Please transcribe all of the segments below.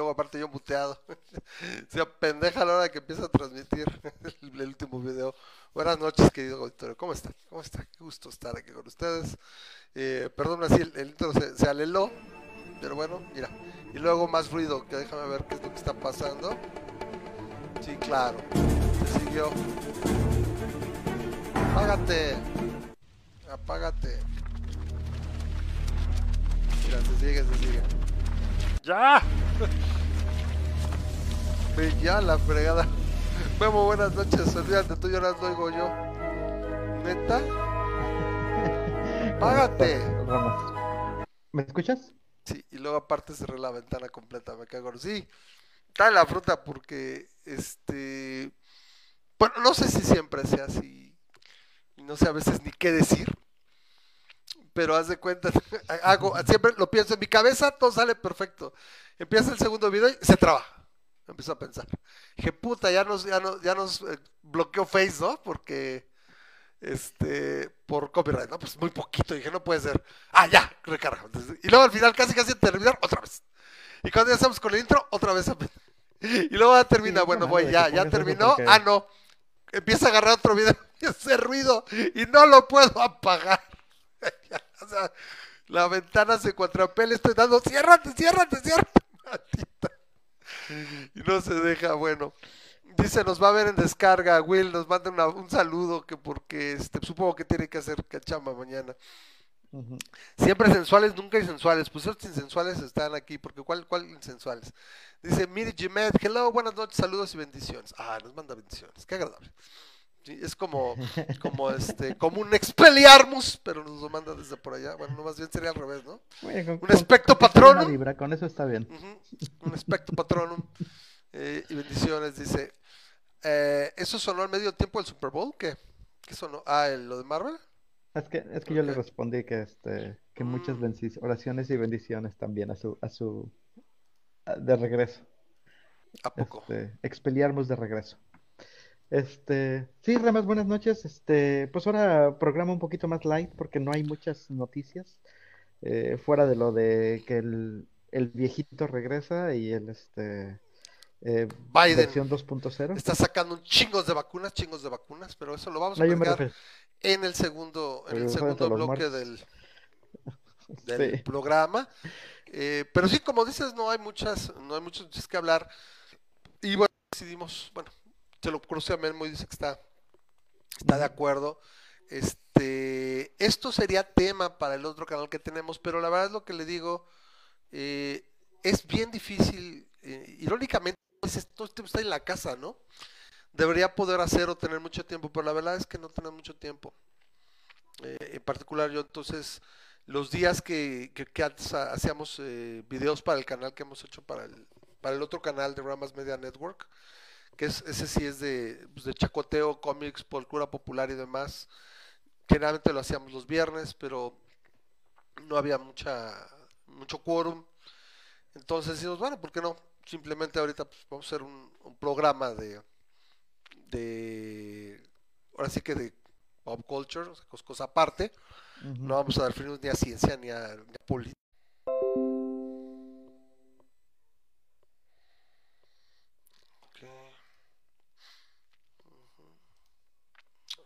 luego aparte yo muteado. sea pendeja a la hora que empieza a transmitir el, último video. Buenas noches, querido auditorio. ¿Cómo está? ¿Cómo está? Qué gusto estar aquí con ustedes. Eh, perdón, así el, intro se, aleló. Pero bueno, mira. Y luego más ruido, que déjame ver qué es lo que está pasando. Sí, claro. Se siguió. Apágate. Apágate. Mira, se sigue, se sigue. ¡Ya! ya la fregada. Vemos buenas noches. Olvídate, tú lloras, lo oigo yo. ¿Neta? ¡Págate! ¿Me escuchas? Sí, y luego aparte cerré la ventana completa, me cago. Sí, está la fruta porque, este... Bueno, no sé si siempre sea así. Y no sé a veces ni qué decir pero haz de cuenta, hago, siempre lo pienso en mi cabeza, todo sale perfecto. Empieza el segundo video y se traba. Empiezo a pensar. Dije, puta, ya nos, ya nos, ya nos eh, bloqueó Face, ¿no? Porque, este, por copyright, ¿no? Pues muy poquito. Dije, no puede ser. Ah, ya, recarga. y luego al final, casi casi terminar, otra vez. Y cuando ya estamos con el intro, otra vez. Y luego ya termina, bueno, voy, ya, ya terminó. Ah, no. Empieza a agarrar otro video y hace ruido y no lo puedo apagar. Sea, la ventana se cuatrapea, estoy dando, ciérrate, ciérrate, ciérrate, Y no se deja, bueno. Dice, nos va a ver en descarga, Will, nos manda un saludo, que porque este, supongo que tiene que hacer cachamba mañana. Siempre sensuales, nunca insensuales. Pues esos insensuales están aquí, porque ¿cuál, cuál insensuales? Dice Miri Jimet, hello, buenas noches, saludos y bendiciones. Ah, nos manda bendiciones, qué agradable es como, como este, como un expeliarmus, pero nos lo manda desde por allá. Bueno, no más bien sería al revés, ¿no? un espectro patronum. con eso está bien. un espectro patronum. Eh, y bendiciones, dice. Eh, ¿Eso sonó al medio tiempo del Super Bowl? ¿Qué? ¿Qué sonó? Ah, ¿lo de Marvel? Es que, es que yo le respondí que este, que muchas mm. oraciones y bendiciones también a su, a su de regreso. ¿A poco? Este, expeliarmus de regreso. Este, sí, Ramas, buenas noches. Este, pues ahora programa un poquito más light porque no hay muchas noticias. Eh, fuera de lo de que el, el viejito regresa y el este eh, Biden versión 2.0 está sacando un chingos de vacunas, chingos de vacunas, pero eso lo vamos a ver en el segundo, en el segundo bloque del, del programa. Eh, pero sí, como dices, no hay muchas, no hay muchas que hablar. Y bueno, decidimos, bueno, se lo crucé a Melmo y dice que está, está de acuerdo. Este, esto sería tema para el otro canal que tenemos, pero la verdad es lo que le digo, eh, es bien difícil, eh, irónicamente, todo este está en la casa, ¿no? Debería poder hacer o tener mucho tiempo, pero la verdad es que no tenemos mucho tiempo. Eh, en particular yo entonces, los días que, hacíamos videos para el canal que hemos hecho para el, para el otro canal de Ramas Media Network, que es, ese sí es de, pues, de chacoteo, cómics, cultura popular y demás. Generalmente lo hacíamos los viernes, pero no había mucha mucho quórum. Entonces decimos, bueno, ¿por qué no? Simplemente ahorita pues, vamos a hacer un, programa de, de, ahora sí que de pop culture, cosa aparte. No vamos a dar fin ni a ciencia ni a, ni a política.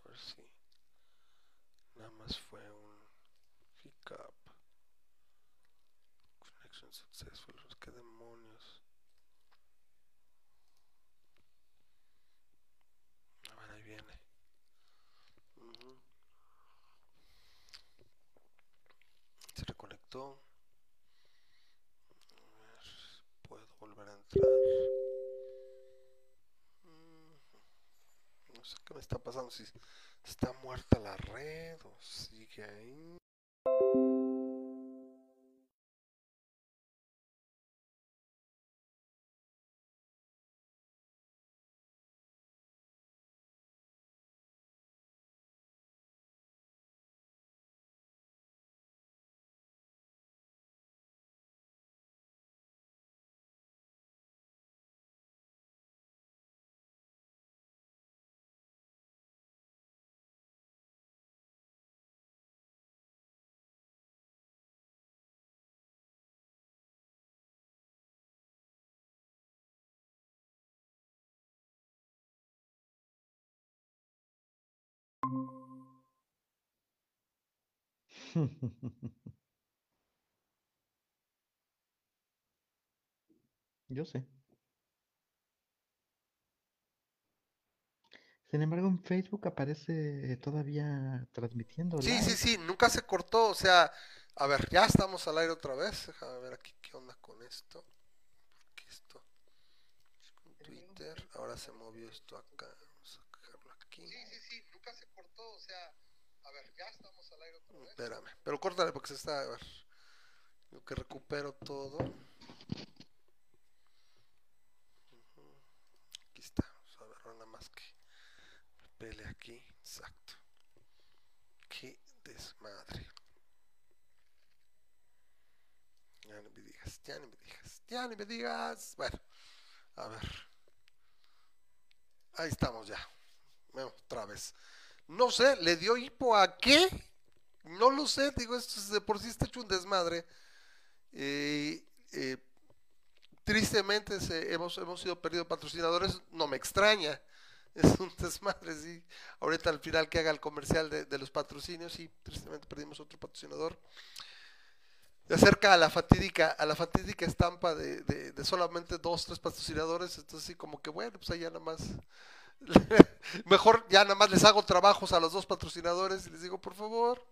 ver si nada más fue un hiccup. Connection successful. ¿Qué demonios? A ver, ahí viene. A ver, puedo volver a entrar. No sé qué me está pasando, si está muerta la red o sigue ahí. Yo sé. Sin embargo, en Facebook aparece todavía transmitiendo. Sí, sí, sí, nunca se cortó. O sea, a ver, ya estamos al aire otra vez. Déjame ver aquí qué onda con esto. Porque esto con Twitter. Ahora se movió esto acá. Vamos a dejarlo aquí. Sí, sí, sí, nunca se cortó. O sea, a ver, ya estamos al aire otra vez. Espérame, pero córtale porque se está. A ver. Yo que recupero todo. Aquí está. Vamos a ver nada más que pele aquí. Exacto. Qué desmadre. Ya no me digas, ya no me digas, ya no me digas. Bueno, a ver. Ahí estamos ya. otra vez. No sé, ¿le dio hipo a qué? No lo sé, digo, esto de por sí está hecho un desmadre. Eh, tristemente hemos, hemos sido perdidos patrocinadores, no me extraña. Es un desmadre, sí. Ahorita al final que haga el comercial de, los patrocinios, y tristemente perdimos otro patrocinador. De acerca a la fatídica, a la fatídica estampa de, de, solamente dos, tres patrocinadores, entonces sí como que bueno, pues ya nada más Mejor ya nada más les hago trabajos a los dos patrocinadores y les digo, por favor,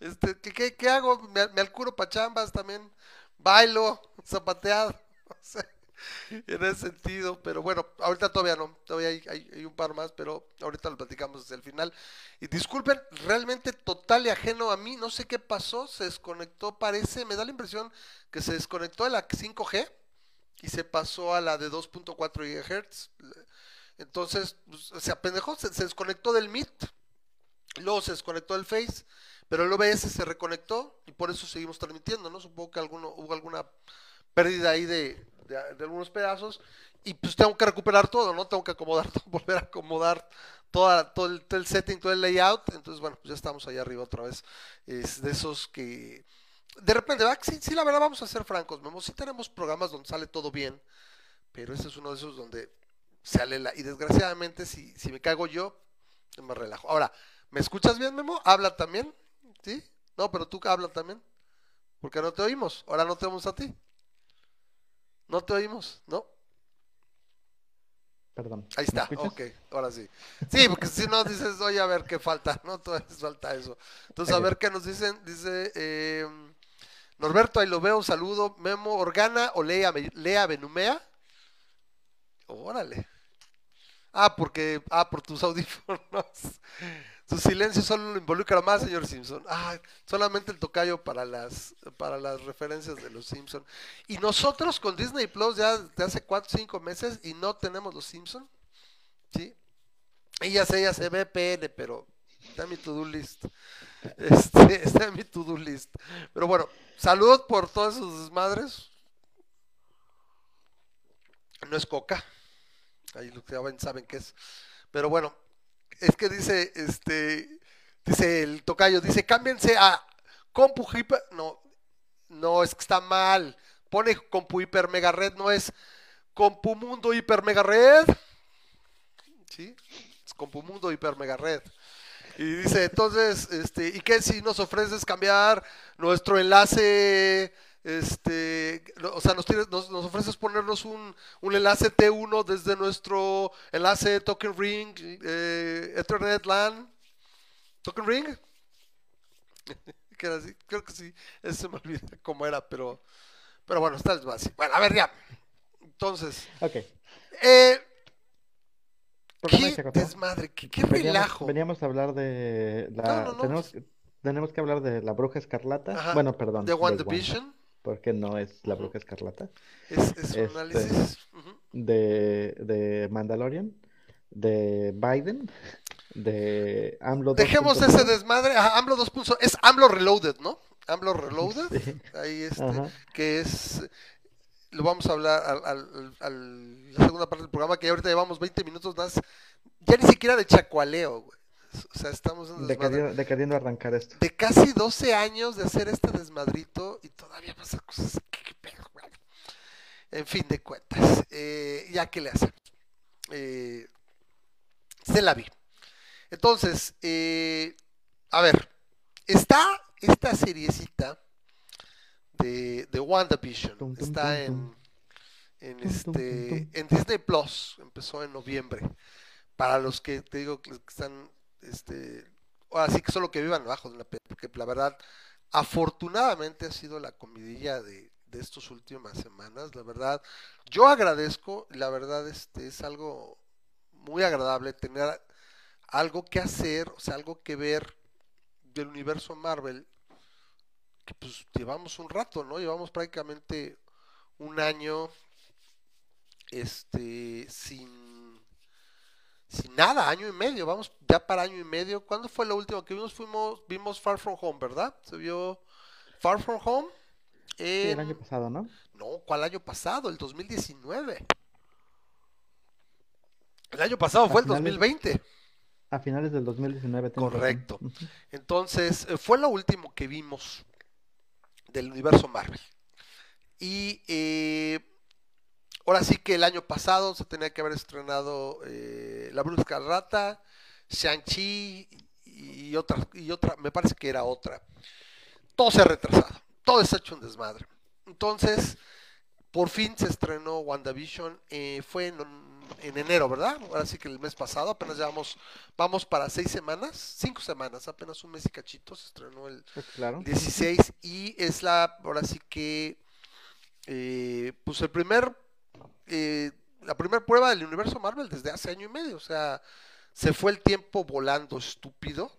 este, ¿qué, qué, hago? Me, me alcuro pachambas también, bailo, zapateado, en ese sentido, pero bueno, ahorita todavía no, todavía hay, un par más, pero ahorita lo platicamos desde el final. Y disculpen, realmente total y ajeno a mí, no sé qué pasó, se desconectó, parece, me da la impresión que se desconectó de la 5G y se pasó a la de 2.4 GHz. Entonces, pues, se apendejó, se, desconectó del Meet, luego se desconectó del Face, pero el OBS se reconectó y por eso seguimos transmitiendo, ¿no? Supongo que alguno, hubo alguna pérdida ahí de, algunos pedazos y pues tengo que recuperar todo, ¿no? Tengo que acomodar, volver a acomodar toda, todo, el, setting, todo el layout. Entonces, bueno, pues ya estamos ahí arriba otra vez. Es de esos que de repente, Sí, sí, la verdad, vamos a ser francos, Memo. Sí tenemos programas donde sale todo bien, pero ese es uno de esos donde sale la... Y desgraciadamente, si, si me cago yo, me relajo. Ahora, ¿me escuchas bien, Memo? ¿Habla también? ¿Sí? No, pero tú habla también. Porque no te oímos. Ahora no te oímos a ti. No te oímos, ¿no? Perdón. Ahí está, ok, ahora sí. Sí, porque si no dices, oye, a ver qué falta, ¿no? Todavía falta eso. Entonces, a ver qué nos dicen. Dice eh, Norberto, ahí lo veo, un saludo. Memo Organa o Lea, Lea Benumea. Órale. Ah, porque, ah, por tus audífonos. Su silencio solo lo involucra más, señor Simpson. Ah, solamente el tocayo para las, para las referencias de los Simpson. Y nosotros con Disney Plus ya de hace 4 o 5 meses y no tenemos los Simpson. ¿Sí? Y ya sé, ya sé, VPN, pero está en mi to-do list. Este, está en mi to-do list. Pero bueno, salud por todas sus madres. No es coca. Ahí lo que saben, saben qué es. Pero bueno, es que dice, este, dice el tocayo, dice, cámbiense a compu hiper, no, no, es que está mal. Pone compu hiper mega red, no es compu mundo hiper mega red. ¿Sí? Es compu mundo hiper mega red. Y dice, entonces, este, ¿y qué si nos ofreces cambiar nuestro enlace? Este, o sea, nos, nos, ofreces ponernos un, un, enlace T1 desde nuestro enlace Token Ring, eh, Ethernet LAN, Token Ring. creo que sí, eso se me olvida cómo era, pero, pero bueno, está básico. Bueno, a ver, ya. Entonces, ok. Eh, ¿Qué desmadre? ¿Qué, relajo? Veníamos a hablar de la... tenemos, tenemos, que hablar de la bruja escarlata. Bueno, perdón. De One Division. Porque no es la bruja escarlata. Es, un este, análisis. de, de Mandalorian. De Biden. De AMLO Dejemos ese desmadre. AMLO 2.0. Es AMLO Reloaded, ¿no? AMLO Reloaded. Ahí este. Que es lo vamos a hablar al, al, la segunda parte del programa, que ahorita llevamos 20 minutos más, ya ni siquiera de chacualeo, güey. O sea, estamos en de, queriendo, arrancar esto. De casi 12 años de hacer este desmadrito y todavía pasa cosas. ¿Qué, pedo, güey? En fin de cuentas, eh, ya que le hace. Eh, se la vi. Entonces, eh, a ver, está esta seriecita de, de WandaVision. Está en, en, este, en Disney Plus. Empezó en noviembre. Para los que te digo que están, este, ahora sí que solo que vivan abajo de una porque la verdad, afortunadamente ha sido la comidilla de, de estas últimas semanas. La verdad, yo agradezco, la verdad este, es algo muy agradable tener algo que hacer, o sea, algo que ver del universo Marvel pues llevamos un rato, ¿no? Llevamos prácticamente un año este sin sin nada, año y medio, vamos ya para año y medio. ¿Cuándo fue lo último que vimos? Fuimos vimos Far From Home, ¿verdad? Se vio Far From Home el año pasado, ¿no? No, ¿cuál año pasado? El 2019. El año pasado fue el 2020. A finales del 2019. Correcto. Entonces, eh, fue lo último que vimos del universo Marvel. Y eh, ahora sí que el año pasado se tenía que haber estrenado eh, La Bruja Escarlata, Shang-Chi y otra, y otra, me parece que era otra. Todo se ha retrasado, todo está hecho un desmadre. Entonces, por fin se estrenó WandaVision, eh, fue en en enero, ¿verdad? Ahora sí que el mes pasado, apenas llevamos, vamos para seis semanas, cinco semanas, apenas un mes y cachito, se estrenó el 16 pues y es la, ahora sí que, eh, pues el primer, eh, la primera prueba del universo Marvel desde hace año y medio, o sea, se fue el tiempo volando estúpido.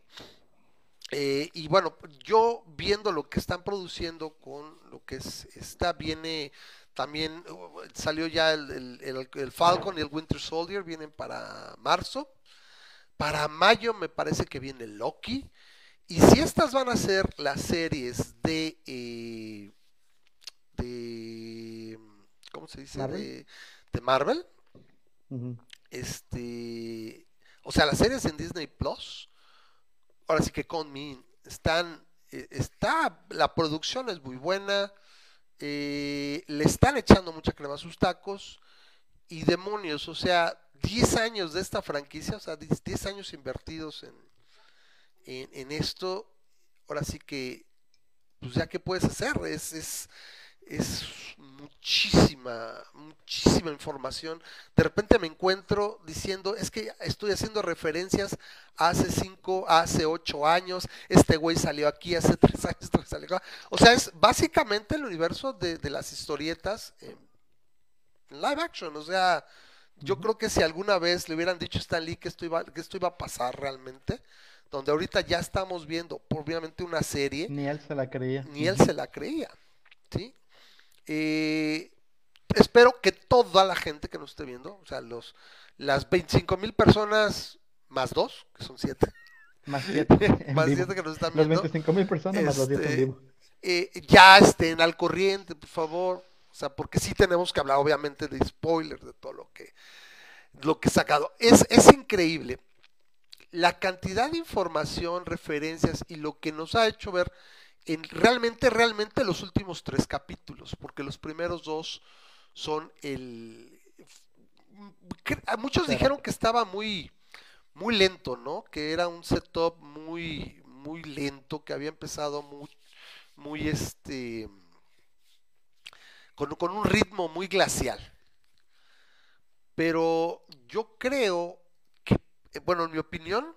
Eh, y bueno, yo viendo lo que están produciendo con lo que es, está, viene también uh, salió ya el, el, Falcon y el Winter Soldier, vienen para marzo. Para mayo me parece que viene Loki. Y si estas van a ser las series de... Eh, de ¿Cómo se dice? De, Marvel. Este... O sea, las series en Disney Plus. Ahora sí que con me están... Eh, está... La producción es muy buena eh, le están echando mucha crema a sus tacos y demonios, o sea, 10 años de esta franquicia, o sea, 10 años invertidos en, en, esto, ahora sí que, pues ya que puedes hacer, es, es, es muchísima, muchísima información. De repente me encuentro diciendo, es que estoy haciendo referencias hace cinco, hace ocho años, este güey salió aquí hace tres años, este salió acá. O sea, es básicamente el universo de, las historietas en live action. O sea, yo creo que si alguna vez le hubieran dicho a Stan Lee que esto iba, que esto iba a pasar realmente, donde ahorita ya estamos viendo, obviamente, una serie. Ni él se la creía. Ni él se la creía. ¿Sí? Eh, espero que toda la gente que nos esté viendo, o sea, los, las 25 mil personas más dos, que son siete. Más siete. más siete que nos están viendo. Las 25 mil personas más los este, eh, ya estén al corriente, por favor. O sea, porque sí tenemos que hablar, obviamente, de spoilers, de todo lo que, lo que he sacado. Es, es increíble la cantidad de información, referencias y lo que nos ha hecho ver en realmente, realmente los últimos tres capítulos, porque los primeros dos son el... Muchos dijeron que estaba muy, muy lento, ¿no? Que era un setup muy, muy lento, que había empezado muy, muy este, con, con un ritmo muy glacial. Pero yo creo que, eh, bueno, en mi opinión,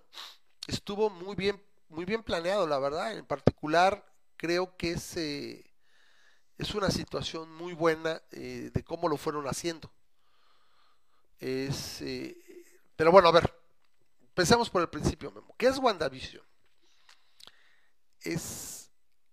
estuvo muy bien, muy bien planeado, la verdad. En particular, creo que es, es una situación muy buena eh, de cómo lo fueron haciendo. Es, eh, pero bueno, a ver, Pensemos por el principio, Memo. ¿Qué es WandaVision? Es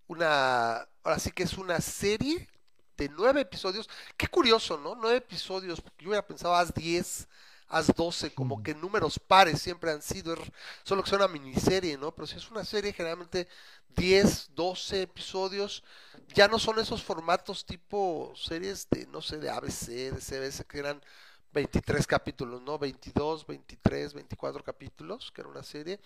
una, ahora sí que es una serie de nueve episodios. Qué curioso, ¿no? Nueve episodios, porque yo hubiera pensado haz diez, haz doce, como que números pares siempre han sido, solo que es una miniserie, ¿no? Pero si es una serie, generalmente diez, doce episodios, ya no son esos formatos tipo series de, no sé, de ABC, de CBS, que eran 23 capítulos, ¿no? 22, 23, 24 capítulos, que era una serie.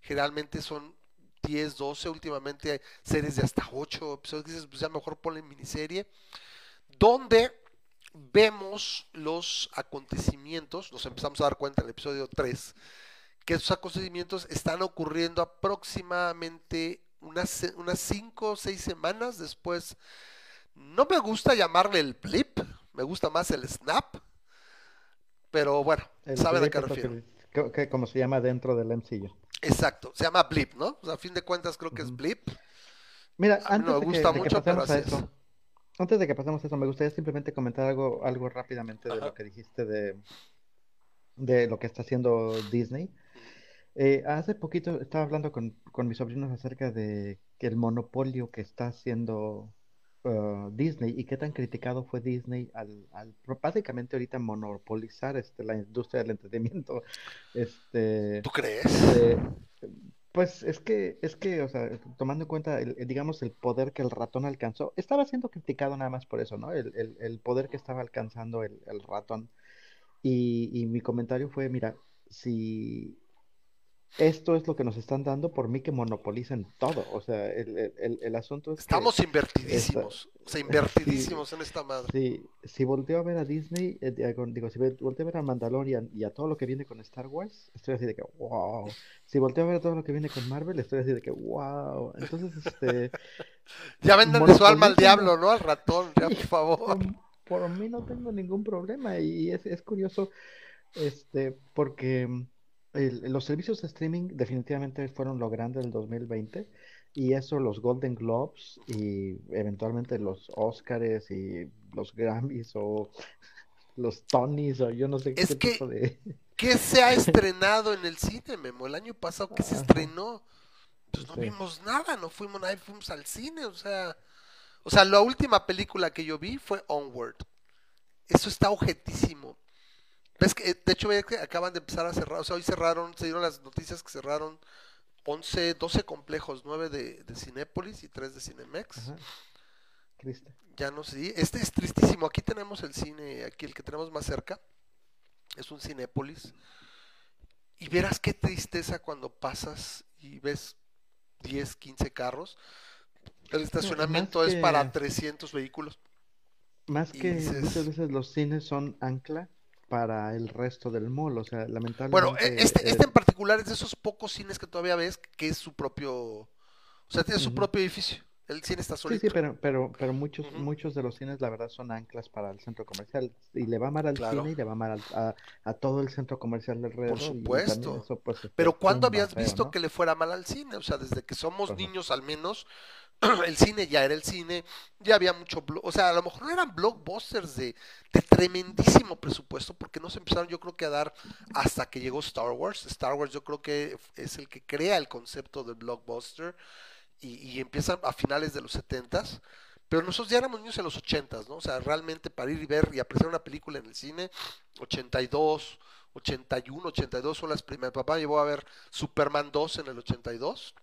Generalmente son 10, 12, últimamente hay series de hasta 8 episodios, dices, pues ya mejor ponle miniserie, donde vemos los acontecimientos, nos empezamos a dar cuenta en el episodio 3, que esos acontecimientos están ocurriendo aproximadamente unas, unas 5 o 6 semanas después. No me gusta llamarle el blip, me gusta más el snap, pero bueno, sabe de qué refiero. Que, como se llama dentro del MCU. Exacto, se llama Blip, ¿no? O sea, a fin de cuentas creo que es Blip. Mira, antes de que, a eso, antes de que pasemos a eso, me gustaría simplemente comentar algo, algo rápidamente de lo que dijiste de, de lo que está haciendo Disney. Eh, hace poquito estaba hablando con, con mis sobrinos acerca de que el monopolio que está haciendo Uh, Disney y qué tan criticado fue Disney al, al básicamente ahorita monopolizar este, la industria del entretenimiento. Este, ¿Tú crees? Pues es que, es que, o sea, tomando en cuenta, el, digamos, el poder que el ratón alcanzó, estaba siendo criticado nada más por eso, ¿no? El, el, el poder que estaba alcanzando el, ratón. Y, y mi comentario fue, mira, si esto es lo que nos están dando por mí que monopolicen todo. O sea, el, el, el asunto es. Estamos invertidísimos. o sea, invertidísimos en esta madre. Sí, si volteo a ver a Disney, eh, digo, si volteo a ver a Mandalorian y a todo lo que viene con Star Wars, estoy así de que wow. Si volteo a ver a todo lo que viene con Marvel, estoy así de que wow. Entonces, este. ya vendan de su alma al diablo, ¿no? Al ratón, ya, por favor. Por, mí no tengo ningún problema y es, es curioso, este, porque los servicios de streaming definitivamente fueron lo grande del 2020 y eso los Golden Globes y eventualmente los Oscars y los Grammys o los Tonys o yo no sé qué tipo de... ¿Qué se ha estrenado en el cine, Memo? El año pasado que se estrenó, pues no vimos nada, no fuimos, nadie fuimos al cine, o sea, o sea, la última película que yo vi fue Onward. Eso está objetísimo. Que, de hecho, que acaban de empezar a cerrar, o sea, hoy cerraron, se dieron las noticias que cerraron 11, 12 complejos, 9 de, de Cinépolis y 3 de Cinemex. Triste. Ya no sé, este es tristísimo. Aquí tenemos el cine, aquí el que tenemos más cerca, es un Cinépolis. Y verás qué tristeza cuando pasas y ves 10, 15 carros. El estacionamiento es para 300 vehículos. Más que muchas veces los cines son ancla para el resto del mall, o sea, lamentablemente... Bueno, e, este, este en particular es de esos pocos cines que todavía ves que es su propio, o sea, tiene su propio edificio. El cine está solito. Sí, sí, pero, pero, pero muchos, muchos de los cines, la verdad, son anclas para el centro comercial. Y le va mal al cine y le va mal a, a, todo el centro comercial alrededor. Por supuesto. Pues, pero ¿cuándo habías visto que le fuera mal al cine? O sea, desde que somos niños al menos, el cine ya era el cine, ya había mucho, o sea, a lo mejor no eran blockbusters de, de, tremendísimo presupuesto, porque no se empezaron yo creo que a dar hasta que llegó Star Wars. Star Wars yo creo que es el que crea el concepto del blockbuster y, y empieza a finales de los setentas. Pero nosotros ya éramos niños en los ochentas, ¿no? O sea, realmente para ir y ver y apreciar una película en el cine, 82, 81, 82 son las primeras. Papá llevó a ver Superman 2 en el 82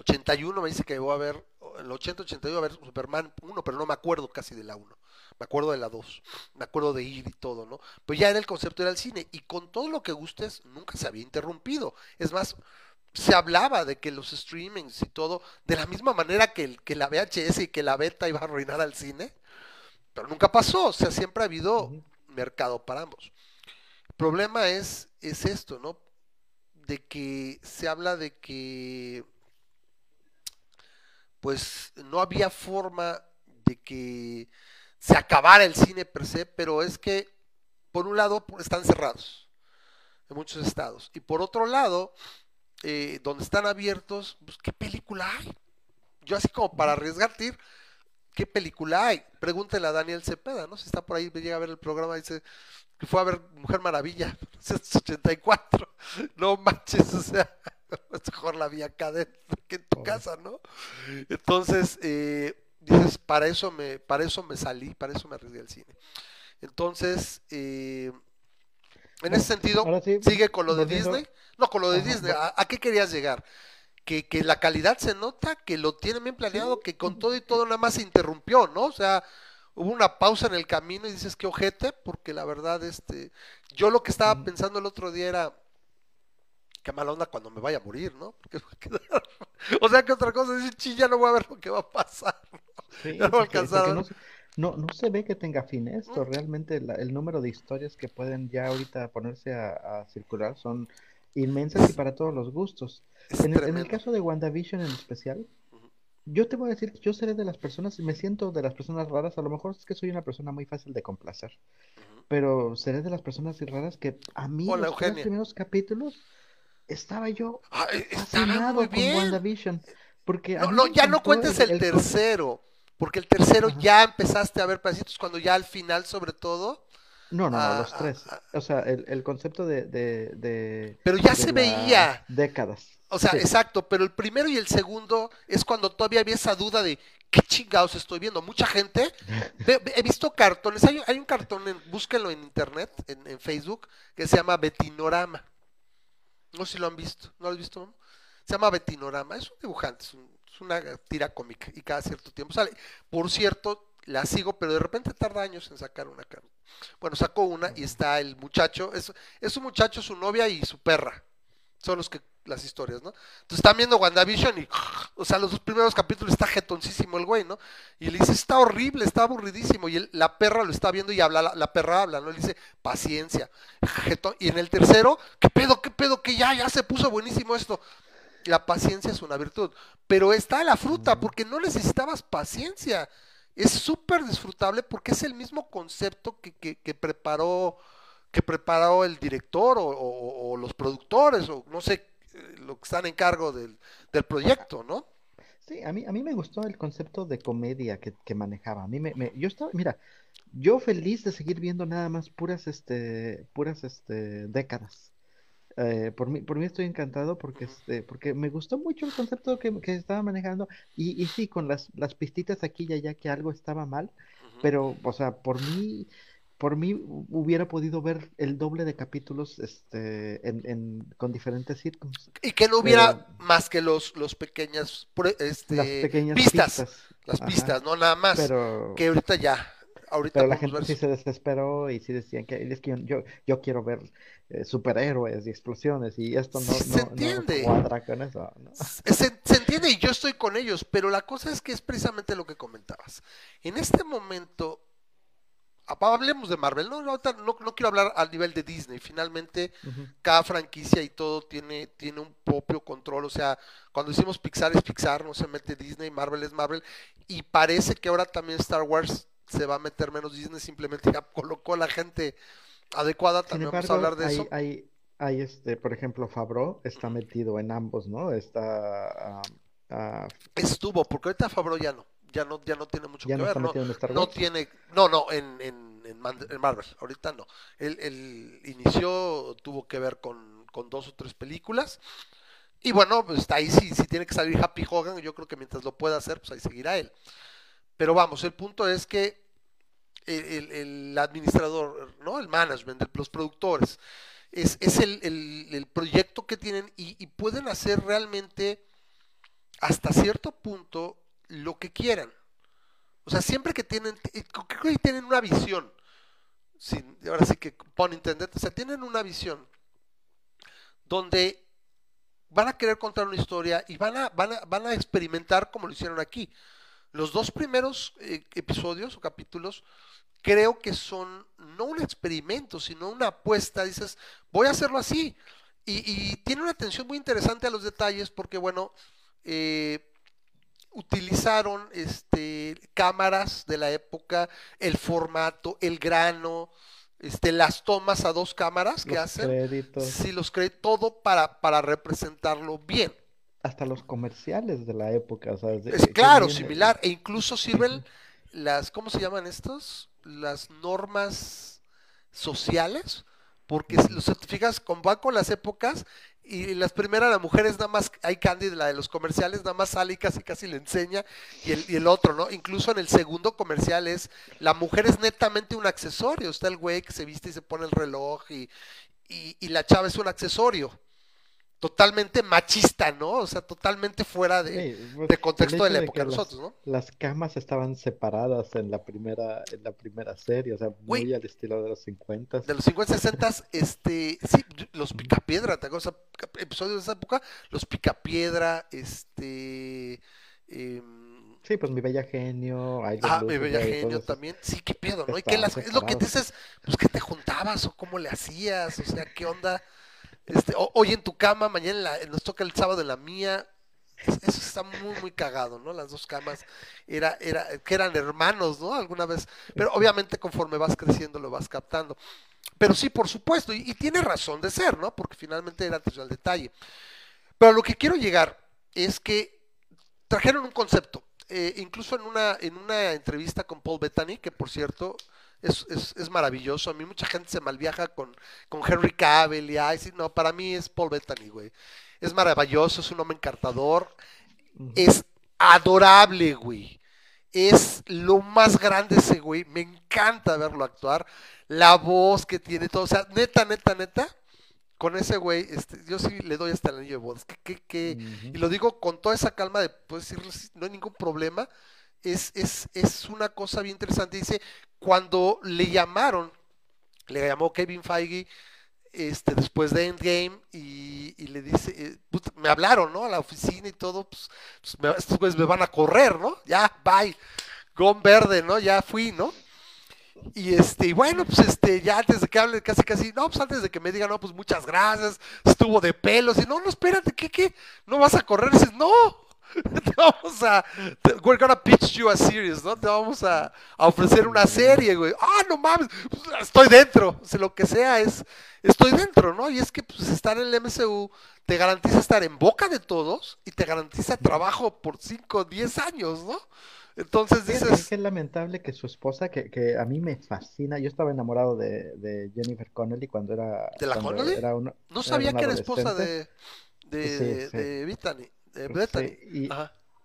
81 me dice que voy a ver, en el 80, 82 a ver Superman 1, pero no me acuerdo casi de la 1. Me acuerdo de la 2. Me acuerdo de ir y todo, ¿no? Pues ya era el concepto del cine. Y con todo lo que gustes, nunca se había interrumpido. Es más, se hablaba de que los streamings y todo, de la misma manera que, el, que la VHS y que la beta iba a arruinar al cine, pero nunca pasó. O sea, siempre ha habido mercado para ambos. El problema es, es esto, ¿no? de que se habla de que pues no había forma de que se acabara el cine per se, pero es que por un lado están cerrados en muchos estados y por otro lado eh, donde están abiertos, pues qué película hay. Yo así como para arriesgarte, ¿qué película hay? Pregúntele a Daniel Cepeda, ¿no? Si está por ahí, llega a ver el programa y dice que fue a ver Mujer Maravilla, 84. No manches, o sea, mejor la vi acá dentro que en tu casa, ¿no? Entonces, eh, dices, para eso me, para eso me salí, para eso me arriesgué al cine. Entonces, eh, en ese sentido, sigue con lo de Disney. No, con lo de Disney. ¿A, qué querías llegar? Que, que, la calidad se nota, que lo tiene bien planeado, que con todo y todo nada más se interrumpió, ¿no? O sea, hubo una pausa en el camino y dices que ojete, porque la verdad, este, yo lo que estaba pensando el otro día era, qué mala onda cuando me vaya a morir, ¿no? o sea, que otra cosa, dice, ya no voy a ver lo que va a pasar. no va a alcanzar. No, no, se ve que tenga fin esto. Realmente el número de historias que pueden ya ahorita ponerse a, circular son inmensas y para todos los gustos. En el, en el, caso de WandaVision en especial, yo te voy a decir que yo seré de las personas, me siento de las personas raras, a lo mejor es que soy una persona muy fácil de complacer, pero seré de las personas raras que a mí los primeros capítulos estaba yo fascinado con WandaVision. Porque no, ya no cuentes el, tercero, porque el tercero ya empezaste a ver pedacitos cuando ya al final, sobre todo. No, no, no, los tres. o sea, el, concepto de, de, Pero ya se veía. Décadas. O sea, exacto, pero el primero y el segundo es cuando todavía había esa duda de qué chingados estoy viendo. Mucha gente, he visto cartones, hay, hay un cartón, en, búsquenlo en internet, en, en, Facebook, que se llama Betinorama. No sé si lo han visto, ¿no lo has visto? Se llama Betinorama, es un dibujante, es, una tira cómica y cada cierto tiempo sale. Por cierto, la sigo, pero de repente tarda años en sacar una. Bueno, sacó una y está el muchacho, es, es un muchacho, su novia y su perra. Son los que las historias, ¿no? Entonces están viendo WandaVision y, o sea, los dos primeros capítulos está jetoncísimo el güey, ¿no? Y le dice, está horrible, está aburridísimo. Y la perra lo está viendo y habla, la, perra habla, ¿no? Le dice, paciencia. Y en el tercero, ¿qué pedo, qué pedo, que ya, ya se puso buenísimo esto? La paciencia es una virtud. Pero está la fruta, porque no necesitabas paciencia. Es súper disfrutable porque es el mismo concepto que, que, que preparó que preparó el director o, los productores o no sé eh, lo que están en cargo del, proyecto, ¿no? Sí, a mí, a mí me gustó el concepto de comedia que, manejaba. A mí me, yo estaba, mira, yo feliz de seguir viendo nada más puras, este, puras, este, décadas. Eh, por mí, por mí estoy encantado porque, este, porque me gustó mucho el concepto que, estaba manejando y, y sí, con las, las pistitas aquí y allá que algo estaba mal, pero, o sea, por mí, por mí hubiera podido ver el doble de capítulos este, en, con diferentes sitcoms. Y que no hubiera más que los, los pequeñas, este, las pequeñas pistas, Las pistas, no nada más. Pero, que ahorita ya. Ahorita pero la gente sí se desesperó y sí decían que es que yo, yo quiero ver eh, superhéroes y explosiones y esto no, se entiende. cuadra con eso. Se, se entiende y yo estoy con ellos, pero la cosa es que es precisamente lo que comentabas. En este momento hablemos de Marvel, no, no, no, quiero hablar al nivel de Disney, finalmente cada franquicia y todo tiene, tiene un propio control, o sea, cuando decimos Pixar es Pixar, no se mete Disney, Marvel es Marvel, y parece que ahora también Star Wars se va a meter menos Disney, simplemente ya colocó a la gente adecuada, también vamos a hablar de eso. Hay, hay, este, por ejemplo, Fabro está metido en ambos, ¿no? Está... Uh, Estuvo, porque ahorita Fabro ya no ya no, ya no tiene mucho que ver. No, no tiene, no, no, en, en, en, Marvel, ahorita no. Él, inició, tuvo que ver con, dos o tres películas. Y bueno, pues ahí sí, si tiene que salir Happy Hogan, yo creo que mientras lo pueda hacer, pues ahí seguirá él. Pero vamos, el punto es que el, administrador, ¿no? El management, los productores, es, es el, proyecto que tienen y, y pueden hacer realmente hasta cierto punto lo que quieran. O sea, siempre que tienen, creo que tienen una visión, ahora sí que pon internet, o sea, tienen una visión donde van a querer contar una historia y van a, van a, van a experimentar como lo hicieron aquí. Los dos primeros eh, episodios o capítulos creo que son no un experimento, sino una apuesta. Dices, voy a hacerlo así. Y, tiene una atención muy interesante a los detalles porque, bueno, eh, utilizaron este, cámaras de la época, el formato, el grano, este, las tomas a dos cámaras que hacen. Créditos. Sí, los créditos, todo para, para representarlo bien. Hasta los comerciales de la época, es, claro, similar, e incluso sirven las, ¿cómo se llaman estos? Las normas sociales, porque si los certificas con, van con las épocas y las primeras, las mujeres nada más, hay Candy, la de los comerciales, nada más sale y casi casi le enseña, y el, y el otro, ¿no? Incluso en el segundo comercial es, la mujer es netamente un accesorio, está el güey que se viste y se pone el reloj, y, y la chava es un accesorio totalmente machista, ¿no? O sea, totalmente fuera de, pues, contexto de la época de, nosotros, ¿no? Las camas estaban separadas en la primera, en la primera serie, o sea, muy al estilo de los 50. De los 50, 60, este, sí, los Picapiedra, ¿te acuerdas? Episodios de esa época, los Picapiedra, este... Em, sí, pues mi bella genio. ah, mi bella genio también. Sí, qué pedo, ¿no? ¿Y las, es lo que dices, pues que te juntabas o cómo le hacías, o sea, qué onda. Este, hoy en tu cama, mañana nos toca el sábado en la mía. Eso está muy, muy cagado, ¿no? Las dos camas era, era, que eran hermanos, ¿no? Alguna vez. Pero obviamente conforme vas creciendo lo vas captando. Pero sí, por supuesto, y, tiene razón de ser, ¿no? Porque finalmente era atención al detalle. Pero lo que quiero llegar es que trajeron un concepto. Eh, incluso en una, en una entrevista con Paul Bettany, que por cierto, es, es, es, maravilloso. A mí mucha gente se malviaja con, con Henry Cavill y ay, sí, no, para mí es Paul Bettany, güey. Es maravilloso, es un hombre encantador, es adorable, güey. Es lo más grande ese güey, me encanta verlo actuar, la voz que tiene, todo, o sea, neta, neta, neta, con ese güey, este, yo sí le doy hasta el anillo de voz, que, que, y lo digo con toda esa calma de, pues no hay ningún problema, es, es, es una cosa bien interesante. Dice, cuando le llamaron, le llamó Kevin Feige este, después de Endgame y, le dice, eh, me hablaron, ¿no? A la oficina y todo, pues, pues estos güeyes me van a correr, ¿no? Ya, bye, gone verde, ¿no? Ya fui, ¿no? Y este, y bueno, pues este, ya antes de que hable casi casi, no, pues antes de que me digan, no, pues muchas gracias, estuvo de pelos, y no, no, espérate, ¿qué, qué? ¿No vas a correr? Dices, no, te vamos a. we're gonna pitch you a series, ¿no? Te vamos a, ofrecer una serie, güey. Ah, no mames, pues, estoy dentro. O lo que sea es. Estoy dentro, ¿no? Y es que pues, estar en el MCU te garantiza estar en boca de todos y te garantiza trabajo por 5, 10 años, ¿no? Entonces dices. Es que es lamentable que su esposa, que, que a mí me fascina, yo estaba enamorado de, de Jennifer Connelly cuando era. ¿De la Connelly? no sabía que era esposa de, de, de Brittany. y,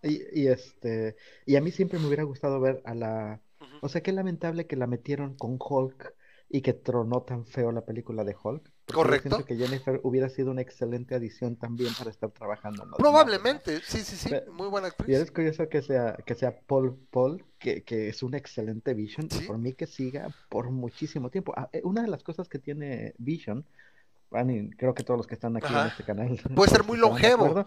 este, y a mí siempre me hubiera gustado ver a la... O sea, qué lamentable que la metieron con Hulk y que tronó tan feo la película de Hulk. Correcto. Siento que Jennifer hubiera sido una excelente adición también para estar trabajando. Probablemente, sí, sí, sí, muy buena actriz. Y es curioso que sea, que sea Paul Paul, que, que es una excelente Vision, y por mí que siga por muchísimo tiempo. Ah, eh, una de las cosas que tiene Vision creo que todos los que están aquí en este canal. Puede ser muy longevo,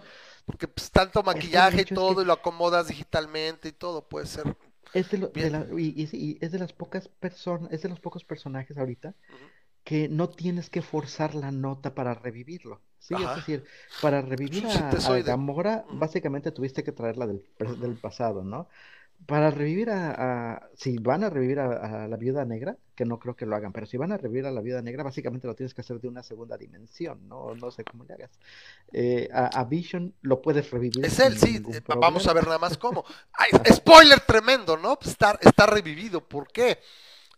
porque pues, tanto maquillaje y todo, y lo acomodas digitalmente y todo, puede ser. Es de, y, es de las pocas personas, es de los pocos personajes ahorita que no tienes que forzar la nota para revivirlo. Sí, es decir, para revivir a, Gamora, básicamente tuviste que traerla del, del pasado, ¿no? Para revivir a, si van a revivir a, la viuda negra, que no creo que lo hagan, pero si van a revivir a la viuda negra, básicamente lo tienes que hacer de una segunda dimensión, no, no sé cómo le hagas. Eh, a, Vision lo puedes revivir. Es él, sí, eh, vamos a ver nada más cómo. spoiler tremendo, ¿no? Pues está, está revivido, ¿por qué?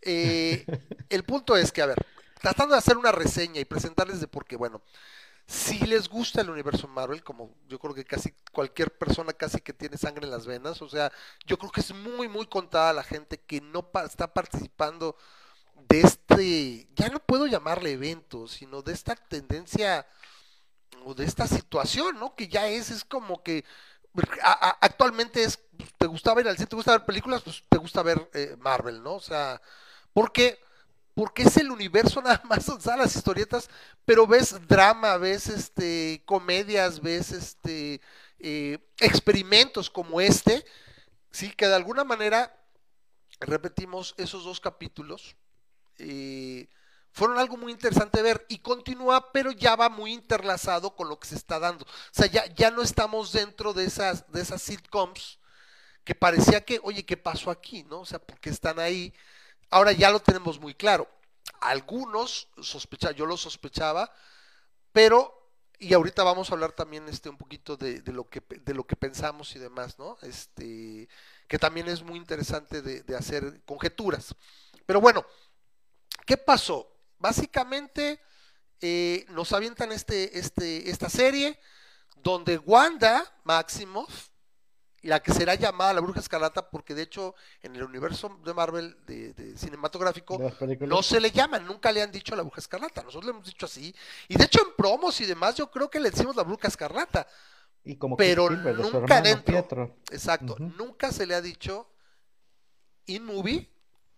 Eh, el punto es que, a ver, tratando de hacer una reseña y presentarles de por qué, bueno, si les gusta el universo Marvel, como yo creo que casi cualquier persona casi que tiene sangre en las venas, o sea, yo creo que es muy, muy contada la gente que no está participando de este, ya no puedo llamarle evento, sino de esta tendencia o de esta situación, ¿no? Que ya es, es como que actualmente es, te gustaba ir al cine, te gusta ver películas, pues te gusta ver eh, Marvel, ¿no? O sea, porque porque es el universo nada más, o sea, las historietas, pero ves drama, ves este comedias, ves este eh, experimentos como este, sí, que de alguna manera repetimos esos dos capítulos. Eh, fueron algo muy interesante ver y continúa, pero ya va muy interlazado con lo que se está dando. O sea, ya, ya no estamos dentro de esas, de esas sitcoms que parecía que, oye, ¿qué pasó aquí? ¿No? O sea, porque están ahí. Ahora ya lo tenemos muy claro. Algunos sospechaban, yo lo sospechaba, pero, y ahorita vamos a hablar también este un poquito de, lo que de lo que pensamos y demás, ¿no? Este, que también es muy interesante de, de hacer conjeturas. Pero bueno, ¿qué pasó? Básicamente eh, nos avientan este, este, esta serie donde Wanda Maximoff, la que será llamada la Bruja Escarlata, porque de hecho en el universo de Marvel de, cinematográfico no se le llama, nunca le han dicho la Bruja Escarlata, nosotros le hemos dicho así, y de hecho en promos y demás yo creo que le decimos la Bruja Escarlata, y como pero nunca dentro, exacto, nunca se le ha dicho in movie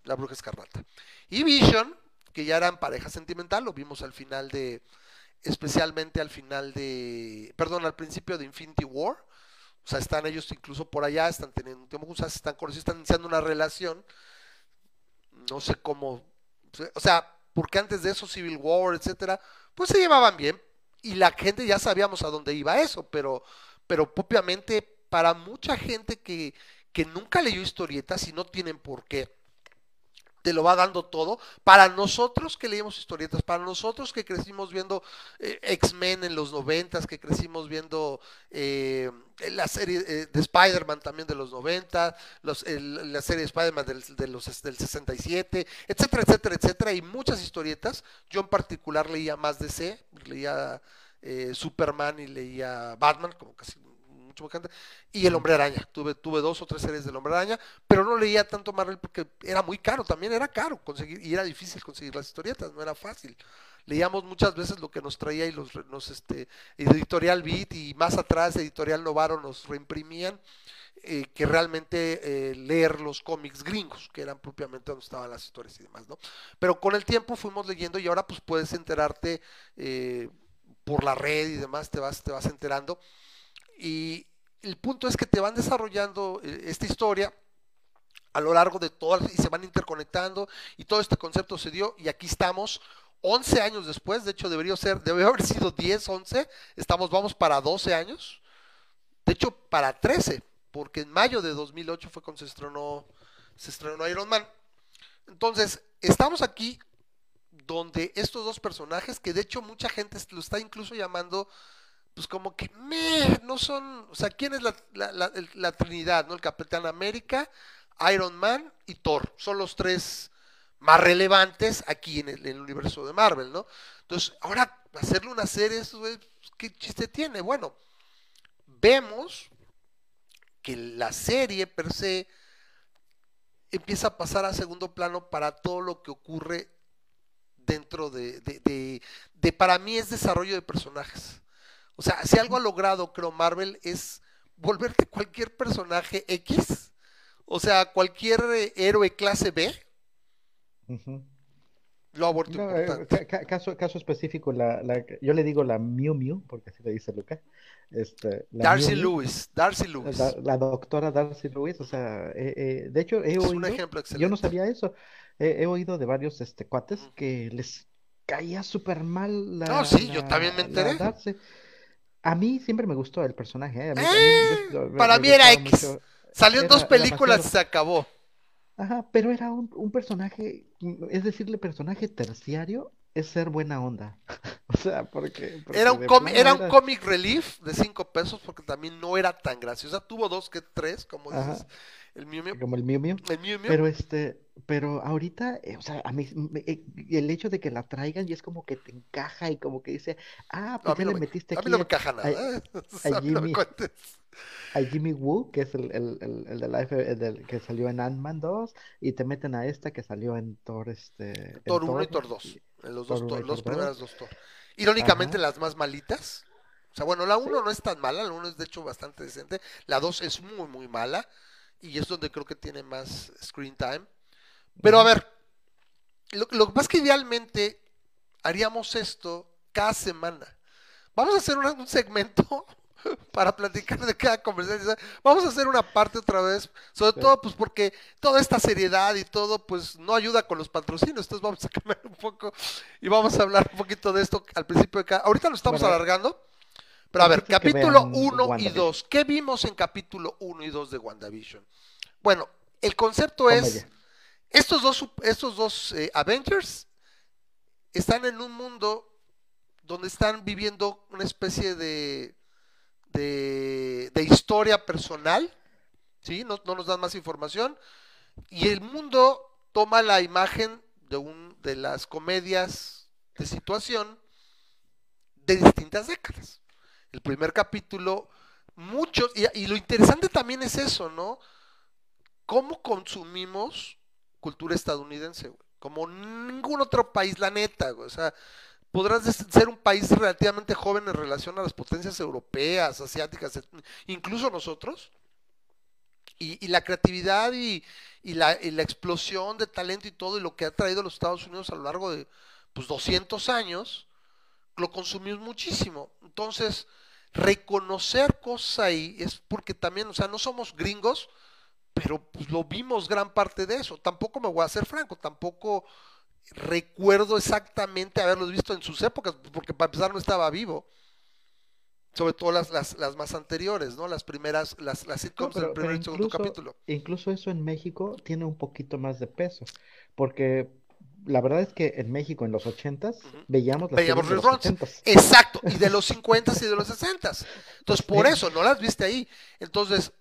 la Bruja Escarlata. Y Vision que ya eran pareja sentimental, lo vimos al final de, especialmente al final de, perdón, al principio de Infinity War, o sea, están ellos incluso por allá, están teniendo un tiempo juntos, están conocidos, están iniciando una relación, no sé cómo, o sea, porque antes de eso Civil War, etcétera, pues se llevaban bien. Y la gente ya sabíamos a dónde iba eso, pero, pero propiamente para mucha gente que, que nunca leyó historietas y no tienen por qué te lo va dando todo. Para nosotros que leímos historietas, para nosotros que crecimos viendo eh, X-Men en los noventas, que crecimos viendo eh, la serie eh, de Spider-Man también de los 90, los, la serie de Spider-Man del, de los, del 67, etcétera, etcétera, etcétera, y muchas historietas. Yo en particular leía más DC, leía Superman y leía Batman, como casi y El Hombre Araña. Tuve, tuve dos o tres series del Hombre Araña, pero no leía tanto Marvel porque era muy caro, también era caro conseguir, y era difícil conseguir las historietas, no era fácil. Leíamos muchas veces lo que nos traía y los, nos, este, Editorial Beat y más atrás Editorial Novaro nos reimprimían. Eh, que realmente eh, leer los cómics gringos, que eran propiamente donde estaban las historias y demás, ¿no? Pero con el tiempo fuimos leyendo y ahora pues puedes enterarte eh, por la red y demás, te vas, te vas enterando. Y el punto es que te van desarrollando eh, esta historia a lo largo de todo y se van interconectando y todo este concepto se dio y aquí estamos 11 años después, de hecho debería ser, debería haber sido 10, 11, estamos, vamos para 12 años, de hecho para 13, porque en mayo de 2008 fue cuando se estrenó, se estrenó Iron Man. Entonces, estamos aquí donde estos dos personajes, que de hecho mucha gente lo está incluso llamando pues como que me, no son, o sea, ¿quién es la, la, la, Trinidad? ¿No? El Capitán América, Iron Man y Thor. Son los tres más relevantes aquí en el, universo de Marvel, ¿no? Entonces, ahora hacerle una serie, pues, ¿qué chiste tiene? Bueno, vemos que la serie per se empieza a pasar a segundo plano para todo lo que ocurre dentro de, de, de para mí es desarrollo de personajes. O sea, si algo ha logrado, creo, Marvel es volverte cualquier personaje X, o sea, cualquier eh, héroe clase B, lo ha vuelto eh, caso, caso específico, la, yo le digo la Mew Mew, porque así le dice Luca. Este, Darcy Lewis, Darcy Lewis. La, doctora Darcy Lewis, o sea, eh, de hecho he oído, yo no sabía eso, he, oído de varios este, cuates que les caía súper mal la... No, sí, yo también me enteré. A mí siempre me gustó el personaje. ¿eh? eh para mí era X. Salió en dos películas y se acabó. Ajá, pero era un, personaje, es decirle personaje terciario, es ser buena onda. o sea, porque... era un, cómic, era, un comic relief de cinco pesos porque también no era tan graciosa. Tuvo dos que tres, como dices. El Miu Miu. Como el Miu Miu. El Miu Miu. Pero este, pero ahorita, eh, o sea, a mí, eh, el hecho de que la traigan y es como que te encaja y como que dice, ah, pues ya le metiste aquí. A mí no me encaja nada. ¿eh? A, Jimmy, a Jimmy Woo, que es el, el, el, el de Life, del, que salió en Ant-Man 2, y te meten a esta que salió en Thor, este. Thor 1 y Thor 2. En los dos, Thor, los primeras dos Thor. Irónicamente, las más malitas. O sea, bueno, la 1 no es tan mala, la 1 es de hecho bastante decente. La 2 es muy, muy mala y es donde creo que tiene más screen time. Pero a ver, lo, lo es que idealmente haríamos esto cada semana. Vamos a hacer un, segmento para platicar de cada conversación. Vamos a hacer una parte otra vez, sobre todo pues porque toda esta seriedad y todo pues no ayuda con los patrocinios, entonces vamos a cambiar un poco y vamos a hablar un poquito de esto al principio de cada... Ahorita lo estamos alargando, pero a ver, capítulo 1 y 2, ¿qué vimos en capítulo 1 y 2 de WandaVision? Bueno, el concepto es, estos dos, estos dos eh, Avengers están en un mundo donde están viviendo una especie de, de, historia personal, ¿sí? No, nos dan más información, y el mundo toma la imagen de, un, de las comedias de situación de distintas décadas. El primer capítulo, muchos, y, lo interesante también es eso, ¿no? ¿Cómo consumimos cultura estadounidense, Como ningún otro país, la neta, O sea, podrás ser un país relativamente joven en relación a las potencias europeas, asiáticas, incluso nosotros. Y, la creatividad y, la, explosión de talento y todo, y lo que ha traído los Estados Unidos a lo largo de pues, 200 años, lo consumimos muchísimo. Entonces, reconocer cosas ahí es porque también, o sea, no somos gringos, pero pues, lo vimos gran parte de eso. Tampoco me voy a hacer franco, tampoco recuerdo exactamente haberlos visto en sus épocas, porque para empezar no estaba vivo. Sobre todo las, las, más anteriores, ¿no? Las primeras, las, las sitcoms del primer y segundo capítulo. Incluso eso en México tiene un poquito más de peso, porque la verdad es que en México en los ochentas veíamos las veíamos de los Exacto, y de los cincuentas y de los sesentas. Entonces, por eso no las viste ahí. Entonces,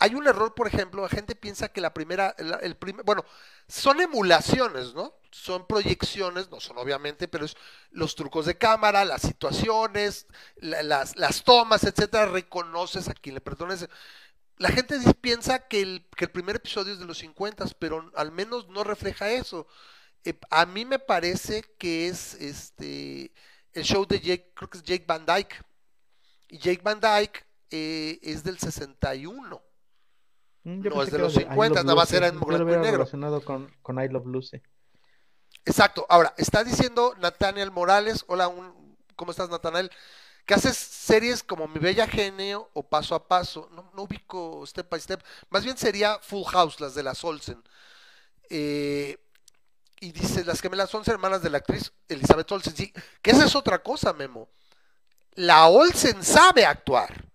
hay un error, por ejemplo, la gente piensa que la primera, el primer, bueno, son emulaciones, ¿no? Son proyecciones, no son obviamente, pero es los trucos de cámara, las situaciones, las, las, tomas, etcétera, reconoces a quien le perdones. La gente piensa que el, que el primer episodio es de los 50, pero al menos no refleja eso. Eh, a mí me parece que es este el show de Jake, creo que es Jake Van Dyke. Y Jake Van Dyke eh, es del 61. Mm, no es de los 50, nada más era en blanco y negro. relacionado con, con I Love Lucy. Exacto. Ahora, está diciendo Nathaniel Morales, hola, un, ¿cómo estás Nathaniel? Que haces series como Mi Bella Genio o Paso a Paso. No, no ubico Step by Step. Más bien sería Full House, las de las Olsen. Eh, y dice, las que me las son hermanas de la actriz Elizabeth Olsen. Sí, que esa es otra cosa, Memo. La Olsen sabe actuar.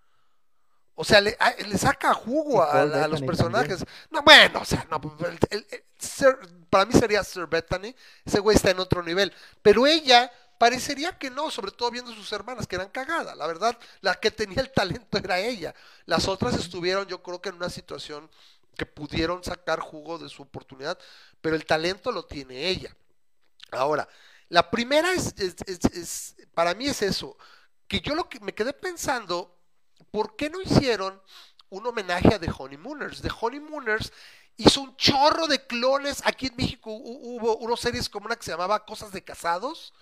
O sea, le, saca jugo a, los personajes. No, bueno, o sea, no, para mí sería Sir Bethany. Ese güey está en otro nivel. Pero ella parecería que no, sobre todo viendo sus hermanas, que eran cagadas. La verdad, la que tenía el talento era ella. Las otras estuvieron, yo creo que en una situación que pudieron sacar jugo de su oportunidad, pero el talento lo tiene ella. Ahora, la primera es, para mí es eso, que yo lo que me quedé pensando ¿por qué no hicieron un homenaje a The Honeymooners? The Honeymooners hizo un chorro de clones. Aquí en México hubo una series como una que se llamaba Cosas de Casados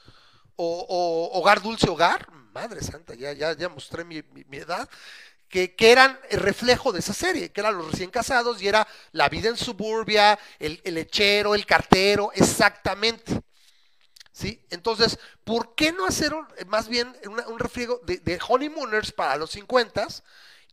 o, Hogar Dulce Hogar. Madre santa, ya, ya, ya mostré mi, edad. Que, eran el reflejo de esa serie, que eran los recién casados y era la vida en suburbia, el, lechero, el cartero, exactamente. ¿Sí? Entonces, ¿por qué no hacer más bien un refriego de, Honeymooners para los 50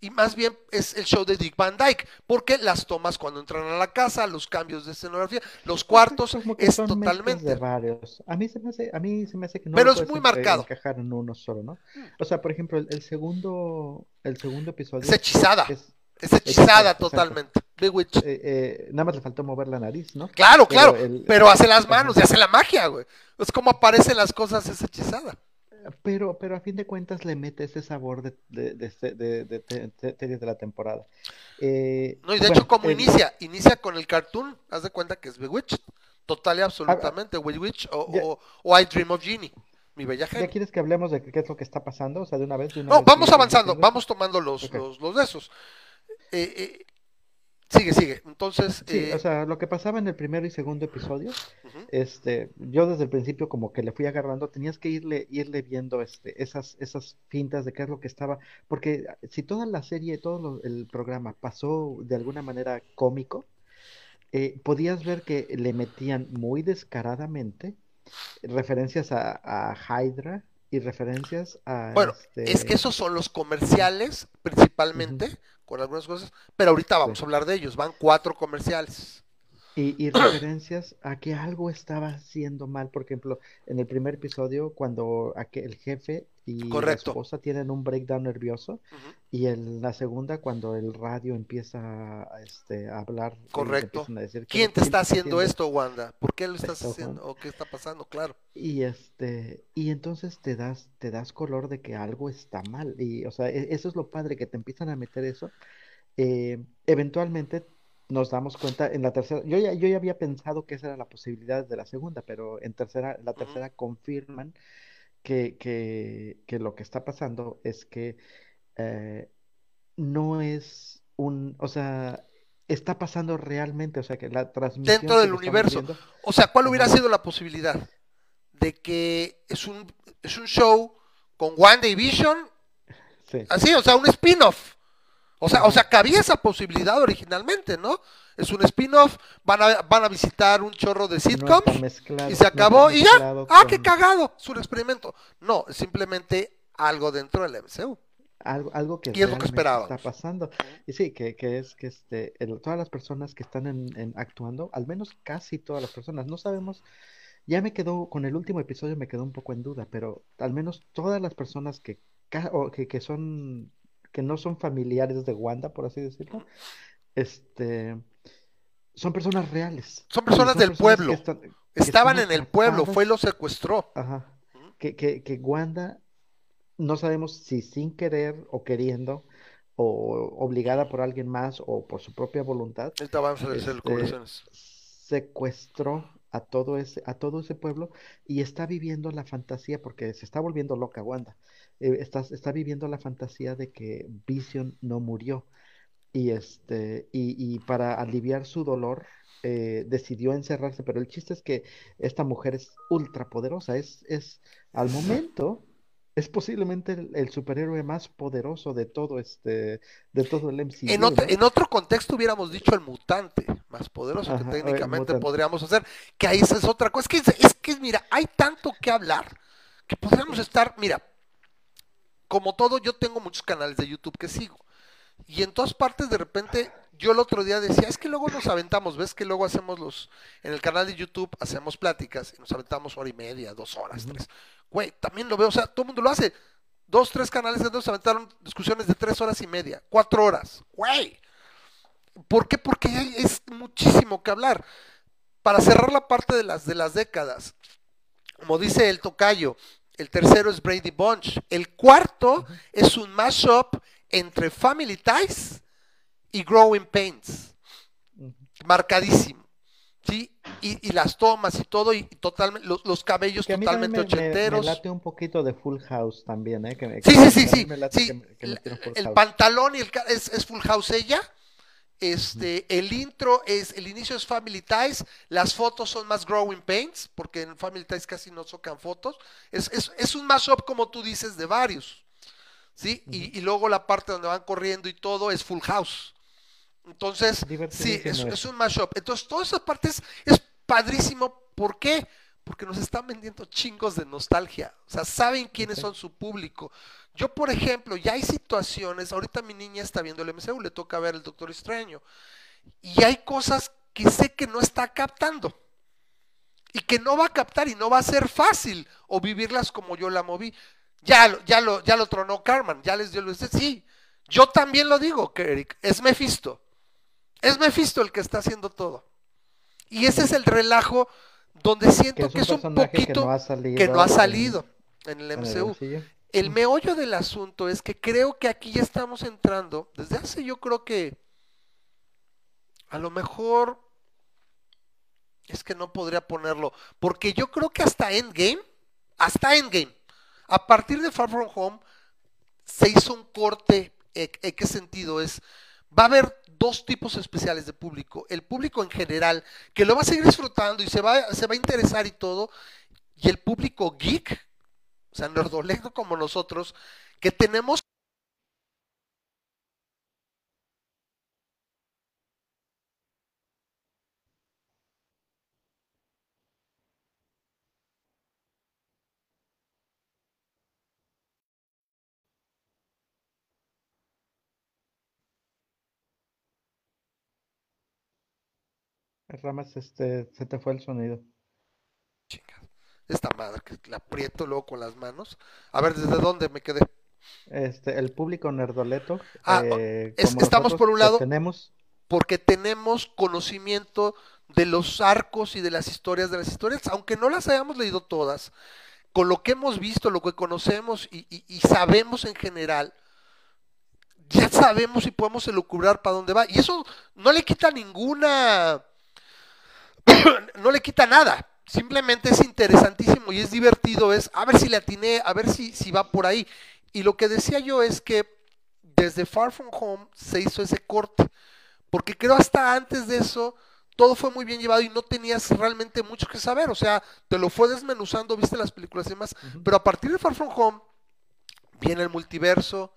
y más bien es el show de Dick Van Dyke, porque las tomas cuando entran a la casa, los cambios de escenografía, los cuartos es totalmente de varios. A mí se me hace, a mí se me hace que no Pero es muy marcado. encajar en uno solo, ¿no? O sea, por ejemplo, el, segundo el segundo episodio es hechizada. Es, hechizada totalmente. Eh, eh, nada más le faltó mover la nariz, ¿no? Claro, claro. Pero hace las manos y hace la magia, güey. Es como aparecen las cosas, es hechizada. Pero, pero a fin de cuentas le mete ese sabor de, de, de, de, de la temporada. Eh, no, y de hecho, como inicia, inicia con el cartoon, haz de cuenta que es Bewitched, total y absolutamente, ah, Bewitched o, o, I Dream of Genie. Mi bella gente. ¿Ya quieres que hablemos de qué es lo que está pasando? O sea, de una vez. no, vamos avanzando, vamos tomando los, los, los de esos. Eh, eh, Sigue, sigue. Entonces. Sí, eh, o sea, lo que pasaba en el primer y segundo episodio, este, yo desde el principio como que le fui agarrando, tenías que irle, irle viendo este, esas, esas pintas de qué es lo que estaba, porque si toda la serie, todo el programa pasó de alguna manera cómico, eh, podías ver que le metían muy descaradamente referencias a, a Hydra, y referencias a... Bueno, este es que esos son los comerciales principalmente, con algunas cosas, pero ahorita vamos a hablar de ellos, van cuatro comerciales. Y, referencias a que algo estaba haciendo mal, por ejemplo, en el primer episodio, cuando el jefe y la esposa tienen un breakdown nervioso, y en la segunda, cuando el radio empieza a, este, hablar. Correcto. ¿Quién te está haciendo, esto, Wanda? ¿Por qué lo estás haciendo? ¿O qué está pasando? Claro. Y este, y entonces te das, te das color de que algo está mal. Y, o sea, e, eso es lo padre, que te empiezan a meter eso. Eh, eventualmente nos damos cuenta en la tercera, yo ya, yo ya había pensado que esa era la posibilidad de la segunda, pero en tercera, la tercera confirman que, que, que, lo que está pasando es que eh, no es un, o sea, está pasando realmente, o sea, que la transmisión... Dentro del universo. o sea, ¿cuál hubiera sido la posibilidad? De que es un, es un show con One Day Vision, así, o sea, un spin-off. O sea, o sea, cabía esa posibilidad originalmente, ¿no? Es un spin-off, van a, van a visitar un chorro de sitcoms y se acabó y ya. Ah, qué cagado, es un experimento. No, es simplemente algo dentro del MCU. Algo, algo que, y es lo que está pasando. Y sí, que, que es que este, todas las personas que están en, actuando, al menos casi todas las personas, no sabemos, ya me quedó, con el último episodio me quedó un poco en duda, pero al menos todas las personas que, que, que son que no son familiares de Wanda, por así decirlo, este, son personas reales. Son personas del pueblo. Estaban en el pueblo, fue lo secuestró. Ajá. Que, que, que Wanda, no sabemos si sin querer o queriendo, o obligada por alguien más o por su propia voluntad, este, secuestró a todo ese a todo ese pueblo y está viviendo la fantasía porque se está volviendo loca Wanda eh, está, viviendo la fantasía de que Vision no murió. Y, este, y, para aliviar su dolor, eh, decidió encerrarse. Pero el chiste es que esta mujer es ultra poderosa. Es, es al momento, es posiblemente el, superhéroe más poderoso de todo este, de todo el MCU. En otro, en otro contexto hubiéramos dicho el mutante más poderoso que técnicamente podríamos hacer. Que ahí es otra cosa. Es que, es que, mira, hay tanto que hablar que podríamos estar, mira, como todo, yo tengo muchos canales de YouTube que sigo. Y en todas partes de repente, yo el otro día decía, es que luego nos aventamos, ves que luego hacemos los, en el canal de YouTube hacemos pláticas y nos aventamos hora y media, dos horas, tres. Güey, también lo veo, o sea, todo el mundo lo hace. Dos, tres canales de nos aventaron discusiones de tres horas y media, cuatro horas. Güey. ¿Por qué? Porque es muchísimo que hablar. Para cerrar la parte de las, de las décadas, como dice el tocayo, el tercero es Brady Bunch. El cuarto es un mashup entre Family Ties y Growing Pains. Marcadísimo. ¿Sí? Y, las tomas y todo, y totalmente, los, cabellos totalmente ochenteros. Me, late un poquito de Full House también, ¿eh? sí, sí, sí, sí. el, pantalón y el es, es Full House ella este, el intro es, el inicio es Family Ties, las fotos son más Growing Pains, porque en Family Ties casi no tocan fotos. Es, es, es un mashup, como tú dices, de varios. ¿Sí? y, luego la parte donde van corriendo y todo es Full House. Entonces, sí, es, es, un mashup. Entonces, todas esas partes es padrísimo. ¿Por qué? Porque nos están vendiendo chingos de nostalgia. O sea, saben quiénes son su público. Yo, por ejemplo, ya hay situaciones, ahorita mi niña está viendo el MCU, le toca ver el Doctor Extraño, y hay cosas que sé que no está captando y que no va a captar y no va a ser fácil o vivirlas como yo la moví. Ya, ya, lo, ya lo tronó Carmen, ya les dio lo sí. Yo también lo digo, Eric, es Mephisto. Es Mephisto el que está haciendo todo. Y ese es el relajo donde siento que es un, poquito que no ha salido, en, el MCU. El meollo del asunto es que creo que aquí ya estamos entrando, desde hace yo creo que a lo mejor es que no podría ponerlo, porque yo creo que hasta Endgame, hasta Endgame, a partir de Far From Home, se hizo un corte. ¿En qué sentido es? Va a haber dos tipos especiales de público. El público en general, que lo va a seguir disfrutando y se va, se va a interesar y todo, y el público geek, o sea, como nosotros, que tenemos Ramas, este, se te fue el sonido. Esta madre que la aprieto luego con las manos. A ver, ¿desde dónde me quedé? Este, el público nerdoleto. Ah, eh, estamos por un lado. Tenemos. Porque tenemos conocimiento de los arcos y de las historias de las historias, aunque no las hayamos leído todas, con lo que hemos visto, lo que conocemos y, sabemos en general, ya sabemos y podemos elucubrar para dónde va. Y eso no le quita ninguna, no le quita nada. Simplemente es interesantísimo y es divertido, es a ver si le atiné, a ver si, si va por ahí. Y lo que decía yo es que desde Far From Home se hizo ese corte, porque creo hasta antes de eso todo fue muy bien llevado y no tenías realmente mucho que saber, o sea, te lo fue desmenuzando, viste las películas y demás, pero a partir de Far From Home viene el multiverso,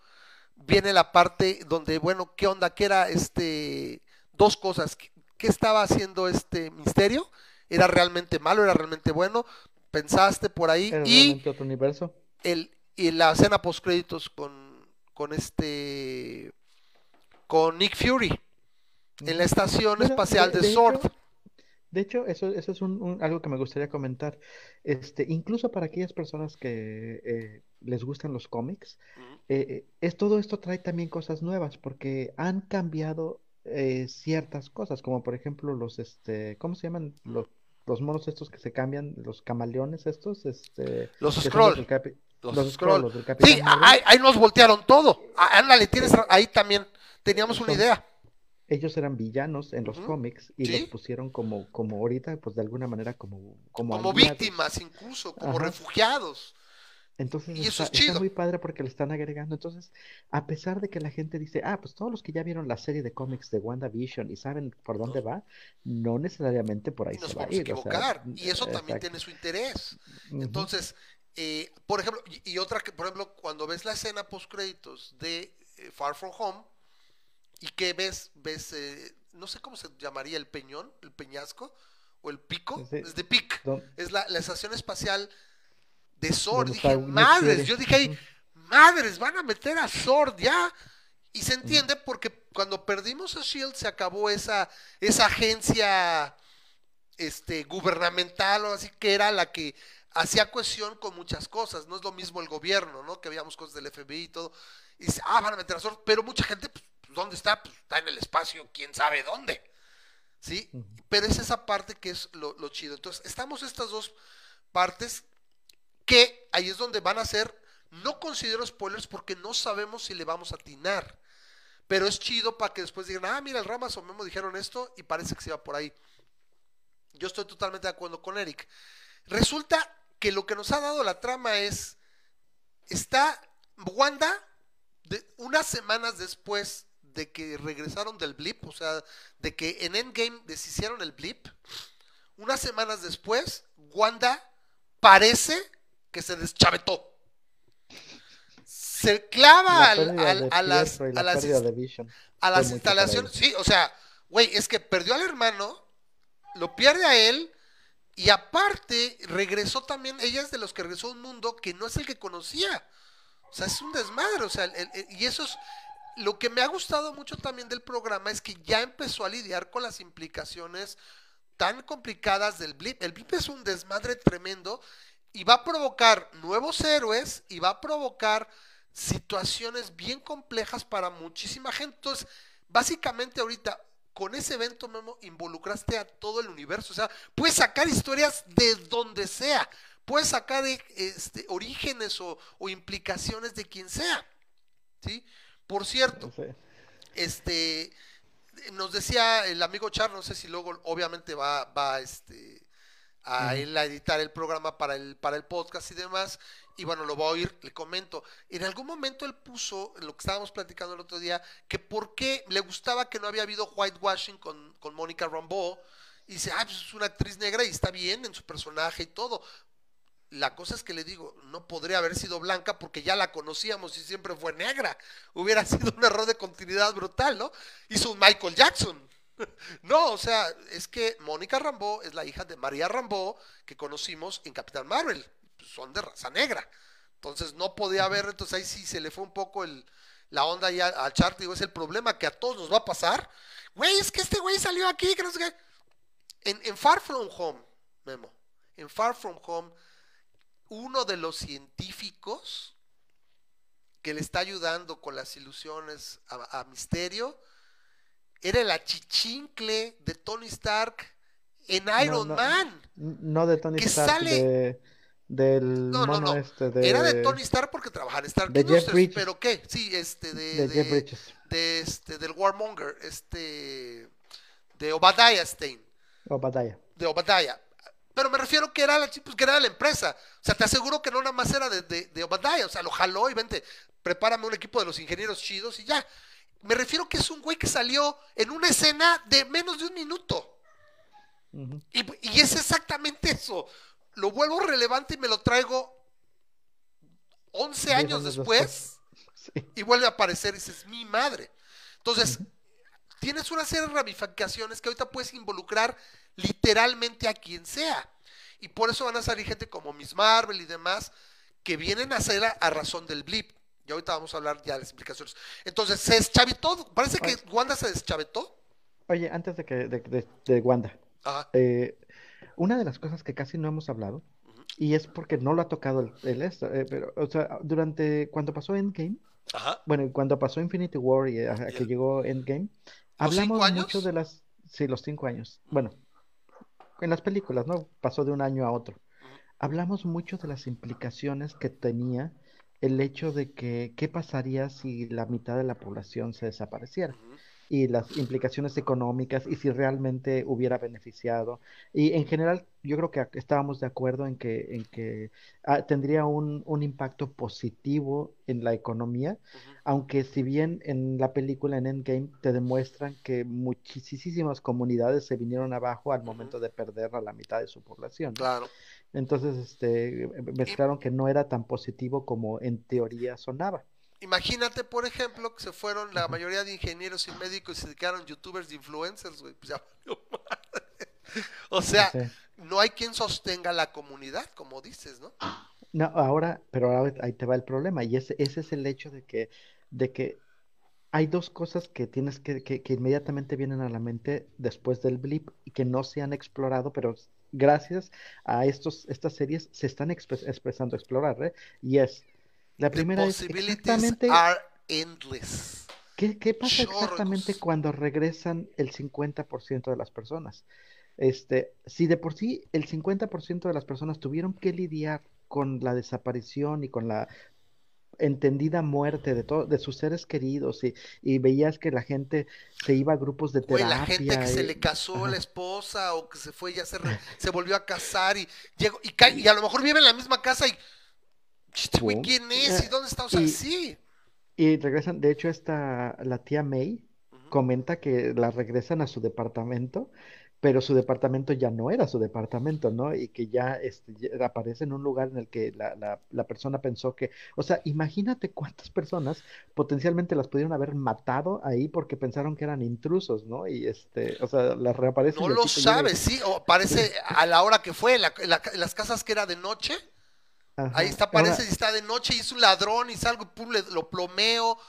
viene la parte donde, bueno, ¿qué onda? ¿Qué era este? Dos cosas, ¿qué estaba haciendo este misterio? ¿Era realmente malo? ¿Era realmente bueno? ¿Pensaste por ahí? y otro universo? El, y la escena post créditos con, con este con Nick Fury en la estación espacial de, Sword. de hecho, eso, eso es un, algo que me gustaría comentar. Este, incluso para aquellas personas que eh, les gustan los cómics, eh, eh, es, todo esto trae también cosas nuevas, porque han cambiado ciertas cosas, como por ejemplo los, este, ¿cómo se llaman? Los, los monos estos que se cambian, los camaleones estos, este, los scroll. Los, scroll. sí, ahí, nos voltearon todo. Ah, ándale, tienes ahí también teníamos una idea ellos eran villanos en los cómics y los pusieron como, como ahorita, pues de alguna manera como... Como, como víctimas incluso, como refugiados. Entonces y eso es muy padre porque le están agregando. Entonces, a pesar de que la gente dice, ah, pues todos los que ya vieron la serie de cómics de WandaVision y saben por dónde va, no necesariamente por ahí se va a ir. Equivocar. y eso también tiene su interés. Entonces, eh, por ejemplo, y, otra que, por ejemplo, cuando ves la escena post créditos de eh, Far From Home, y que ves, ves, eh, no sé cómo se llamaría el peñón, el peñasco, o el pico, es de PIC, es la, estación espacial de Sword. Dije, madres, yo dije ahí, madres, van a meter a Sword ya. Y se entiende porque cuando perdimos a Shield se acabó esa, esa agencia este, gubernamental o así que era la que hacía cohesión con muchas cosas. No es lo mismo el gobierno, ¿no? Que habíamos cosas del FBI y todo. Y dice, ah, van a meter a Sword. Pero mucha gente pues, ¿Dónde está? Pues está en el espacio, quién sabe dónde. ¿Sí? Pero es esa parte que es lo, chido. Entonces, estamos estas dos partes que ahí es donde van a ser, no considero spoilers porque no sabemos si le vamos a atinar. Pero es chido para que después digan, ah, mira, el Ramas o Memo dijeron esto y parece que se va por ahí. Yo estoy totalmente de acuerdo con Eric. Resulta que lo que nos ha dado la trama es, está Wanda, de, unas semanas después de que regresaron del blip, o sea, de que en Endgame deshicieron el blip, unas semanas después, Wanda parece que se deschavetó. Se clava a las, a las, a las instalaciones. Sí, o sea, güey, es que perdió al hermano, lo pierde a él, y aparte regresó también, ella es de los que regresó a un mundo que no es el que conocía. O sea, es un desmadre, o sea, y eso es, lo que me ha gustado mucho también del programa es que ya empezó a lidiar con las implicaciones tan complicadas del blip. El blip es un desmadre tremendo y va a provocar nuevos héroes y va a provocar situaciones bien complejas para muchísima gente. Entonces, básicamente ahorita con ese evento Memo involucraste a todo el universo, o sea, puedes sacar historias de donde sea, puedes sacar este, orígenes o, o implicaciones de quien sea, ¿sí? Por cierto, este nos decía el amigo Char, no sé si luego obviamente va, va este, a él a editar el programa para el, para el podcast y demás, y bueno, lo va a oír, le comento. En algún momento él puso, en lo que estábamos platicando el otro día, que por qué le gustaba que no había habido whitewashing con, con Mónica Rambeau, y dice, ah, pues es una actriz negra y está bien en su personaje y todo. La cosa es que le digo, no podría haber sido blanca porque ya la conocíamos y siempre fue negra. Hubiera sido un error de continuidad brutal, ¿no? Hizo un Michael Jackson. No, o sea, es que Mónica Rambeau es la hija de María Rambeau que conocimos en Capitán Marvel. Son de raza negra. Entonces no podía haber, entonces ahí sí se le fue un poco el, la onda ya al chart. Digo, es el problema que a todos nos va a pasar. Güey, es que este güey salió aquí, que no sé qué. En, Far From Home, Memo, en Far From Home, uno de los científicos que le está ayudando con las ilusiones a, Misterio era el achichincle de Tony Stark en Iron Man. No de Tony Stark, del no, no, no. Este de... Era de Tony Stark porque trabajaba en Stark Industries, pero qué, sí, este de, de, de, este del Warmonger, este de Obadiah Stein. Obadiah. De Obadiah. Pero me refiero que era la, pues, que era la empresa. O sea, te aseguro que no nada más era de, de, Obadiah. O sea, lo jaló y vente, prepárame un equipo de los ingenieros chidos y ya. Me refiero que es un güey que salió en una escena de menos de un minuto. y, y, es exactamente eso lo vuelvo relevante y me lo traigo 11 años después, y vuelve a aparecer y dices, mi madre. Entonces, tienes una serie de ramificaciones que ahorita puedes involucrar literalmente a quien sea. Y por eso van a salir gente como Miss Marvel y demás que vienen a hacer a, razón del blip. Y ahorita vamos a hablar ya de las implicaciones. Entonces, se deschavetó. Parece que Wanda se deschavetó. Oye, antes de que de, Wanda. Eh, una de las cosas que casi no hemos hablado, y es porque no lo ha tocado el, el esto, eh, pero, o sea, durante, cuando pasó Endgame, bueno, cuando pasó Infinity War y a, que llegó Endgame, hablamos mucho de las, sí, los cinco años, bueno, en las películas, ¿no? Pasó de un año a otro. Hablamos mucho de las implicaciones que tenía el hecho de que qué pasaría si la mitad de la población se desapareciera y las implicaciones económicas y si realmente hubiera beneficiado. Y en general yo creo que estábamos de acuerdo en que, en que ah, tendría un, un, impacto positivo en la economía, aunque si bien en la película en Endgame te demuestran que muchísimas comunidades se vinieron abajo al momento de perder a la mitad de su población. Claro. Entonces, este, mezclaron que no era tan positivo como en teoría sonaba. Imagínate, por ejemplo, que se fueron la mayoría de ingenieros y médicos y se dedicaron youtubers de influencers, güey. Pues ya O sea, no hay quien sostenga la comunidad, como dices, ¿no? No, ahora, pero ahora ahí te va el problema. Y ese, ese es el hecho de que, de que hay dos cosas que tienes que, que, inmediatamente vienen a la mente después del blip y que no se han explorado, pero gracias a estos, estas series se están expresando explorar, ¿eh? Y es la primera es exactamente... ¿Qué, pasa exactamente cuando regresan el 50% de las personas? Este, si de por sí el 50% de las personas tuvieron que lidiar con la desaparición y con la entendida muerte de de sus seres queridos y, veías que la gente se iba a grupos de terapia. la gente que se le casó la esposa o que se fue ya se, se volvió a casar y llegó y, y a lo mejor vive en la misma casa y este ¿quién es? ¿Y dónde está? O sea, y, sí. Y regresan, de hecho, esta, la tía May comenta que la regresan a su departamento, pero su departamento ya no era su departamento, ¿no? Y que ya, este, aparece en un lugar en el que la, la, la, persona pensó que, o sea, imagínate cuántas personas potencialmente las pudieron haber matado ahí porque pensaron que eran intrusos, ¿no? Y este, o sea, las reaparecen. No lo sabes, sí, o aparece a la hora que fue, las casas que era de noche Ahí está, parece, y está de noche y es un ladrón y salgo y pum, lo plomeo.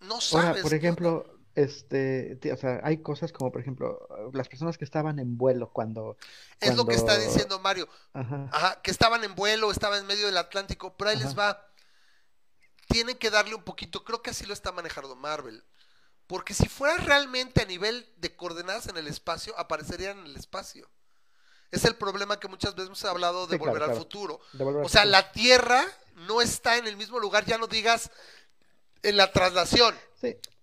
No sabes. por ejemplo, este, o sea, hay cosas como, por ejemplo, las personas que estaban en vuelo cuando... Es lo que está diciendo Mario. Ajá. que estaban en vuelo, estaban en medio del Atlántico, pero ahí les va. Tienen que darle un poquito, creo que así lo está manejando Marvel. Porque si fuera realmente a nivel de coordenadas en el espacio, aparecerían en el espacio. Es el problema que muchas veces hemos hablado de volver al futuro. o sea, la Tierra no está en el mismo lugar, ya no digas en la traslación,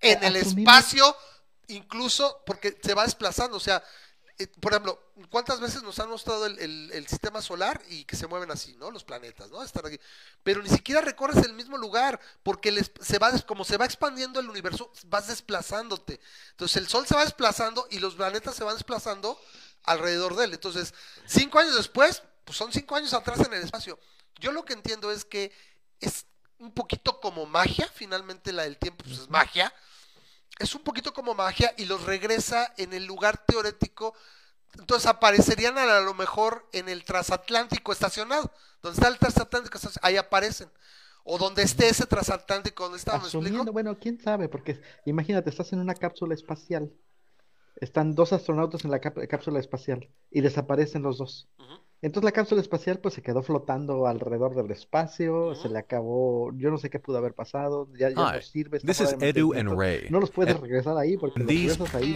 en el espacio, incluso porque se va desplazando. O sea, eh, por ejemplo, ¿cuántas veces nos han mostrado el, sistema solar y que se mueven así, ¿no? Los planetas, ¿no? Estar aquí. Pero ni siquiera recorres el mismo lugar, porque se va, como se va expandiendo el universo, vas desplazándote. Entonces el Sol se va desplazando y los planetas se van desplazando alrededor de él. Entonces, cinco años después, pues son cinco años atrás en el espacio. Yo lo que entiendo es que es un poquito como magia, finalmente la del tiempo pues es magia, es un poquito como magia y los regresa en el lugar teórico. Entonces aparecerían a lo mejor en el transatlántico estacionado. Donde está el transatlántico, ahí aparecen. O donde esté ese transatlántico, donde está, bueno, quién sabe, porque imagínate, estás en una cápsula espacial están dos astronautas en la cápsula espacial y desaparecen los dos. Entonces la cápsula espacial pues se quedó flotando alrededor del espacio, se le acabó, yo no sé qué pudo haber pasado, ya, ya no sirve. This is Edu and Ray. No los puedes regresar ahí porque los regresas ahí.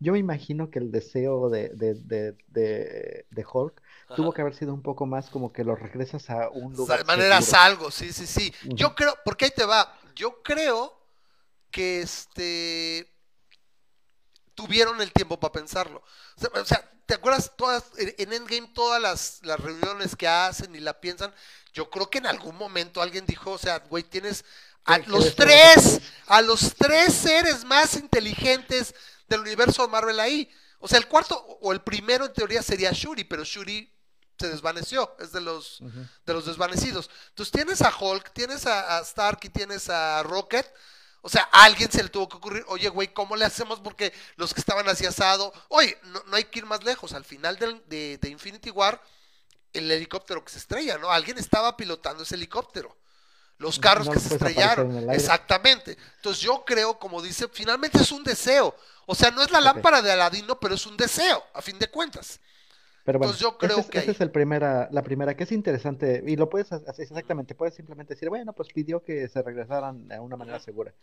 Yo me imagino que el deseo de, de, de, de, de Hulk tuvo que haber sido un poco más como que lo regresas a un lugar. De manera salgo, sí, sí, sí. Yo creo, porque ahí te va, yo creo que este tuvieron el tiempo para pensarlo. O sea, ¿te acuerdas todas, en Endgame todas las, las, reuniones que hacen y la piensan? Yo creo que en algún momento alguien dijo, o sea, güey, tienes a los tres, a los tres seres más inteligentes del universo Marvel ahí. O sea, el cuarto o el primero en teoría sería Shuri, pero Shuri se desvaneció, es de los, de los desvanecidos. Entonces tienes a Hulk, tienes a, Stark y tienes a Rocket. O sea, a alguien se le tuvo que ocurrir, oye, güey, ¿cómo le hacemos? Porque los que estaban así asado, oye, no, hay que ir más lejos. Al final de, de, Infinity War, el helicóptero que se estrella, ¿no? Alguien estaba pilotando ese helicóptero. Los carros que se estrellaron. Exactamente. Entonces yo creo, como dice, finalmente es un deseo. O sea, no es la lámpara de Aladino, pero es un deseo, a fin de cuentas. Pero bueno, yo creo ese, que esa es el primera, la primera que es interesante y lo puedes hacer exactamente, puedes simplemente decir, bueno, pues pidió que se regresaran de una manera segura.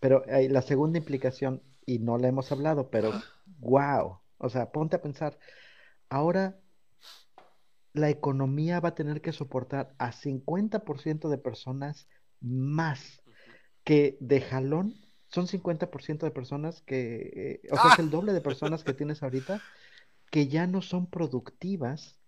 Pero hay la segunda implicación, y no la hemos hablado, pero wow, o sea, ponte a pensar, ahora la economía va a tener que soportar a 50% de personas más que de jalón. Son 50% de personas que, eh, o sea, es el doble de personas que tienes ahorita que ya no son productivas,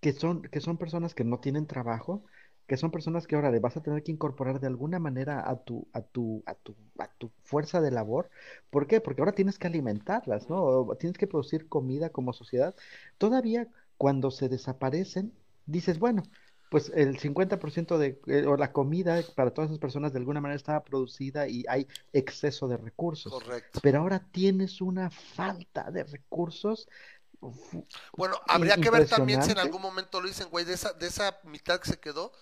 que son, que son personas que no tienen trabajo, que son personas que ahora le vas a tener que incorporar de alguna manera a tu, a tu, a tu, a tu fuerza de labor. ¿Por qué? Porque ahora tienes que alimentarlas, ¿no? Tienes que producir comida como sociedad. Todavía cuando se desaparecen, dices, bueno, pues el 50% de eh, o la comida para todas esas personas de alguna manera estaba producida y hay exceso de recursos. Correcto. Pero ahora tienes una falta de recursos bueno, habría que ver también si en algún momento lo dicen, güey, de esa, de esa mitad que se quedó,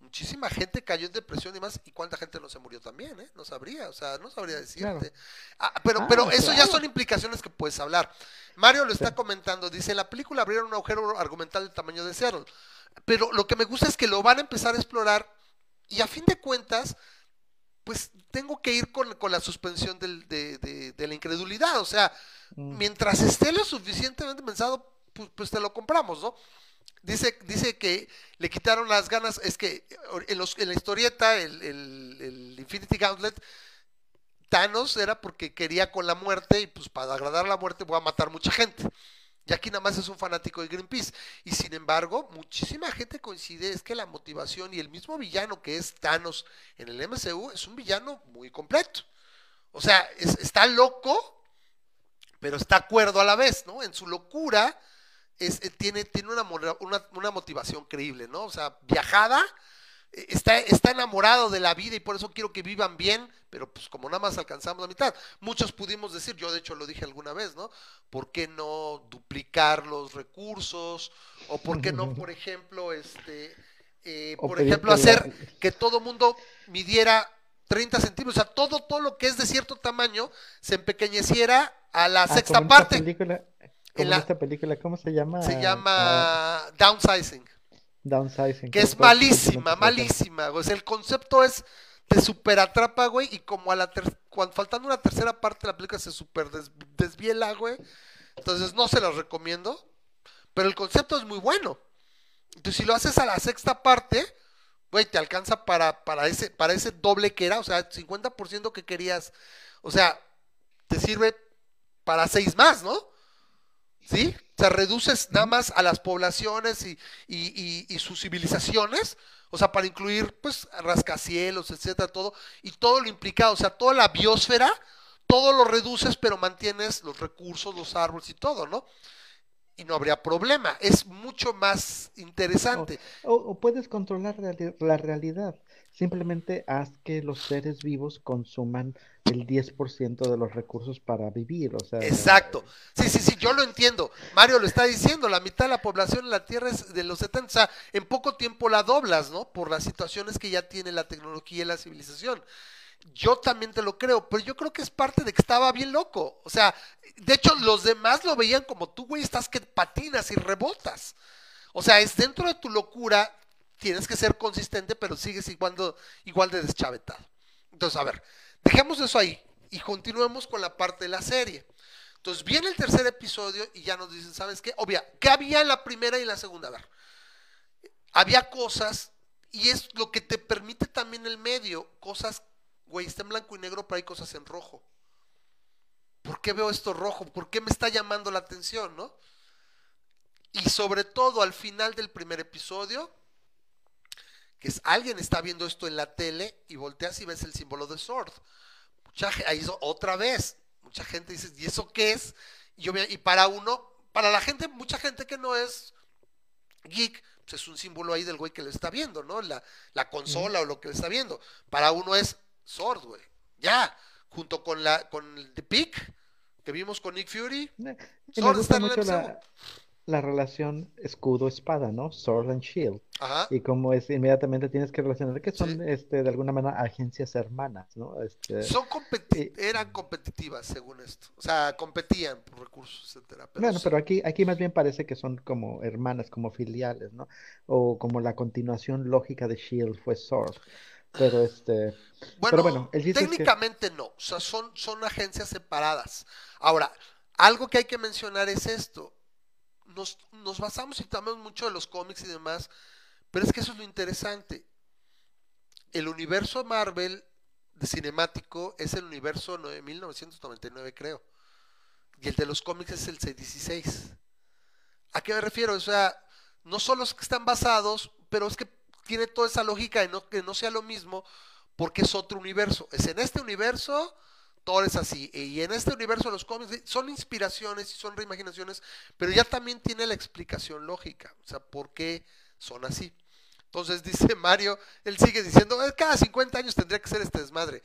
muchísima gente cayó en depresión y más, y cuánta gente no se murió también, ¿eh? No sabría, o sea, no sabría decirte. Ah, pero ah, pero eso ya son implicaciones que puedes hablar. Mario lo está comentando, dice, la película abrieron un agujero argumental del tamaño de Seattle. Pero lo que me gusta es que lo van a empezar a explorar y a fin de cuentas, pues tengo que ir con, la suspensión de, la incredulidad. O sea, mm. mientras esté lo suficientemente pensado, pues, pues, te lo compramos, ¿no? Dice, dice que le quitaron las ganas, es que en, los, en la historieta, el, el, Infinity Gauntlet, Thanos era porque quería con la muerte y pues para agradar la muerte voy a matar mucha gente. Y aquí nada más es un fanático de Greenpeace. Y sin embargo, muchísima gente coincide es que la motivación y el mismo villano que es Thanos en el MCU es un villano muy completo. O sea, está loco, pero está acuerdo a la vez, ¿no? En su locura es, eh, tiene, tiene una, una, una motivación creíble, ¿no? O sea, viajada está, está enamorado de la vida y por eso quiero que vivan bien, pero pues como nada más alcanzamos la mitad. Muchos pudimos decir, yo de hecho lo dije alguna vez, ¿no? ¿Por qué no duplicar los recursos? O por qué no, por ejemplo, este, eh, por ejemplo, hacer que todo mundo midiera 30 centímetros, o sea, todo, todo lo que es de cierto tamaño se empequeñeciera a la ah, sexta parte. en la, esta película, ¿cómo se llama? Se llama Downsizing. Downsizing. Que es malísima, malísima, güey. el concepto es, te super atrapa, güey, y como a la cuando faltando una tercera parte la película se super desviela, güey. Entonces no se los recomiendo, pero el concepto es muy bueno. Entonces si lo haces a la sexta parte, güey, te alcanza para, para, ese, para ese doble que era, o sea, 50% que querías. O sea, te sirve para seis más, ¿no? ¿Sí? O sea, reduces nada más a las poblaciones y, sus civilizaciones, o sea, para incluir, pues, rascacielos, etcétera, todo, y todo lo implicado, o sea, toda la biosfera, todo lo reduces, pero mantienes los recursos, los árboles y todo, ¿no? Y no habría problema, es mucho más interesante. O, puedes controlar la realidad. Simplemente haz que los seres vivos consuman el 10% de los recursos para vivir, o sea... Exacto. Sí, sí, sí, yo lo entiendo. Mario lo está diciendo, la mitad de la población en la Tierra es de los 70, o sea, en poco tiempo la doblas, ¿no? Por las situaciones que ya tiene la tecnología y la civilización. yo también te lo creo, pero yo creo que es parte de que estaba bien loco. O sea, de hecho, los demás lo veían como tú, güey, estás que patinas y rebotas. O sea, es dentro de tu locura, tienes que ser consistente, pero sigues igual, de deschavetado. Entonces, a ver, dejemos eso ahí y continuemos con la parte de la serie. Entonces, viene el tercer episodio y ya nos dicen, ¿sabes qué? Obvia, ¿qué había en la primera y en la segunda? A ver, había cosas y es lo que te permite también el medio, cosas güey, está en blanco y negro, pero hay cosas en rojo. ¿Por qué veo esto rojo? ¿Por qué me está llamando la atención, no? Y sobre todo al final del primer episodio, que es alguien está viendo esto en la tele y volteas y ves el símbolo de Sword. Mucha, ahí otra vez, mucha gente dice, ¿y eso qué es? Y, yo, y para uno, para la gente, mucha gente que no es geek, pues es un símbolo ahí del güey que lo está viendo, ¿no? La, la consola o lo que le está viendo. Para uno es Sword, güey. Ya, junto con la con The Peak que vimos con Nick Fury. Sword está en mucho la, la, relación escudo-espada, ¿no? Sword and Shield. Ajá. Y como es, inmediatamente tienes que relacionar que son, este, de alguna manera, agencias hermanas, ¿no? Este, son eran competitivas, según esto. O sea, competían por recursos, etcétera. bueno, pero aquí, aquí más bien parece que son como hermanas, como filiales, ¿no? O como la continuación lógica de Shield fue Sword. Pero este. Bueno, bueno técnicamente no. O sea, son, son agencias separadas. Ahora, algo que hay que mencionar es esto. Nos, nos basamos y tomamos mucho de los cómics y demás, pero es que eso es lo interesante. El universo Marvel de cinemático es el universo de 1999, creo. Y el de los cómics es el 616. ¿A qué me refiero? O sea, no son los que están basados, pero es que tiene toda esa lógica de no, que no sea lo mismo porque es otro universo. Es en este universo, todo es así. Y en este universo los cómics son inspiraciones y son reimaginaciones, pero ya también tiene la explicación lógica. O sea, por qué son así. Entonces dice Mario, él sigue diciendo, cada 50 años tendría que ser este desmadre.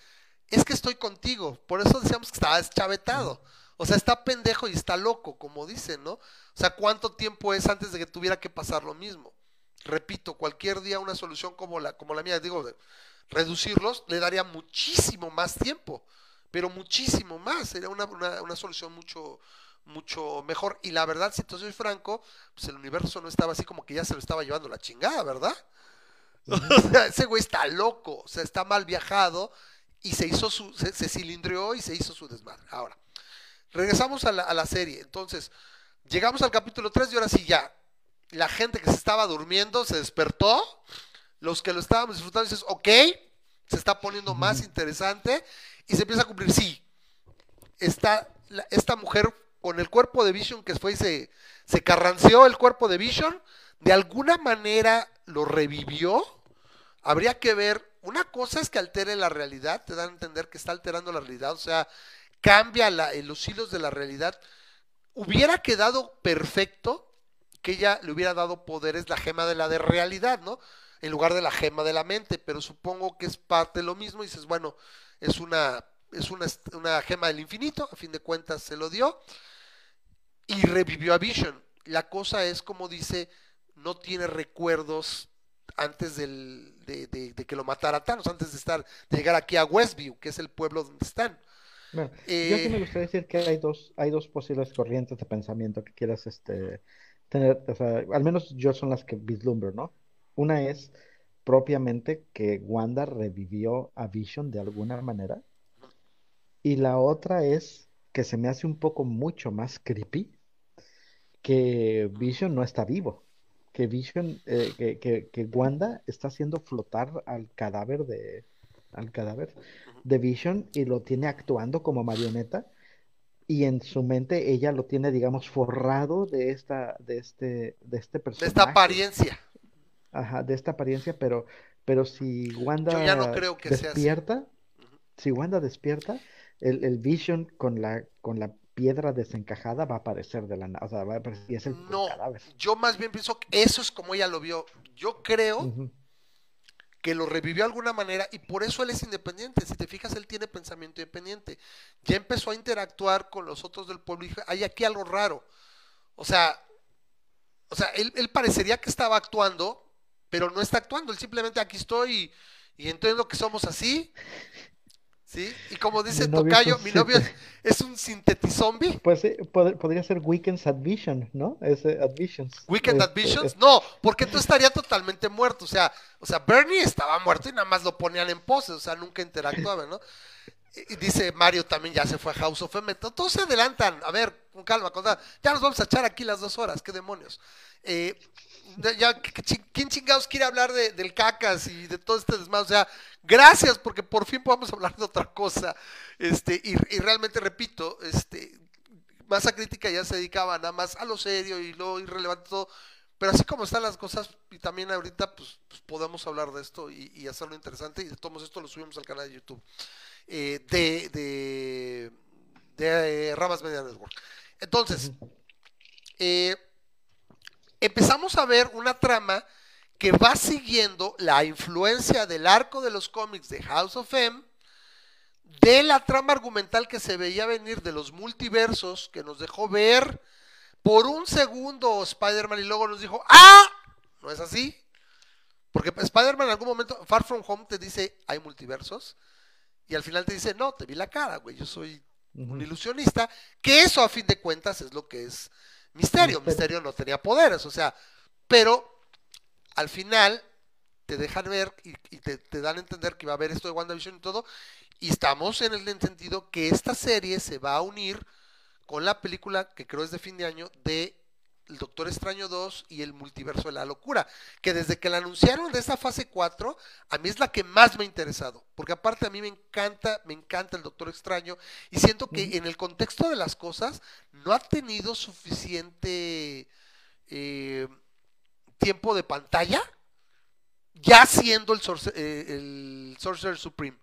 Es que estoy contigo, por eso decíamos que estaba deschavetado. O sea, está pendejo y está loco, como dicen, ¿no? O sea, ¿cuánto tiempo es antes de que tuviera que pasar lo mismo? repito, cualquier día una solución como la, como la mía, digo, reducirlos le daría muchísimo más tiempo, pero muchísimo más, sería una, una, solución mucho, mucho mejor. Y la verdad, si te soy franco, pues el universo no estaba así como que ya se lo estaba llevando la chingada, ¿verdad? O sea, ese güey está loco, o sea, está mal viajado y se hizo su, se, cilindrió y se hizo su desmadre. Ahora, regresamos a la, a la serie. Entonces, llegamos al capítulo 3 y ahora sí ya, la gente que se estaba durmiendo se despertó, los que lo estábamos disfrutando dices, ok, se está poniendo más interesante y se empieza a cumplir, sí, está esta mujer con el cuerpo de Vision que fue y se, se carranceó el cuerpo de Vision, de alguna manera lo revivió, habría que ver, una cosa es que altere la realidad, te dan a entender que está alterando la realidad, o sea, cambia la, los hilos de la realidad, hubiera quedado perfecto que ella le hubiera dado poderes la gema de la de realidad, ¿no? En lugar de la gema de la mente, pero supongo que es parte de lo mismo y dices, bueno, es una es una, una gema del infinito, a fin de cuentas se lo dio y revivió a Vision. La cosa es como dice, no tiene recuerdos antes del, de, de, que lo matara Thanos, antes de estar de llegar aquí a Westview, que es el pueblo donde están. Bueno, yo sí me eh, gustaría decir que hay dos, hay dos posibles corrientes de pensamiento que quieras este, tener, o sea, al menos yo son las que vislumbro, ¿no? Una es propiamente que Wanda revivió a Vision de alguna manera. Y la otra es que se me hace un poco mucho más creepy que Vision no está vivo. Que Vision, eh, que, que, que, Wanda está haciendo flotar al cadáver de al cadáver de Vision y lo tiene actuando como marioneta y en su mente ella lo tiene, digamos, forrado de esta, de este, de este personaje. De esta apariencia. Ajá, de esta apariencia, pero, pero si Wanda Yo ya no creo que despierta, si Wanda despierta, el, el, Vision con la, con la piedra desencajada va a aparecer de la nada, o sea, va a aparecer y es el no, Yo más bien pienso que eso es como ella lo vio. Yo creo que lo revivió de alguna manera y por eso él es independiente. Si te fijas, él tiene pensamiento independiente. Ya empezó a interactuar con los otros del pueblo y dijo, hay aquí algo raro. O sea, o sea, él, parecería que estaba actuando, pero no está actuando. Él simplemente aquí estoy y, entiendo que somos así. ¿Sí? Y como dice Tocayo, mi novio es, un sintetizombi. Pues podría ser Weekends at Vision, ¿no? Ese Advisions. Weekend at Visions, no, porque tú estaría totalmente muerto. O sea, o sea, Bernie estaba muerto y nada más lo ponían en poses, o sea, nunca interactuaba, ¿no? Y dice Mario también ya se fue a House of M. Todos se adelantan. A ver, con calma, con ya nos vamos a echar aquí las dos horas, qué demonios. Ya, ¿quién chingados quiere hablar de, del cacas y de todo este desmadre? O sea, gracias porque por fin podemos hablar de otra cosa. Este, y, realmente repito, este, masa crítica ya se dedicaba nada más a lo serio y lo irrelevante todo. Pero así como están las cosas, y también ahorita, pues, pues podemos hablar de esto y, hacerlo interesante. Y de todos esto lo subimos al canal de YouTube eh, de, de, de eh, Ramas Media Network. Entonces, eh, empezamos a ver una trama que va siguiendo la influencia del arco de los cómics de House of M, de la trama argumental que se veía venir de los multiversos, que nos dejó ver por un segundo Spider-Man y luego nos dijo, ¡ah! No es así. Porque Spider-Man en algún momento, Far From Home, te dice, hay multiversos. Y al final te dice, no, te vi la cara, güey, yo soy un ilusionista. Que eso, a fin de cuentas, es lo que es Misterio. Misterio no tenía poderes, o sea, pero al final te dejan ver y, te, dan a entender que va a haber esto de WandaVision y todo. Y estamos en el sentido que esta serie se va a unir con la película que creo es de fin de año de el Doctor Extraño 2 y el Multiverso de la Locura, que desde que la anunciaron de esta fase 4, a mí es la que más me ha interesado, porque aparte a mí me encanta, me encanta el Doctor Extraño y siento que en el contexto de las cosas no ha tenido suficiente eh, tiempo de pantalla, ya siendo el, eh, el Sorcerer Supreme.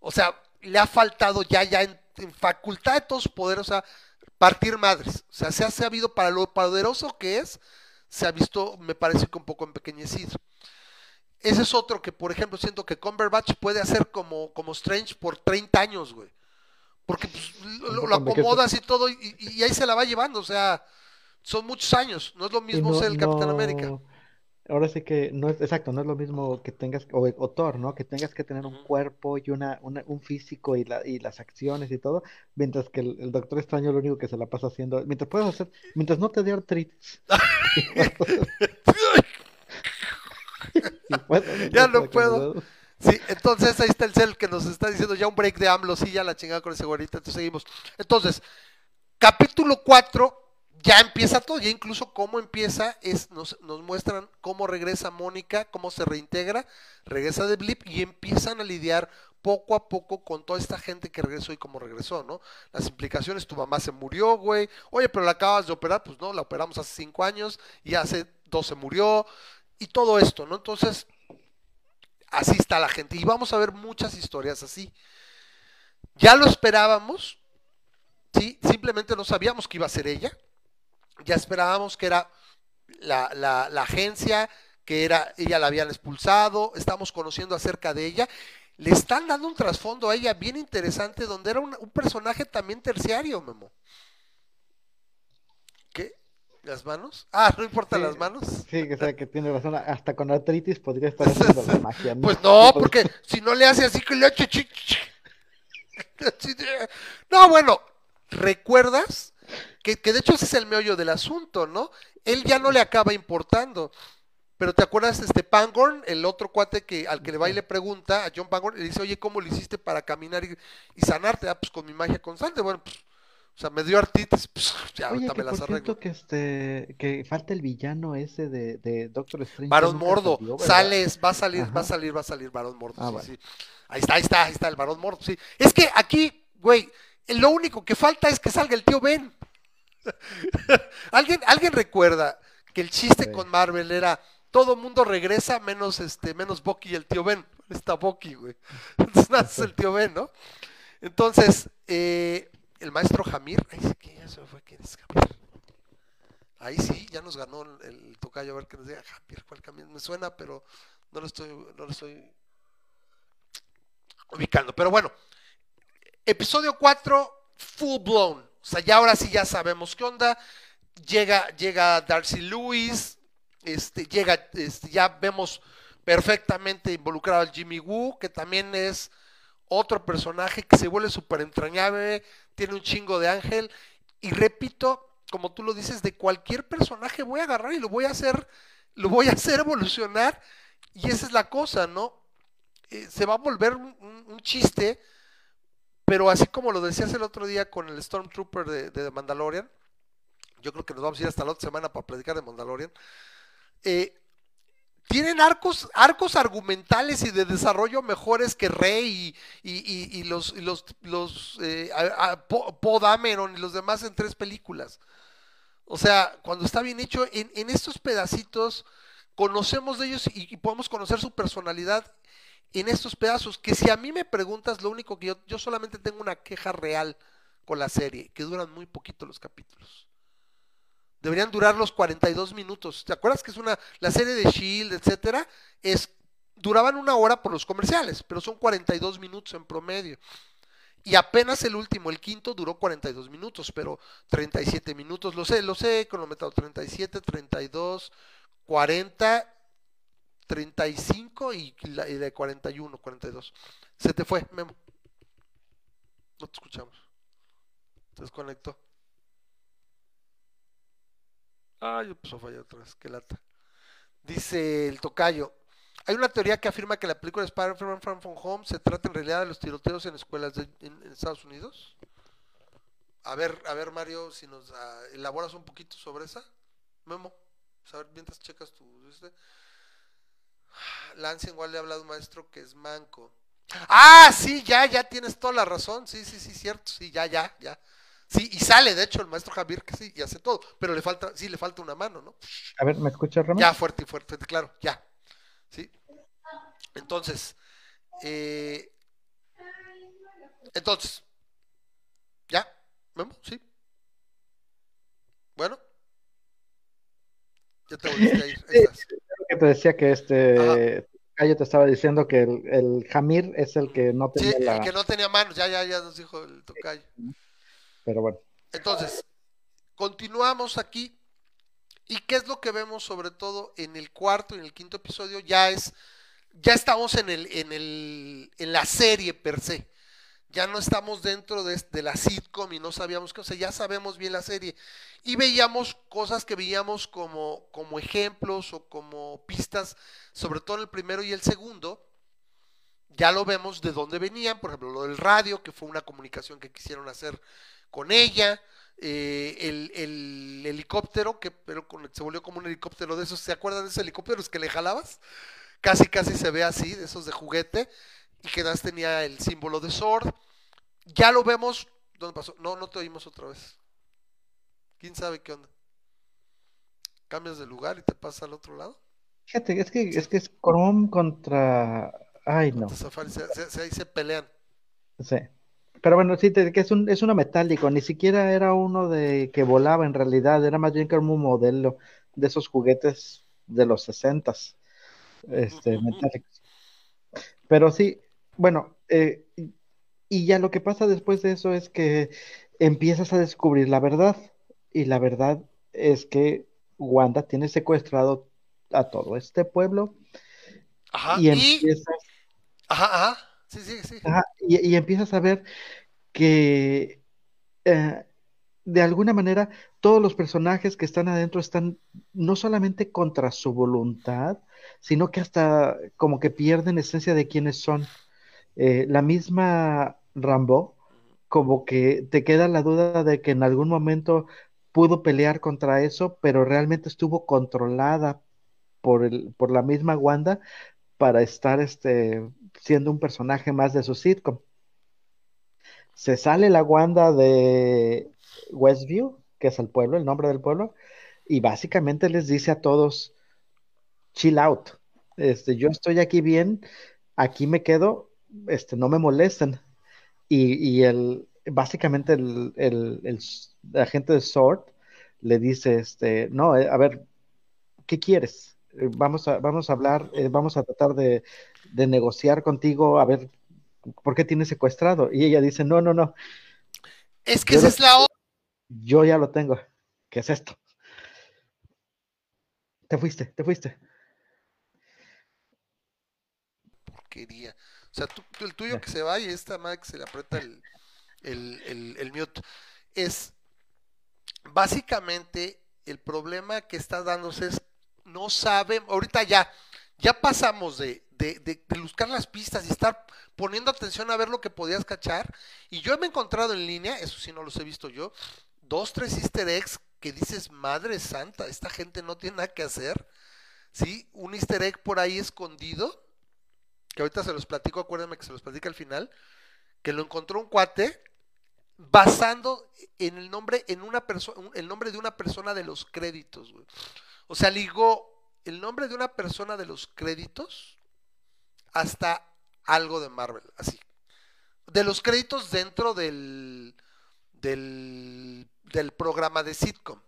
O sea, le ha faltado ya, ya en, en facultad de todos sus poderes, o sea, partir madres. O sea, se ha sabido para lo poderoso que es, se ha visto, me parece que un poco empequeñecido. Ese es otro que, por ejemplo, siento que Cumberbatch puede hacer como, como Strange por 30 años, güey. Porque pues, lo, acomodas y todo, y, ahí se la va llevando. O sea, son muchos años. No es lo mismo ser el Capitán América ahora sí que no es exacto, no es lo mismo que tengas, o, Thor, ¿no? Que tengas que tener un cuerpo y una, un físico y, la, y las acciones y todo, mientras que el, Doctor Extraño lo único que se la pasa haciendo, mientras puedes hacer, mientras no te dé artritis. ya no puedo. Sí, entonces ahí está el cel que nos está diciendo ya un break de AMLO, sí, ya la chingada con ese güerita, entonces seguimos. Entonces, capítulo 4 ya empieza todo, ya incluso cómo empieza, es, nos, nos muestran cómo regresa Mónica, cómo se reintegra, regresa de Blip y empiezan a lidiar poco a poco con toda esta gente que regresó y cómo regresó, ¿no? Las implicaciones, tu mamá se murió, güey, oye, pero la acabas de operar, pues no, la operamos hace cinco años y hace dos se murió, y todo esto, ¿no? Entonces, así está la gente, y vamos a ver muchas historias así. Ya lo esperábamos, ¿sí? Simplemente no sabíamos que iba a ser ella, ya esperábamos que era la, la, agencia, que era, ella la habían expulsado, estamos conociendo acerca de ella. Le están dando un trasfondo a ella bien interesante, donde era un, personaje también terciario, Memo. ¿Qué? ¿Las manos? Ah, no importa las manos. Sí, que, sea, que tiene razón. Hasta con artritis podría estar haciendo la magia. ¿no? Pues no, porque si no le hace así que le hace No, bueno, ¿recuerdas que, de hecho ese es el meollo del asunto, ¿no? Él ya no le acaba importando. Pero ¿te acuerdas este Pangorn, el otro cuate que al que le va y le pregunta a John Pangorn, le dice, oye, ¿cómo lo hiciste para caminar y, sanarte? Ah, pues con mi magia constante. Bueno, pues, o sea, me dio artritis, pues ya ahorita me las arreglo. que este, que falta el villano ese de, de Doctor Strange. Varón Mordo, sales, va a salir, va a salir, va a salir Varón Mordo, ah, sí, sí. Ahí está, ahí está, ahí está el Varón Mordo, sí. Es que aquí, güey, lo único que falta es que salga el tío Ben. ¿Alguien, ¿Alguien recuerda que el chiste con Marvel era todo mundo regresa menos este menos Bucky y el tío Ben? Está Bucky, güey. Entonces el tío Ben, ¿no? Entonces, eh, el maestro Jamir, ahí sí que ya se fue quién es Jamir. Ahí sí, ya nos ganó el, tocayo a ver qué nos diga Jamir, cuál camino me suena, pero no lo estoy, no lo estoy ubicando. Pero bueno, episodio 4, full blown. O sea, ya ahora sí ya sabemos qué onda. Llega, llega Darcy Lewis, este, llega, este, ya vemos perfectamente involucrado al Jimmy Woo, que también es otro personaje que se vuelve súper entrañable, tiene un chingo de ángel. Y repito, como tú lo dices, de cualquier personaje voy a agarrar y lo voy a hacer, lo voy a hacer evolucionar. Y esa es la cosa, ¿no? Eh, se va a volver un, chiste, pero así como lo decías el otro día con el Stormtrooper de, Mandalorian, yo creo que nos vamos a ir hasta la otra semana para predicar de Mandalorian. Eh, tienen arcos, arcos argumentales y de desarrollo mejores que Rey y, los, los, los eh, y los demás en tres películas. O sea, cuando está bien hecho, en, estos pedacitos conocemos de ellos y, podemos conocer su personalidad en estos pedazos. Que si a mí me preguntas, lo único que yo, yo solamente tengo una queja real con la serie, que duran muy poquito los capítulos. Deberían durar los 42 minutos. ¿Te acuerdas que es una, la serie de Shield, etcétera? Es, duraban una hora por los comerciales, pero son 42 minutos en promedio. Y apenas el último, el quinto, duró 42 minutos, pero 37 minutos, lo sé, lo sé, cronometrado 37, 32, 40, 35 y, y de 41, 42. Se te fue, Memo. No te escuchamos. Se desconectó. Ah, yo pues fallé otra vez, qué lata. Dice el tocayo. Hay una teoría que afirma que la película Spider-Man From Home se trata en realidad de los tiroteos en escuelas en, Estados Unidos. A ver, a ver Mario, si nos ah, elaboras un poquito sobre esa. Memo, a mientras checas tu... Este. Lance igual le ha hablado un maestro que es manco. Ah, sí, ya, ya tienes toda la razón. Sí, sí, sí, cierto. Sí, ya, ya, ya. Sí, y sale, de hecho, el maestro Javier que sí, y hace todo, pero le falta, sí, le falta una mano, ¿no? A ver, ¿me escuchas, Ramón? Ya, fuerte y fuerte, claro, ya. ¿Sí? Entonces, eh, entonces, ¿ya? ¿Memo? ¿Sí? Bueno. Ya te volviste a ir. que te decía que este Cayo te estaba diciendo que el, el, Jamir es el que no tenía sí, la... el que no tenía manos, ya, ya, ya nos dijo el tocayo. Pero bueno. Entonces, continuamos aquí. ¿Y qué es lo que vemos sobre todo en el cuarto y en el quinto episodio? Ya es, ya estamos en el, en el, en la serie per se. Ya no estamos dentro de, la sitcom y no sabíamos qué, o sea, ya sabemos bien la serie. Y veíamos cosas que veíamos como, como ejemplos o como pistas, sobre todo en el primero y el segundo, ya lo vemos de dónde venían, por ejemplo, lo del radio, que fue una comunicación que quisieron hacer con ella, eh, el, helicóptero, que pero se volvió como un helicóptero de esos, ¿se acuerdan de esos helicópteros que le jalabas? Casi, casi se ve así, de esos de juguete, y que das tenía el símbolo de Sword. Ya lo vemos, ¿dónde pasó? No, no te oímos otra vez. ¿Quién sabe qué onda? Cambias de lugar y te pasa al otro lado. Fíjate, es que es, que es Chrome contra... Ay, no. ahí se pelean. Sí. Pero bueno, sí, que es, un, es uno metálico, ni siquiera era uno de que volaba en realidad, era más bien como un modelo de esos juguetes de los sesentas, este, metálicos. Pero sí, bueno, eh, y ya lo que pasa después de eso es que empiezas a descubrir la verdad, y la verdad es que Wanda tiene secuestrado a todo este pueblo, y empiezas... Ajá, ajá Sí, sí, sí. y, empiezas a ver que eh, de alguna manera todos los personajes que están adentro están no solamente contra su voluntad, sino que hasta como que pierden esencia de quiénes son. Eh, la misma Rambo, como que te queda la duda de que en algún momento pudo pelear contra eso, pero realmente estuvo controlada por, el, por la misma Wanda para estar este, siendo un personaje más de su sitcom. Se sale la Wanda de Westview, que es el pueblo, el nombre del pueblo, y básicamente les dice a todos, chill out, este, yo estoy aquí bien, aquí me quedo, este, no me molesten. Y, el, básicamente el, el, agente de Sword le dice, este, no, eh, a ver, ¿qué quieres? Eh, vamos a, vamos a hablar, eh, vamos a tratar de, negociar contigo, a ver, ¿por qué tienes secuestrado? Y ella dice, no, no, no. Es que esa es la otra. Yo ya lo tengo. ¿Qué es esto? Te fuiste, te fuiste. porquería. O sea, tú, el tuyo que se va y esta madre que se le aprieta el, el, el, mute. Es básicamente el problema que está dándose es no saben, ahorita ya, ya pasamos de, de, buscar las pistas y estar poniendo atención a ver lo que podías cachar. Y yo me he encontrado en línea, eso sí no los he visto yo, dos, tres easter eggs que dices, madre santa, esta gente no tiene nada que hacer. ¿Sí? Un easter egg por ahí escondido, que ahorita se los platico, acuérdenme que se los platica al final, que lo encontró un cuate basando en el nombre en una persona el nombre de una persona de los créditos, O sea, ligó el nombre de una persona de los créditos hasta algo de Marvel, así. De los créditos dentro del, del, del programa de sitcom,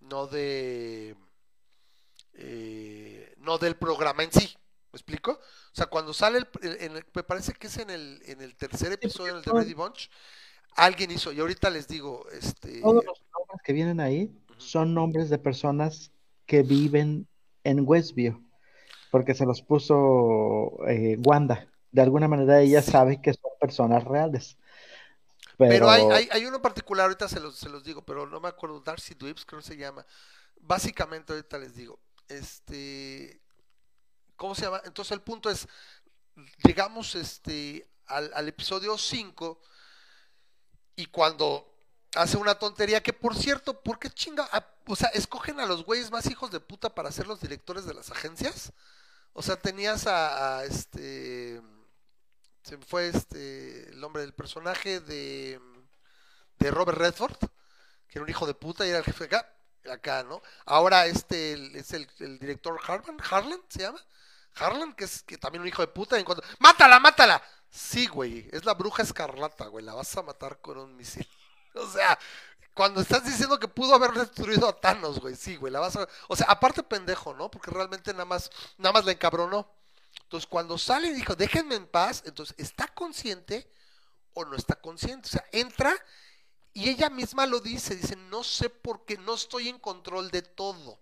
no de... Eh, no del programa en sí. ¿Me explico? O sea, cuando sale, el, me parece que es en el, en el tercer episodio, del de Ready Bunch, alguien hizo, y ahorita les digo, este... Todos los nombres que vienen ahí son nombres de personas que viven en Westview porque se los puso eh, Wanda. De alguna manera ella sabe que son personas reales. Pero, hay, hay, uno particular, ahorita se los, se los digo, pero no me acuerdo, Darcy Dweebs, creo que se llama. Básicamente, ahorita les digo, este, ¿cómo se llama? Entonces el punto es, llegamos este, al, al episodio 5 y cuando hace una tontería que, por cierto, ¿por qué chinga? Ah, o sea, escogen a los güeyes más hijos de puta para ser los directores de las agencias. O sea, tenías a, este. Se me fue este. El nombre del personaje de. De Robert Redford, que era un hijo de puta y era el jefe acá. Acá, ¿no? Ahora este es el, director Harlan, Harlan se llama. Harlan, que es que también un hijo de puta. En cuanto, ¡Mátala, mátala! Sí, güey, es la bruja escarlata, güey. La vas a matar con un misil. O sea, cuando estás diciendo que pudo haber destruido a Thanos, güey, sí, güey, la vas a... O sea, aparte pendejo, ¿no? Porque realmente nada más, nada más la encabronó. Entonces, cuando sale y dijo, déjenme en paz, entonces, ¿está consciente o no está consciente? O sea, entra y ella misma lo dice, dice, no sé por qué, no estoy en control de todo.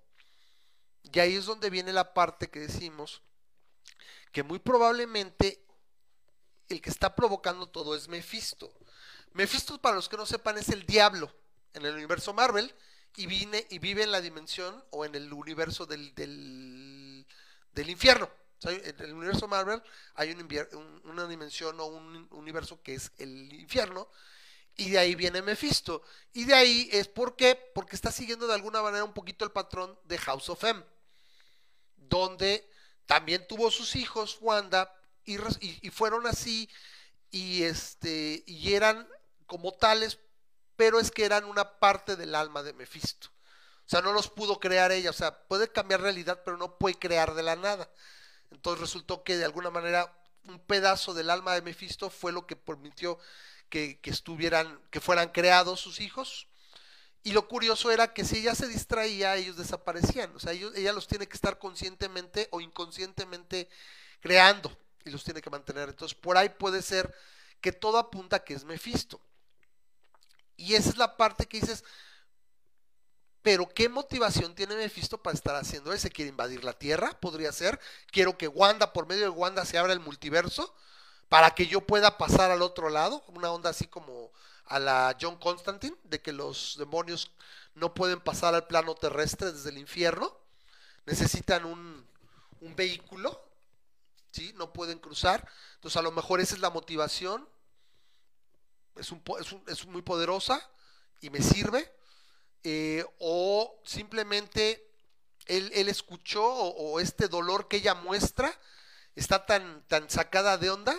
Y ahí es donde viene la parte que decimos, que muy probablemente el que está provocando todo es Mephisto. Mephisto, para los que no sepan, es el diablo en el universo Marvel y, vine, y vive en la dimensión o en el universo del, del, infierno. en el universo Marvel hay una dimensión o un universo que es el infierno y de ahí viene Mephisto. Y de ahí es por porque está siguiendo de alguna manera un poquito el patrón de House of M, donde también tuvo sus hijos Wanda y, fueron así y este y eran como tales pero es que eran una parte del alma de Mephisto. O sea, no los pudo crear ella, o sea, puede cambiar realidad, pero no puede crear de la nada. Entonces resultó que de alguna manera un pedazo del alma de Mephisto fue lo que permitió que, estuvieran, que fueran creados sus hijos. Y lo curioso era que si ella se distraía, ellos desaparecían. O sea, ella los tiene que estar conscientemente o inconscientemente creando y los tiene que mantener. Entonces, por ahí puede ser que todo apunta que es Mephisto. Y esa es la parte que dices, pero ¿qué motivación tiene Mephisto para estar haciendo eso? ¿Quiere invadir la Tierra? Podría ser. Quiero que Wanda, por medio de Wanda, se abra el multiverso para que yo pueda pasar al otro lado. Una onda así como a la John Constantine, de que los demonios no pueden pasar al plano terrestre desde el infierno. Necesitan un, un vehículo, ¿sí? No pueden cruzar. Entonces a lo mejor esa es la motivación es, un, es, un, es muy poderosa y me sirve, eh, o simplemente él, él escuchó o, este dolor que ella muestra está tan, tan sacada de onda,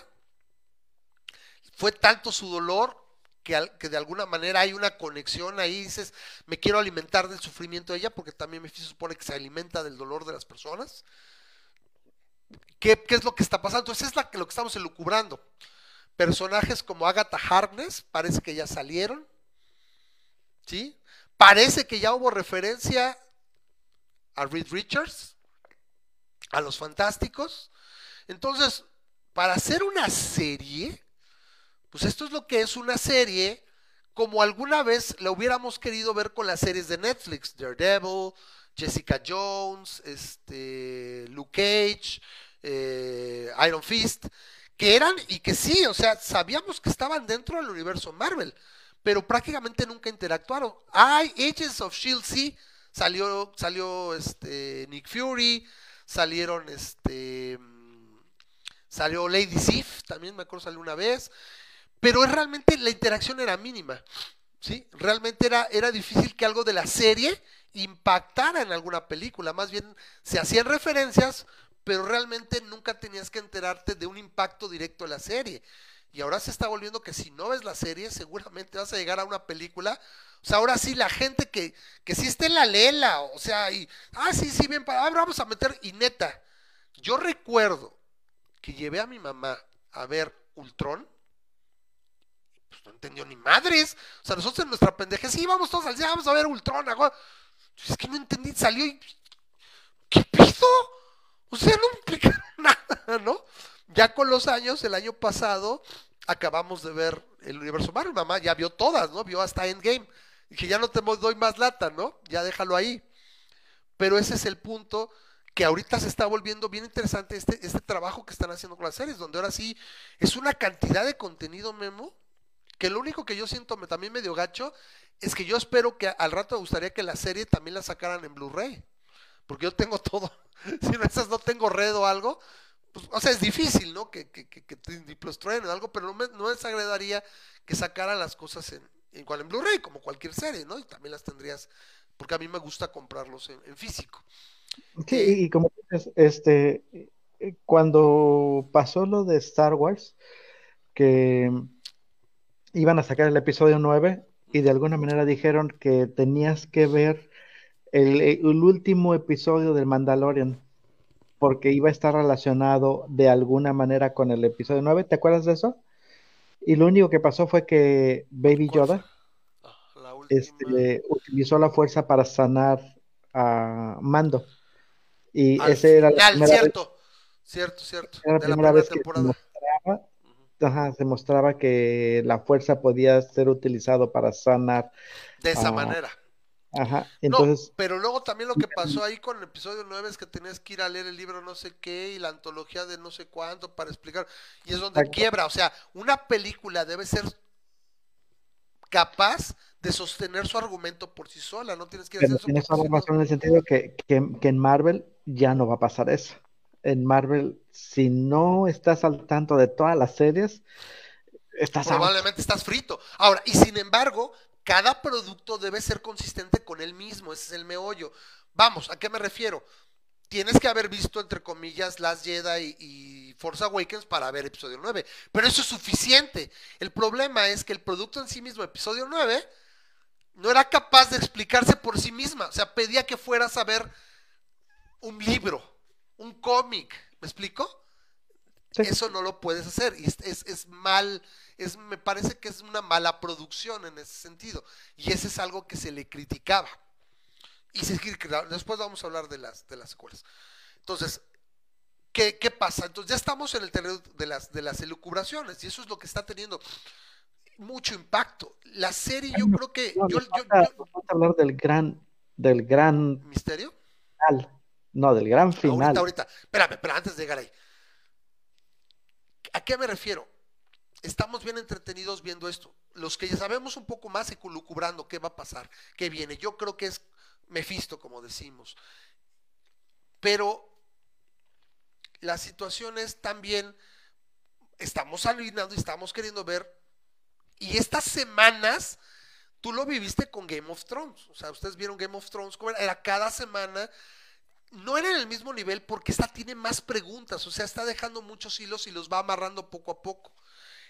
fue tanto su dolor que, de alguna manera hay una conexión ahí, dices, me quiero alimentar del sufrimiento de ella, porque también me supone que se alimenta del dolor de las personas. ¿Qué, qué es lo que está pasando? Entonces es lo que estamos elucubrando. Personajes como Agatha Harkness, parece que ya salieron. ¿Sí? Parece que ya hubo referencia a Reed Richards, a los fantásticos. Entonces, para hacer una serie, pues esto es lo que es una serie, como alguna vez la hubiéramos querido ver con las series de Netflix, Daredevil, Jessica Jones, este, Luke Cage, eh, Iron Fist, que eran y que sí, o sea, sabíamos que estaban dentro del universo Marvel, pero prácticamente nunca interactuaron. Hay Agents of Shield sí, salió, salió este Nick Fury, salieron este salió Lady Sif, también me acuerdo salió una vez, pero realmente la interacción era mínima. ¿sí? Realmente era, era difícil que algo de la serie impactara en alguna película, más bien se hacían referencias, pero realmente nunca tenías que enterarte de un impacto directo de la serie. Y ahora se está volviendo que si no ves la serie, seguramente vas a llegar a una película. O sea, ahora sí, la gente que, que sí está en la lela, o sea, y, ah, sí, sí, bien, para, ahora vamos a meter, y neta, yo recuerdo que llevé a mi mamá a ver Ultron, pues no entendió ni madres. O sea, nosotros en nuestra pendeja, sí, vamos todos al cine, vamos a ver Ultron. Es que no entendí, salió y. ¿Qué pido? O sea, no explicaron nada, ¿no? Ya con los años, el año pasado, acabamos de ver el universo Marvel. Mamá ya vio todas, ¿no? Vio hasta Endgame. Dije, ya no te doy más lata, ¿no? Ya déjalo ahí. Pero ese es el punto que ahorita se está volviendo bien interesante este, este trabajo que están haciendo con las series, donde ahora sí es una cantidad de contenido memo que lo único que yo siento me, también medio gacho es que yo espero que al rato me gustaría que la serie también la sacaran en Blu-ray. Porque yo tengo todo. si no esas no tengo red o algo, pues, o sea, es difícil, ¿no? Que, que, que, que o algo, pero no me, no desagradaría que sacaran las cosas en, igual en Blu-ray, como cualquier serie, ¿no? Y también las tendrías, porque a mí me gusta comprarlos en, físico. Sí, y como dices, este, cuando pasó lo de Star Wars, que iban a sacar el episodio 9 y de alguna manera dijeron que tenías que ver el, último episodio del Mandalorian porque iba a estar relacionado de alguna manera con el episodio 9. ¿Te acuerdas de eso? Y lo único que pasó fue que Baby Yoda este, utilizó la fuerza para sanar a Mando. Y ese era cierto, cierto, cierto, Era la primera, vez que se mostraba que la fuerza podía ser utilizado para sanar. De esa manera. Ajá, entonces. pero luego también lo que pasó ahí con el episodio 9 es que tenías que ir a leer el libro no sé qué y la antología de no sé cuánto para explicar. Y es donde quiebra. O sea, una película debe ser capaz de sostener su argumento por sí sola. No tienes que hacer eso. Tienes razón en el sentido que, que, que en Marvel ya no va a pasar eso en Marvel, si no estás al tanto de todas las series, estás probablemente estás frito. Ahora, y sin embargo, cada producto debe ser consistente con él mismo, ese es el meollo. Vamos, ¿a qué me refiero? Tienes que haber visto, entre comillas, Last Jedi y, y Force Awakens para ver episodio 9, pero eso es suficiente. El problema es que el producto en sí mismo, episodio 9, no era capaz de explicarse por sí misma. O sea, pedía que fueras a ver un libro un cómic, ¿me explico? Eso no lo puedes hacer y es, mal, es, me parece que es una mala producción en ese sentido y ese es algo que se le criticaba. Y se, después vamos a hablar de las, de las secuelas. Entonces, ¿qué, pasa? Entonces ya estamos en el terreno de las, de las elucubraciones y eso es lo que está teniendo mucho impacto. La serie yo creo que... yo, vamos a hablar del gran, del gran... ¿Misterio? No, del gran final. Ahorita, ahorita. Espérame, pero antes de llegar ahí. ¿A qué me refiero? Estamos bien entretenidos viendo esto. Los que ya sabemos un poco más y culucubrando qué va a pasar, qué viene. Yo creo que es Mefisto, como decimos. Pero la situación es también, estamos alineando y estamos queriendo ver. Y estas semanas, tú lo viviste con Game of Thrones. O sea, ustedes vieron Game of Thrones, era cada semana no era en el mismo nivel porque esta tiene más preguntas, o sea, está dejando muchos hilos y los va amarrando poco a poco.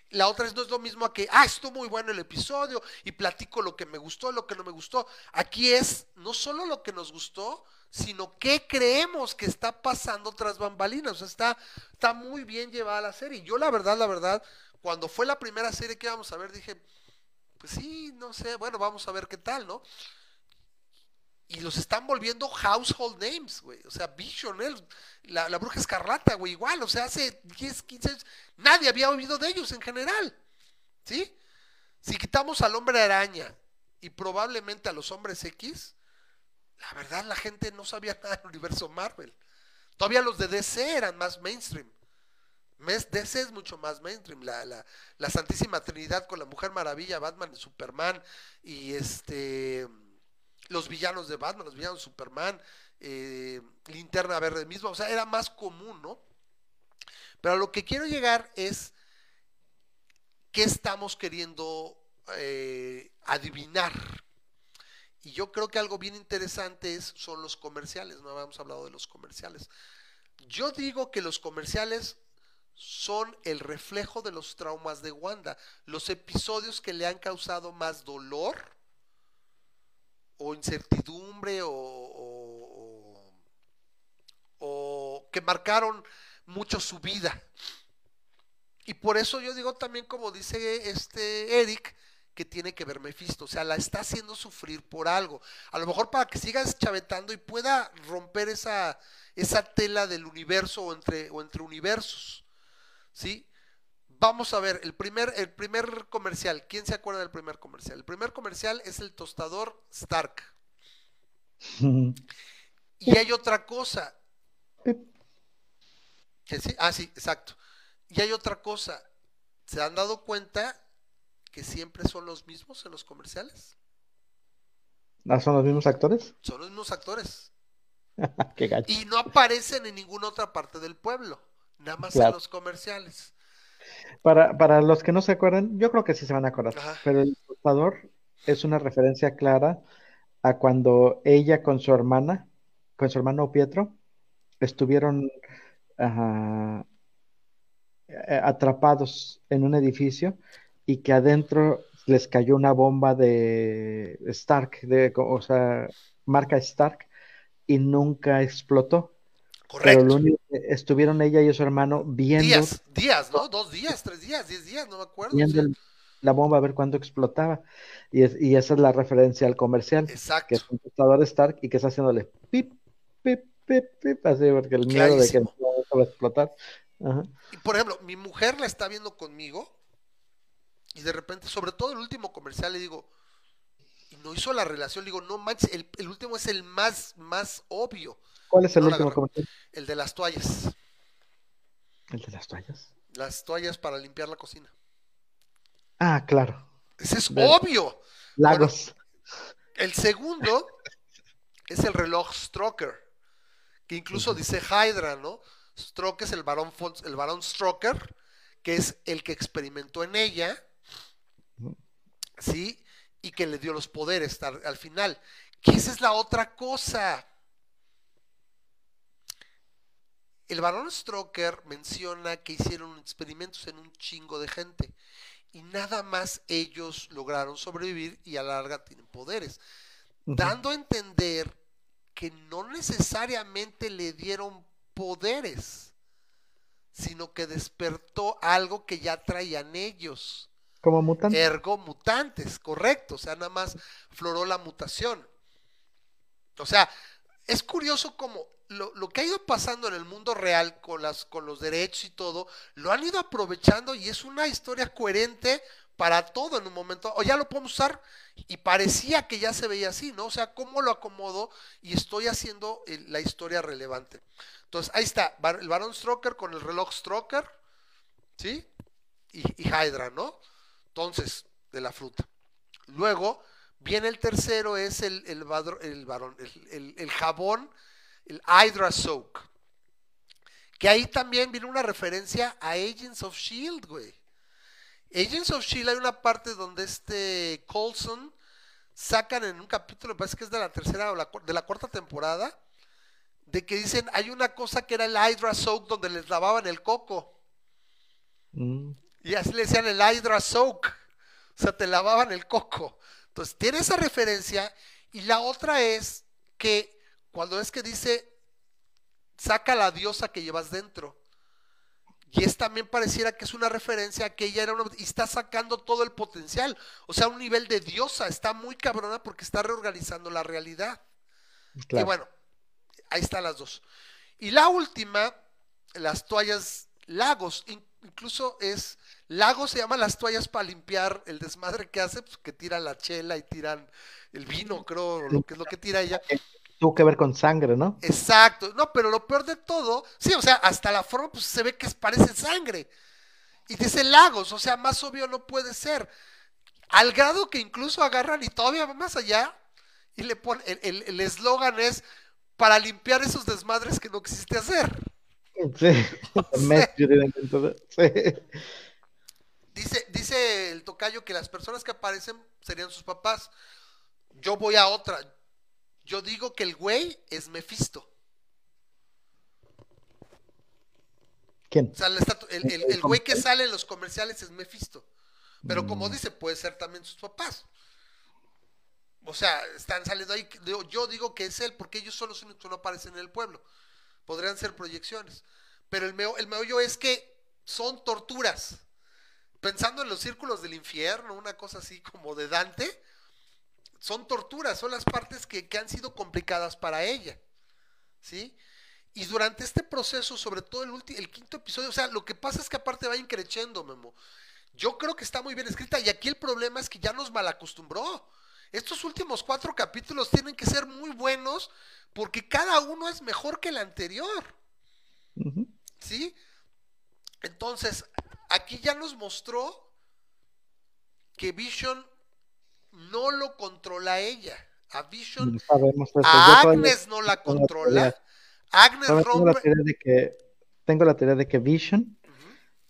La otra es no es lo mismo a que, ah, estuvo muy bueno el episodio y platico lo que me gustó, lo que no me gustó. Aquí es no solo lo que nos gustó, sino qué creemos que está pasando tras bambalinas. O sea, está, está muy bien llevada la serie. Yo la verdad, la verdad, cuando fue la primera serie que íbamos a ver, dije, pues sí, no sé, bueno, vamos a ver qué tal, ¿no? Y los están volviendo household names, güey. O sea, Vision, la, la, bruja escarlata, güey, igual. O sea, hace 10, 15 años, nadie había oído de ellos en general. ¿Sí? Si quitamos al hombre araña y probablemente a los hombres X, la verdad la gente no sabía nada del universo Marvel. Todavía los de DC eran más mainstream. DC es mucho más mainstream. La, la, Santísima Trinidad con la Mujer Maravilla, Batman Superman. Y este. Los villanos de Batman, los villanos de Superman. Eh, Linterna Verde mismo. O sea, era más común, ¿no? Pero a lo que quiero llegar es. ¿Qué estamos queriendo eh, adivinar? Y yo creo que algo bien interesante es, son los comerciales. No habíamos hablado de los comerciales. Yo digo que los comerciales son el reflejo de los traumas de Wanda, los episodios que le han causado más dolor o incertidumbre o, o, que marcaron mucho su vida. Y por eso yo digo también, como dice este Eric, que tiene que ver Mephisto, o sea, la está haciendo sufrir por algo. A lo mejor para que siga chavetando y pueda romper esa, esa tela del universo o entre, o entre universos. ¿sí? Vamos a ver, el primer, el primer comercial, ¿quién se acuerda del primer comercial? El primer comercial es el tostador Stark. y hay otra cosa. ¿Que sí? Ah, sí, exacto. Y hay otra cosa. ¿Se han dado cuenta que siempre son los mismos en los comerciales? ¿Ah, son los mismos actores? Son los mismos actores. Qué gacho. Y no aparecen en ninguna otra parte del pueblo. Nada más en los comerciales. Para, para los que no se acuerdan, yo creo que sí se van a acordar, pero el tostador es una referencia clara a cuando ella con su hermana, con su hermano Pietro, estuvieron eh, atrapados en un edificio y que adentro les cayó una bomba de Stark, de, o sea, marca Stark, y nunca explotó. Correcto. Pero estuvieron ella y su hermano viendo. Días, días, ¿no? Dos días, tres días, diez días, no me acuerdo. Viendo la bomba a ver cuándo explotaba. Y, y, esa es la referencia al comercial. Exacto. Que es un computador Stark y que está haciéndole pip, pip, pip, pip, así, porque el miedo de que no va a explotar. Y por ejemplo, mi mujer la está viendo conmigo y de repente, sobre todo el último comercial, le digo, y no hizo la relación, le digo, no manches, el, el último es el más, más obvio. ¿Cuál es el último comentario? El de las toallas. ¿El de las toallas? Las toallas para limpiar la cocina. Ah, claro. Ese es obvio. Lagos. el segundo es el reloj Stroker, que incluso dice Hydra, ¿no? Stroker es el varón, el varón Stroker, que es el que experimentó en ella, ¿sí? Y que le dio los poderes al final. Que esa es la otra cosa. El varón Stroker menciona que hicieron experimentos en un chingo de gente y nada más ellos lograron sobrevivir y a la larga tienen poderes, dando a entender que no necesariamente le dieron poderes, sino que despertó algo que ya traían ellos. Como mutantes. Ergo mutantes, correcto. O sea, nada más floró la mutación. O sea, es curioso como lo, que ha ido pasando en el mundo real con, las, con los derechos y todo, lo han ido aprovechando y es una historia coherente para todo en un momento, o ya lo podemos usar y parecía que ya se veía así, ¿no? O sea, cómo lo acomodo y estoy haciendo la historia relevante. Entonces, ahí está, el varón Stroker con el reloj Stroker, ¿sí? Y, Hydra, ¿no? Entonces, de la fruta. Luego, viene el tercero, es el, el, varón, el jabón el Hydra Soak. Que ahí también viene una referencia a Agents of Shield, güey. Agents of Shield hay una parte donde este Colson sacan en un capítulo, me parece que es de la tercera o de la cuarta temporada, de que dicen hay una cosa que era el Hydra Soak donde les lavaban el coco. Mm. Y así le decían el Hydra Soak. O sea, te lavaban el coco. Entonces, tiene esa referencia. Y la otra es que cuando es que dice, saca la diosa que llevas dentro. Y es también pareciera que es una referencia a que ella era una... Y está sacando todo el potencial. O sea, un nivel de diosa. Está muy cabrona porque está reorganizando la realidad. Y bueno, ahí están las dos. Y la última, las toallas Lagos. Incluso es... Lagos se llaman las toallas para limpiar el desmadre que hace, pues, que tiran la chela y tiran el vino, creo, lo que es lo que tira ella tuvo que ver con sangre, ¿no? Exacto, no, pero lo peor de todo, sí, o sea, hasta la forma pues se ve que parece sangre. Y dice Lagos, o sea, más obvio no puede ser. Al grado que incluso agarran y todavía va más allá y le ponen, el eslogan es para limpiar esos desmadres que no quisiste hacer. Sí, Dice, dice el tocayo que las personas que aparecen serían sus papás. Yo voy a otra. Yo digo que el güey es Mephisto. ¿Quién? el, güey que sale en los comerciales es Mephisto. Pero como mm. dice, puede ser también sus papás. O sea, están saliendo ahí. Yo digo que es él, porque ellos solo son no aparecen en el pueblo. Podrían ser proyecciones. Pero el, meo, el meollo es que son torturas. Pensando en los círculos del infierno, una cosa así como de Dante, son torturas, son las partes que, han sido complicadas para ella. ¿Sí? Y durante este proceso, sobre todo el, el quinto episodio, o sea, lo que pasa es que aparte va increciendo, Memo. Yo creo que está muy bien escrita y aquí el problema es que ya nos malacostumbró. Estos últimos cuatro capítulos tienen que ser muy buenos porque cada uno es mejor que el anterior. ¿Sí? Entonces, aquí ya nos mostró que Vision no lo controla ella. A Vision, a Agnes no la controla. Agnes. Tengo la, que, tengo la teoría de que Vision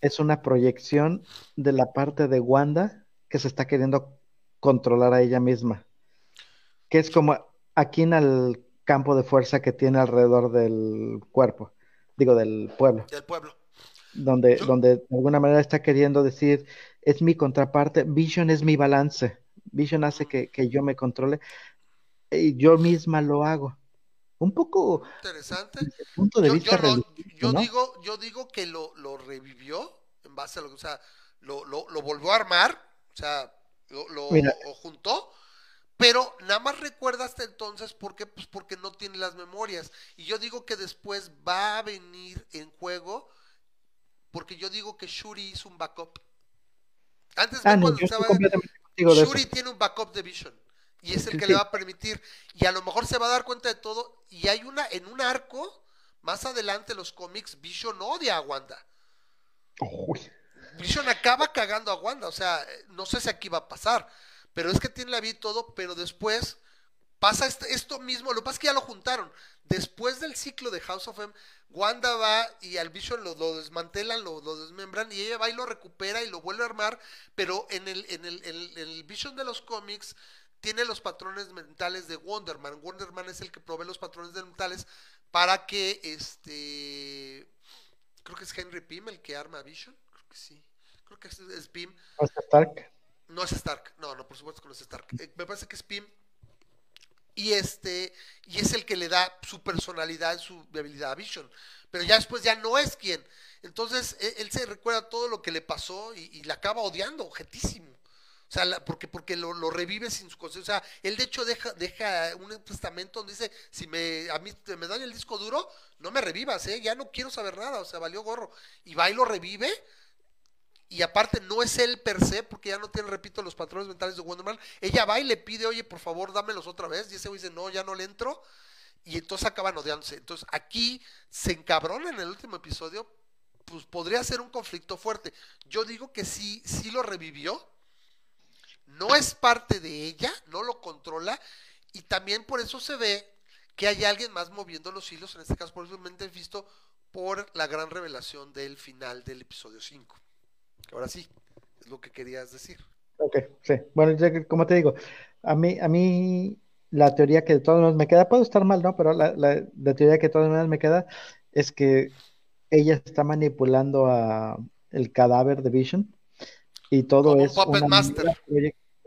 es una proyección de la parte de Wanda que se está queriendo controlar a ella misma. Que es como aquí en el campo de fuerza que tiene alrededor del cuerpo, digo, del pueblo. Del pueblo. Donde, donde de alguna manera está queriendo decir, es mi contraparte, Vision es mi balance, Vision hace que, yo me controle y yo misma lo hago. Un poco interesante. punto de vista yo, digo, yo digo que lo, revivió en base a lo que, o sea, lo, lo, lo volvió a armar, o sea, lo, juntó, pero nada más recuerda hasta entonces ¿por qué? Pues porque no tiene las memorias. Y yo digo que después va a venir en juego, porque yo digo que Shuri hizo un backup. Antes ah, Shuri tiene un backup de Vision. Y es el que le va a permitir. Y a lo mejor se va a dar cuenta de todo. Y hay una, en un arco, más adelante los cómics, Vision odia a Wanda. Vision acaba cagando a Wanda, o sea, no sé si aquí va a pasar, pero es que tiene la vida y todo, pero después pasa esto mismo, lo que pasa es que ya lo juntaron. Después del ciclo de House of M, Wanda va y al Vision lo, desmantelan, lo, desmembran y ella va y lo recupera y lo vuelve a armar, pero en el, en el, en el Vision de los cómics tiene los patrones mentales de Wonderman. Wonderman es el que provee los patrones mentales para que este creo que es Henry Pym el que arma Vision sí. Creo que es, Pim. ¿No es Stark? No es Stark. No, no, por supuesto que no es Stark. Eh, me parece que es Pim. Y este, y es el que le da su personalidad, su habilidad a Vision. Pero ya después ya no es quien. Entonces, e, él, se recuerda todo lo que le pasó y, y la acaba odiando, objetísimo. O sea, porque, porque lo, revive sin su conciencia. O sea, él de hecho deja, deja un testamento donde dice, si me, a mí me dan el disco duro, no me revivas, ¿eh? ya no quiero saber nada, o sea, valió gorro. Y va y lo revive y aparte no es él per se, porque ya no tiene, repito, los patrones mentales de Wonderman. Ella va y le pide, oye, por favor, dámelos otra vez. Y ese güey dice, no, ya no le entro. Y entonces acaban odiándose. Entonces aquí se encabrona en el último episodio, pues podría ser un conflicto fuerte. Yo digo que sí, sí lo revivió. No es parte de ella, no lo controla. Y también por eso se ve que hay alguien más moviendo los hilos, en este caso por eso visto por la gran revelación del final del episodio 5. Ahora sí, es lo que querías decir. Ok, sí. Bueno, como te digo, a mí, a mí la teoría que de todas maneras me queda, puedo estar mal, ¿no? Pero la, teoría que de todas maneras me queda es que ella está manipulando a el cadáver de Vision y todo es un master.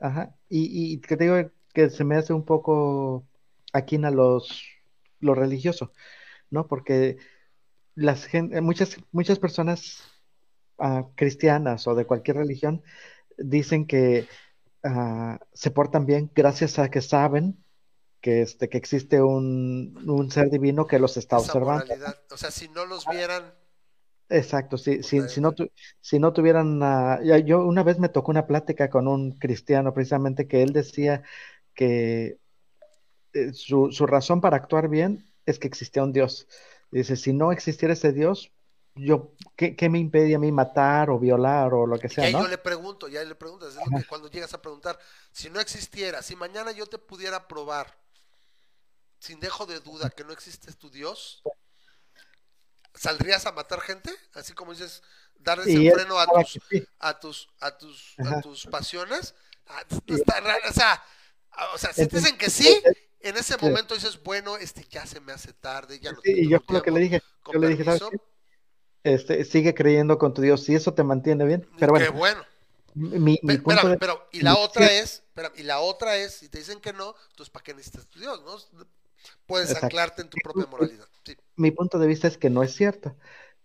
Ajá. Y, y que te digo que se me hace un poco aquí a los lo religioso, ¿no? Porque las gente, muchas muchas personas cristianas o de cualquier religión dicen que ah, se portan bien gracias a que saben que, este, que existe un, ser divino que los está observando. O sea, si no los vieran... Exacto, si, si, no, si no tuvieran... yo una vez me tocó una plática con un cristiano precisamente que él decía que eh, su, razón para actuar bien es que existía un Dios. Dice, si no existiera ese Dios, yo, ¿qué, me impide a mí matar o violar o lo que sea? Y yo le pregunto, ya le preguntas, es lo que cuando llegas a preguntar, si no existiera, si mañana yo te pudiera probar, sin dejo de duda, que no existe tu Dios, ¿saldrías a matar gente? Así como dices, darles el freno a tus, a tus, a tus, a tus pasiones. Ah, o sea, o sea, si te dicen que sí, en ese momento dices, bueno, este ya se me hace tarde, ya no Sí, y yo lo que le dije, yo le dije, ¿sabes Este, sigue creyendo con tu Dios, si eso te mantiene bien. Pero bueno. Qué bueno. Mi, mi punto pero, y la otra es, y la otra es, si te dicen que no, entonces ¿para qué necesitas tu Dios? ¿no? Puedes anclarte en tu propia moralidad. Mi punto de vista es que no es cierto,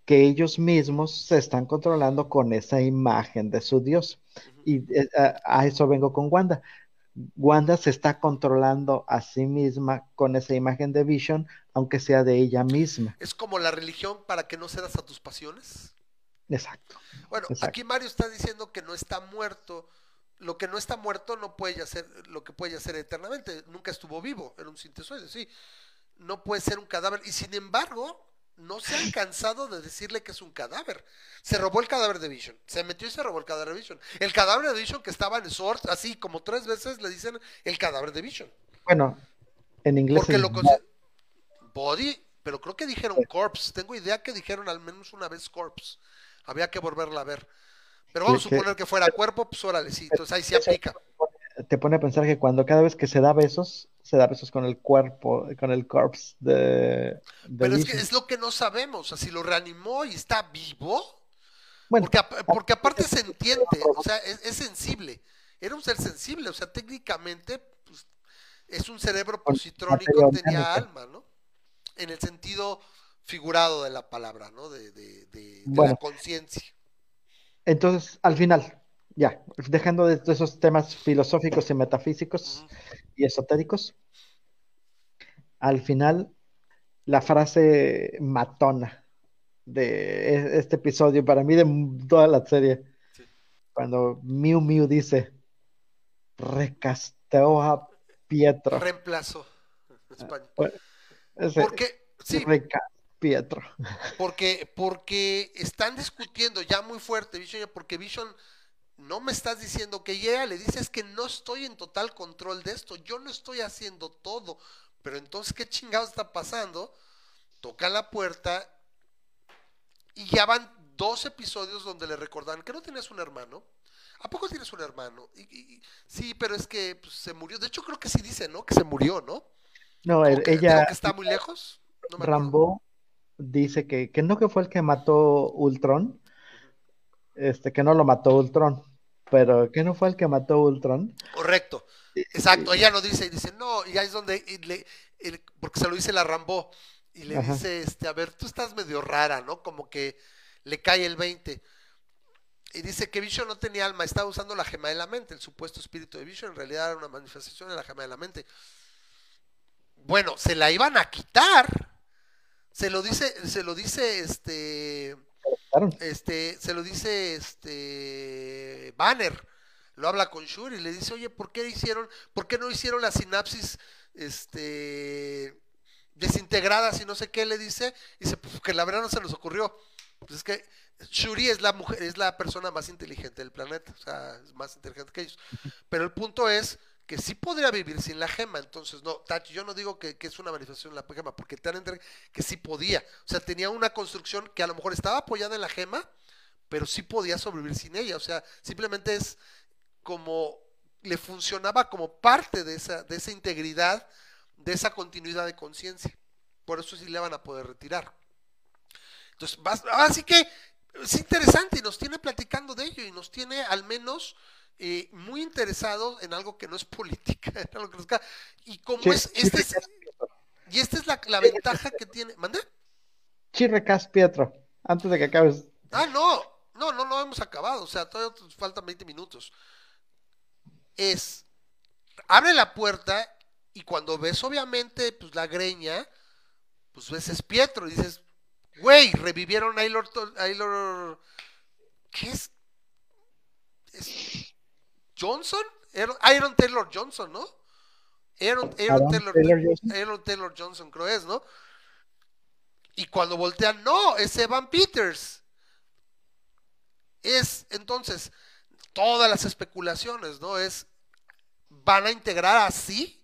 que ellos mismos se están controlando con esa imagen de su Dios. Y eh, a, eso vengo con Wanda. Wanda se está controlando a sí misma con esa imagen de Vision, aunque sea de ella misma. Es como la religión para que no cedas a tus pasiones. Exacto. Bueno, aquí Mario está diciendo que no está muerto. Lo que no está muerto no puede hacer lo que puede hacer eternamente. Nunca estuvo vivo, era un sintesoide, sí. No puede ser un cadáver. Y sin embargo, no se han cansado de decirle que es un cadáver. Se robó el cadáver de Vision. Se metió y se robó el cadáver de Vision. El cadáver de Vision que estaba en Sword, así como tres veces le dicen el cadáver de Vision. Bueno, en inglés. Porque lo Body, pero creo que dijeron corpse. Tengo idea que dijeron al menos una vez corpse. Había que volverla a ver. Pero vamos a suponer que fuera cuerpo, pues órale, sí. Entonces ahí se aplica. Te pone a pensar que cuando cada vez que se da besos, se da besos con el cuerpo, con el corpse de. Pero es que es lo que no sabemos. O sea, si lo reanimó y está vivo. Bueno, porque, porque aparte se entiende, o sea, es, sensible. Era un ser sensible, o sea, técnicamente pues, es un cerebro positrónico, tenía alma, ¿no? En el sentido figurado de la palabra, ¿no? De, de, de, la conciencia. Entonces, al final, ya, dejando de esos temas filosóficos y metafísicos y esotéricos, al final, la frase matona de e-, este episodio, para mí de toda la serie, cuando Miu Miu dice, recasteó a Pietro. Reemplazo. Ah, porque, sí. Pietro. Porque, porque están discutiendo ya muy fuerte, Vision, porque Vision no me estás diciendo que ya le dices que no estoy en total control de esto, yo no estoy haciendo todo, pero entonces, ¿qué chingados está pasando? Toca la puerta y ya van dos episodios donde le recordan que no tienes un hermano. ¿A poco tienes un hermano? Y, sí, pero es que pues, se murió. De hecho, creo que sí dice, ¿no? Que se murió, ¿no? No, ella. que está muy lejos. Rambo dice que, que no que fue el que mató Ultron, este, que no lo mató Ultron, pero que no fue el que mató Ultron. Correcto, exacto, ella lo dice y dice, no, y ahí es donde, le, porque se lo dice la Rambo, y le dice, este, a ver, tú estás medio rara, ¿no? Como que le cae el 20. Y dice que Vision no tenía alma, estaba usando la gema de la mente, el supuesto espíritu de Vision, en realidad era una manifestación de la gema de la mente. Bueno, se la iban a quitar. Se lo dice, se lo dice este este, se lo dice este Banner, lo habla con Shuri y le dice, oye, ¿por qué hicieron, por qué no hicieron la sinapsis este desintegradas y no sé qué le dice? Y dice, pues que la verdad no se nos ocurrió. Pues es que Shuri es la mujer, es la persona más inteligente del planeta, o sea, es más inteligente que ellos. Pero el punto es que sí podría vivir sin la gema. Entonces, no, Tachi, yo no digo que, es una manifestación de la gema, porque te han que sí podía. O sea, tenía una construcción que a lo mejor estaba apoyada en la gema, pero sí podía sobrevivir sin ella. O sea, simplemente es como le funcionaba como parte de esa, de esa integridad, de esa continuidad de conciencia. Por eso sí le van a poder retirar. Entonces, así que es interesante y nos tiene platicando de ello y nos tiene al menos eh, muy interesados en algo que no es política, y como es, este y esta es la, ventaja que tiene, ¿manda? Chirrecas Pietro, antes de que acabes. Ah, no, no, no, no hemos acabado, o sea, todavía faltan 20 minutos. Es, abre la puerta y cuando ves obviamente pues la greña, pues ves es Pietro y dices, güey, revivieron a Aylor, ¿qué es? es Johnson, Iron Taylor Johnson, ¿no? Aaron, Taylor, Taylor, Johnson creo es, ¿no? Y cuando voltean, no, es Evan Peters. Es entonces todas las especulaciones, ¿no? Es van a integrar así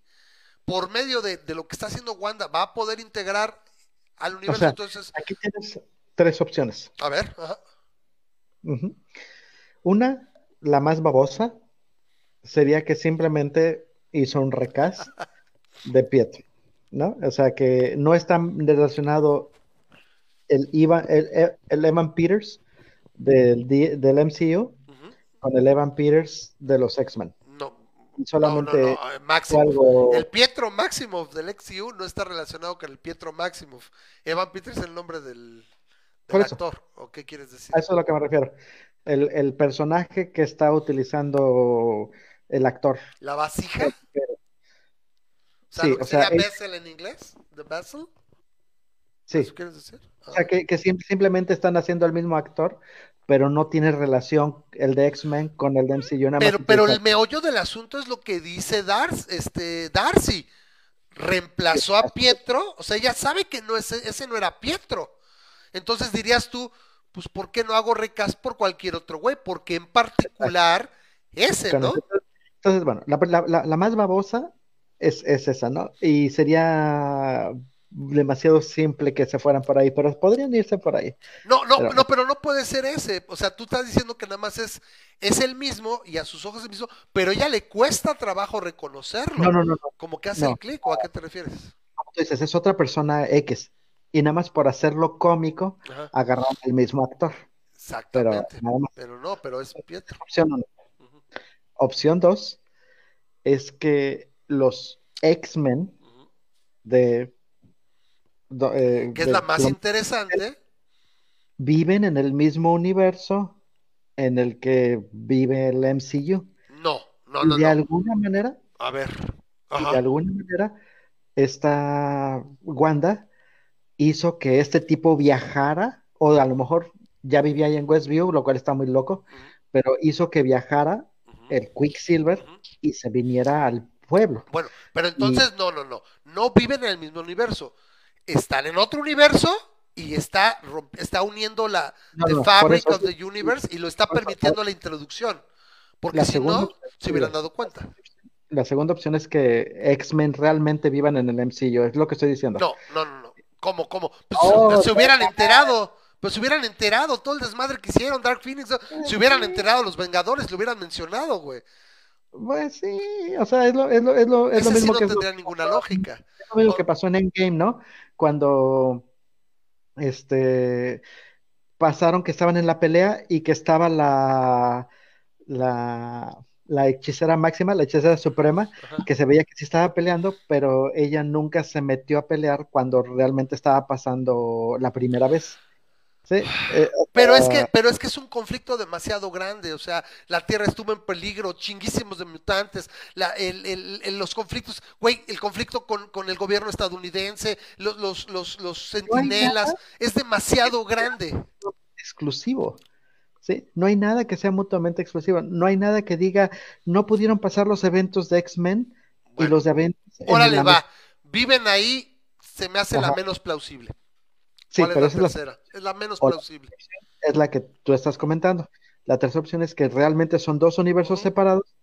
por medio de, lo que está haciendo Wanda, va a poder integrar al universo. entonces, aquí tienes tres opciones. A ver, Una, la más babosa, sería que simplemente hizo un recast de Pietro, ¿no? O sea, que no está relacionado el, el, Evan Peters del, del MCU con el Evan Peters de los X-Men. No. Solamente eh, El Pietro Maximoff del MCU no está relacionado con el Pietro Maximoff. Evan Peters es el nombre del, actor. ¿O qué quieres decir? A eso es a lo que me refiero. El, el personaje que está utilizando el actor. ¿La vasija? sí, o sea, Bessel en inglés? ¿The Bessel? Sí. quieres decir? O sea, que, que, simplemente están haciendo el mismo actor, pero no tiene relación el de X-Men con el de MCU. pero, pero el meollo del asunto es lo que dice Darcy, este, Darcy. Reemplazó a Pietro, o sea, ella sabe que no es, ese no era Pietro. Entonces dirías tú, pues ¿por qué no hago recast por cualquier otro güey? Porque en particular ese, ¿no? Entonces, bueno, la, más babosa es, esa, ¿no? Y sería demasiado simple que se fueran por ahí, pero podrían irse por ahí. No, no, pero, no, pero no puede ser ese. O sea, tú estás diciendo que nada más es, es el mismo y a sus ojos es el mismo, pero ella le cuesta trabajo reconocerlo. No, no, no. Como que hace el clic, ¿o a qué te refieres? Como tú dices, es otra persona X. Y nada más por hacerlo cómico, agarrar el mismo actor. Exactamente. Pero, no, pero es Pietro. Opción Opción dos es que los X-Men de eh, que es la más interesante. Viven en el mismo universo en el que vive el MCU. No, no, no. De alguna manera. A ver. De alguna manera, esta Wanda hizo que este tipo viajara, o a lo mejor ya vivía ahí en Westview, lo cual está muy loco, pero hizo que viajara el Quicksilver y se viniera al pueblo. Bueno, pero entonces no, no, no, no viven en el mismo universo están en otro universo y está, está uniendo la Fabric of the Universe y lo está permitiendo la introducción. Porque si no, se hubieran dado cuenta. La segunda opción es que X-Men realmente vivan en el MCU, es lo que estoy diciendo. No, no, no, no. ¿Cómo, cómo? Pues, oh, se hubieran enterado. Pues se hubieran enterado todo el desmadre que hicieron Dark Phoenix. Se hubieran enterado los Vengadores, lo hubieran mencionado, güey. Pues sí, o sea, es lo, es lo, es lo, es lo mismo no que. No tendría ninguna lógica. Es lo mismo que pasó en Endgame, ¿no? cuando este pasaron que estaban en la pelea y que estaba la la, la hechicera máxima, la hechicera suprema, que se veía que sí estaba peleando, pero ella nunca se metió a pelear cuando realmente estaba pasando la primera vez. Sí, eh, pero es que, pero es que es un conflicto demasiado grande, o sea, la Tierra estuvo en peligro, chinguísimos de mutantes, la, el, el, los conflictos, güey, el conflicto con, con, el gobierno estadounidense, los, los, los, los centinelas, es demasiado grande. Exclusivo. ¿sí? No hay nada que sea mutuamente exclusivo, no hay nada que diga, no pudieron pasar los eventos de X-Men y los de Avengers. Órale, va, viven ahí, se me hace la menos plausible. Sí, pero es la tercera? Es la menos plausible. Es la que tú estás comentando. La tercera opción es que realmente son dos universos separados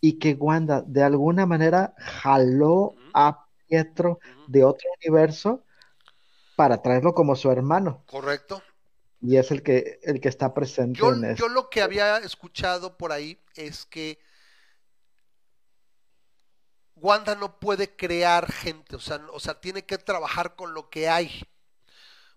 y que Wanda de alguna manera jaló a Pietro de otro universo para traerlo como su hermano. Correcto. Y es el que, el que está presente yo, en Yo lo que había escuchado por ahí es que Wanda no puede crear gente, o sea, o sea, tiene que trabajar con lo que hay.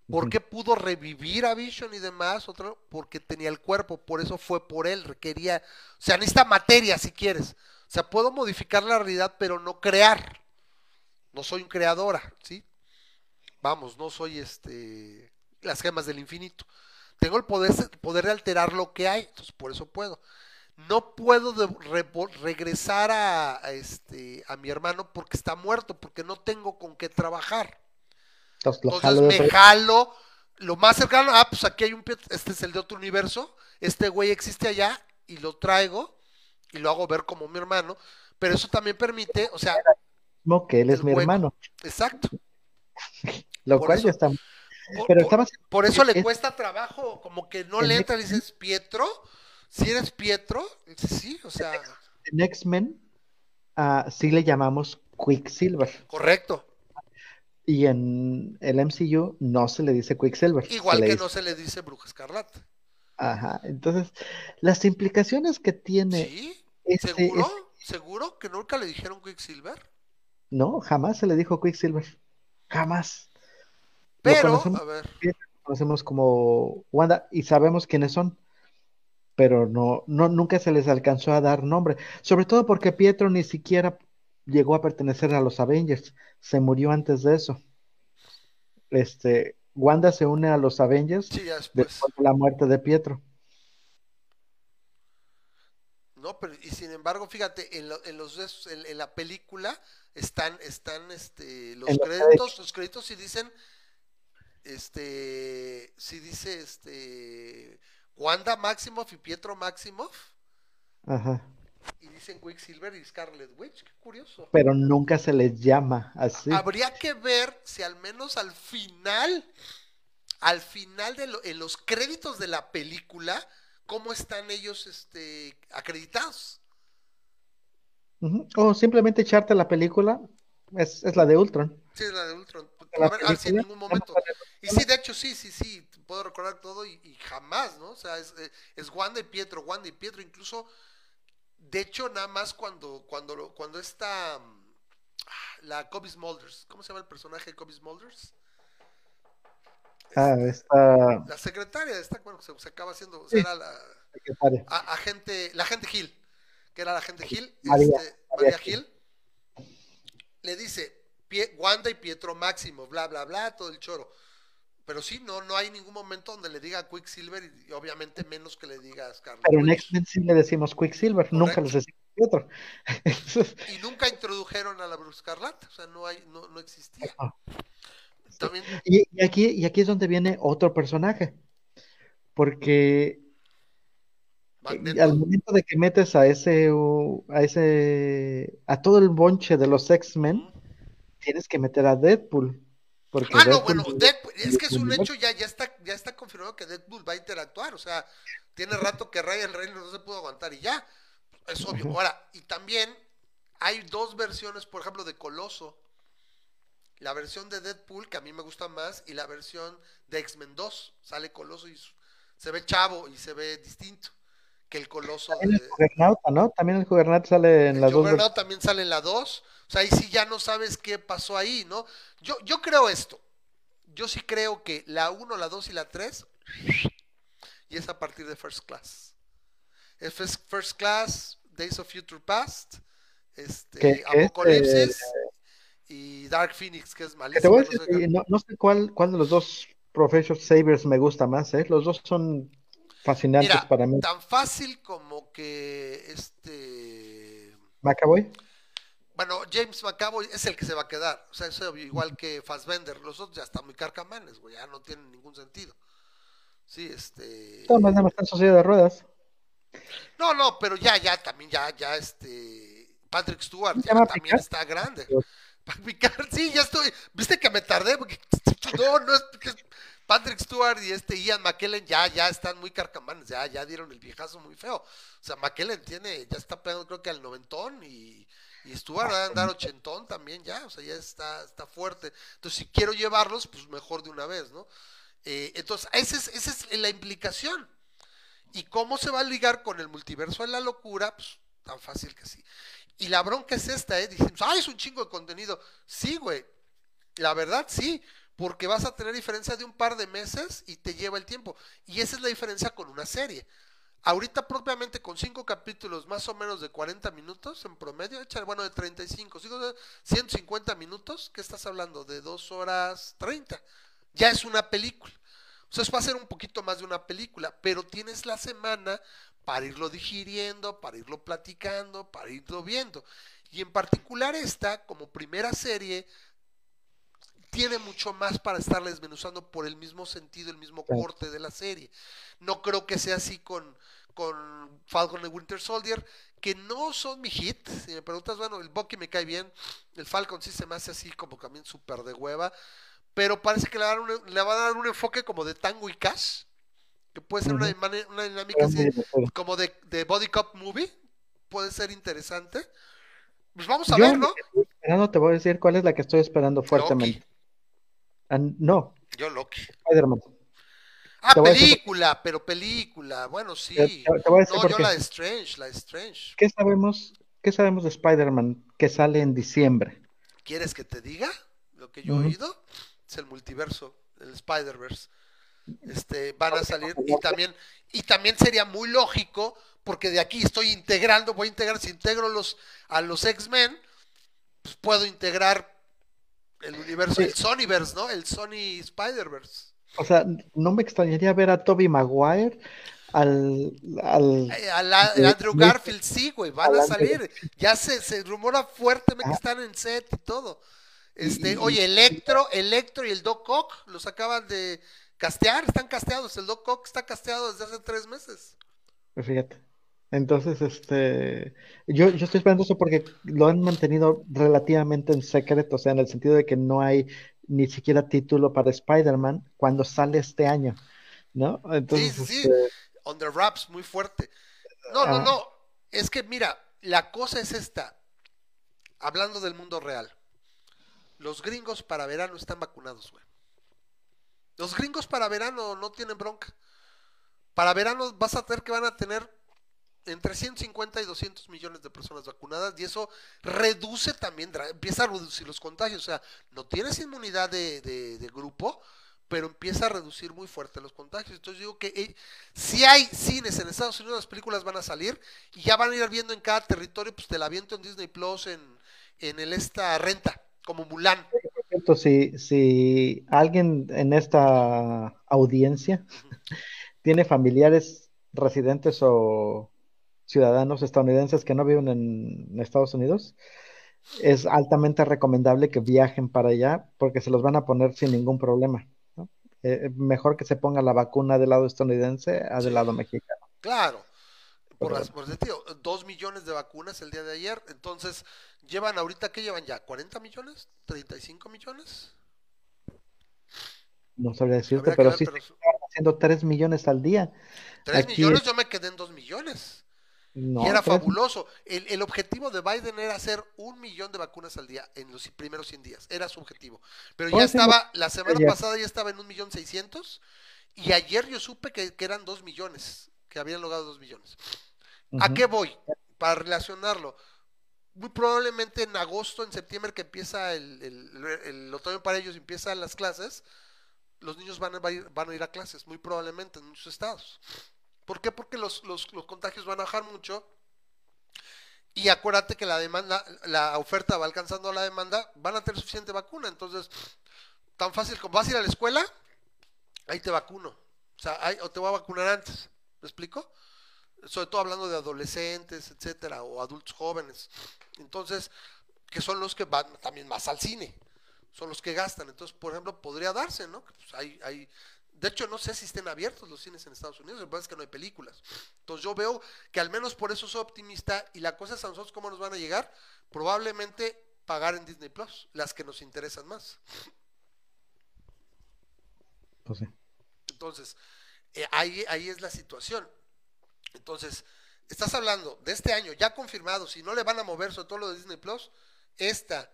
¿Por qué pudo revivir a Vision y demás? Otro, porque tenía el cuerpo, por eso fue por él, requería, o sea, necesita materia si quieres. O sea, puedo modificar la realidad, pero no crear. No soy un creadora, ¿sí? Vamos, no soy este las gemas del infinito. Tengo el poder, poder de alterar lo que hay, entonces por eso puedo. No puedo regresar a, este, a mi hermano porque está muerto, porque no tengo con qué trabajar. Entonces, me jalo lo más cercano, ah, pues aquí hay un este es el de otro universo, este güey existe allá y lo traigo y lo hago ver como mi hermano, pero eso también permite, o sea, mismo que él es mi hermano. Exacto. Lo cual ya está. Por, Pero por, eso le cuesta trabajo, como que no le entra, dices, Pietro, si eres Pietro, sí, o sea. En X-Men, uh, sí le llamamos Quicksilver. Correcto. Y en el MCU no se le dice Quicksilver. Igual que no se le dice Bruja Escarlata. Ajá, entonces, las implicaciones que tiene. ¿Sí? Este ¿Seguro? ¿Seguro que nunca le dijeron Quicksilver? No, jamás se le dijo Quicksilver. Jamás. Pero, a ver. Conocemos como Wanda y sabemos quiénes son, pero no, no, nunca se les alcanzó a dar nombre. Sobre todo porque Pietro ni siquiera llegó a pertenecer a los Avengers, se murió antes de eso. Este, Wanda se une a los Avengers después de la muerte de Pietro. No, pero y sin embargo, fíjate, en, en los en, la película están, están este, los créditos, los créditos sí dicen, este, sí dice este Wanda Maximoff y Pietro Maximoff. Ajá y dicen Quicksilver y Scarlet Witch, qué curioso. Pero nunca se les llama así. Habría que ver si al menos al final, al final de en los créditos de la película, cómo están ellos este, acreditados. O simplemente echarte la película, es, la de Ultron. Sí, es la de Ultron. A ver, ah, en ningún momento. Y sí, de hecho, sí, sí, sí, puedo recordar todo y, jamás, ¿no? O sea, es, es Wanda y Pietro, Wanda y Pietro, incluso de hecho, nada más cuando, cuando, cuando está mm, la Kobe Smulders, ¿cómo se llama el personaje de Kobe Smulders? Ah, está... La secretaria, esta, bueno, se, acaba haciendo, era la agente, la agente Gil, que era la agente Gil, María, este, María Gil, le dice, Wanda y Pietro Máximo, bla, bla, bla, todo el choro. Pero sí, no, no hay ningún momento donde le diga Quicksilver y, obviamente menos que le diga Scarlet Pero en X-Men sí le decimos Quicksilver, nunca les decimos otro. y nunca introdujeron a la Bruce Scarlet, o sea, no, hay, no, no existía. Y, aquí, y aquí es donde viene otro personaje, porque al momento de que metes a ese, a ese, a todo el bonche de los X-Men, tienes que meter a Deadpool ah, no, bueno, es que es un hecho, ya, ya, está, ya está confirmado que Deadpool va a interactuar, o sea, tiene rato que Ryan Reynolds no se pudo aguantar y ya, es obvio. Ahora, y también hay dos versiones, por ejemplo, de Coloso. La versión de Deadpool, que a mí me gusta más, y la versión de X-Men 2. Sale Coloso y se ve chavo y se ve distinto que el Coloso. También el Juggernaut, ¿no? También el Juggernaut sale en la 2. El Juggernaut también sale en la 2 sea, ahí sí ya no sabes qué pasó ahí, ¿no? Yo, yo creo esto. Yo sí creo que la 1, la 2 y la 3 y es a partir de First Class. Es First, Class, Days of Future Past, este, Apocalipsis y Dark Phoenix, que es malísimo. no, sé, cuál, cuál de los dos Professor Sabers me gusta más, ¿eh? Los dos son fascinantes para mí. Tan fácil como que este. ¿Macaboy? Bueno, James McAvoy es el que se va a quedar. O sea, eso igual que Fassbender. Los otros ya están muy carcamanes, güey. Ya no tienen ningún sentido. Sí, este. Todo más en sociedad de ruedas. No, no, pero ya, ya, también, ya, ya, este. Patrick Stewart ya también está grande. Picard, sí, ya estoy. Viste que me tardé. Porque... No, no es. Patrick Stewart y este Ian McKellen ya, ya están muy carcamanes, ya, ya dieron el viejazo muy feo. O sea, McKellen tiene, ya está pegando creo que al noventón y y Stuart va a andar ochentón también ya, o sea, ya está, está fuerte. Entonces, si quiero llevarlos, pues mejor de una vez, ¿no? Eh, entonces, esa es, esa es la implicación. ¿Y cómo se va a ligar con el multiverso de la locura? Pues tan fácil que sí. Y la bronca es esta, ¿eh? Dijimos, ay, es un chingo de contenido. Sí, güey. La verdad, sí. Porque vas a tener diferencia de un par de meses y te lleva el tiempo. Y esa es la diferencia con una serie. Ahorita propiamente con cinco capítulos más o menos de 40 minutos en promedio, bueno, de 35, 150 minutos, ¿qué estás hablando? De dos horas 30. Ya es una película. O sea, va a ser un poquito más de una película, pero tienes la semana para irlo digiriendo, para irlo platicando, para irlo viendo. Y en particular esta, como primera serie, tiene mucho más para estar desmenuzando por el mismo sentido, el mismo corte de la serie. No creo que sea así con, con Falcon y Winter Soldier, que no son mi hit. Si me preguntas, bueno, el Bucky me cae bien, el Falcon sí se me hace así como también súper de hueva, pero parece que le, van a dar un enfoque como de Tango y Cash, que puede ser una, dinámica así, como de, de Body Cop Movie, puede ser interesante. Pues vamos a ver, ¿no? Esperando, te voy a decir cuál es la que estoy esperando fuertemente. Ah, no. Yo Loki. Spider-Man. Ah, película, pero película. Bueno, sí. no, yo la de Strange, la de Strange. ¿Qué sabemos, qué sabemos de Spider-Man que sale en diciembre? ¿Quieres que te diga lo que yo he oído? Es el multiverso, el Spider-Verse. Este, van a salir y también y también sería muy lógico porque de aquí estoy integrando, voy a integrar, si integro los, a los X-Men, pues puedo integrar el universo, el Sonyverse, ¿no? El Sony Spider-Verse. O sea, no me extrañaría ver a Toby Maguire, al... al, eh, Andrew Garfield, sí, güey, van a salir. Ya se, se rumora fuertemente que están en set y todo. Este, oye, Electro, Electro y el Doc Ock los acaban de castear, están casteados. El Doc Ock está casteado desde hace tres meses. Fíjate. Entonces, este, yo, yo estoy esperando eso porque lo han mantenido relativamente en secreto, o sea, en el sentido de que no hay ni siquiera título para Spider-Man cuando sale este año, ¿no? Entonces, sí, sí, este... on the wraps, muy fuerte. No, no, ah. no, es que mira, la cosa es esta, hablando del mundo real, los gringos para verano están vacunados, güey. Los gringos para verano no tienen bronca. Para verano vas a tener que van a tener entre 150 y 200 millones de personas vacunadas y eso reduce también, empieza a reducir los contagios. O sea, no tienes inmunidad de, grupo, pero empieza a reducir muy fuerte los contagios. Entonces digo que eh, si hay cines en Estados Unidos, las películas van a salir y ya van a ir viendo en cada territorio, pues te la viento en Disney Plus, en, en el esta renta, como Mulan. Si, si alguien en esta audiencia tiene familiares residentes o ciudadanos estadounidenses que no viven en Estados Unidos, es altamente recomendable que viajen para allá porque se los van a poner sin ningún problema. Eh, mejor que se ponga la vacuna del lado estadounidense a del lado mexicano. Claro, por, las, por sentido, dos millones de vacunas el día de ayer, entonces llevan ahorita, ¿qué llevan ya? ¿40 millones? ¿35 millones? No sabría decirte, pero sí están haciendo 3 millones al día. 3 millones, yo me quedé en 2 millones y era fabuloso. El, objetivo de Biden era hacer un millón de vacunas al día en los primeros 100 días. Era su objetivo. Pero ya estaba, la semana pasada ya estaba en un millón seiscientos. Y ayer yo supe que, eran dos millones, que habían logrado dos millones. ¿A qué voy? Para relacionarlo. Muy probablemente en agosto, en septiembre, que empieza el, el, otoño para ellos, empiezan las clases, los niños van a, van a ir a clases, muy probablemente en muchos estados. ¿Por qué? Porque los, los, contagios van a bajar mucho. Y acuérdate que la demanda, la oferta va alcanzando a la demanda, van a tener suficiente vacuna. Entonces, tan fácil como vas a ir a la escuela, ahí te vacuno. O sea, o te voy a vacunar antes. ¿Me explico? Sobre todo hablando de adolescentes, etcétera, o adultos jóvenes. Entonces, que son los que van también más al cine. Son los que gastan. Entonces, por ejemplo, podría darse, ¿no? Pues hay, hay de hecho, no sé si estén abiertos los cines en Estados Unidos, lo que pasa es que no hay películas. Entonces yo veo que al menos por eso soy optimista y la cosa es a nosotros cómo nos van a llegar, probablemente pagar en Disney Plus, las que nos interesan más. Pues Entonces, eh, ahí, ahí es la situación. Entonces, estás hablando de este año ya confirmado, si no le van a mover sobre todo lo de Disney Plus, esta,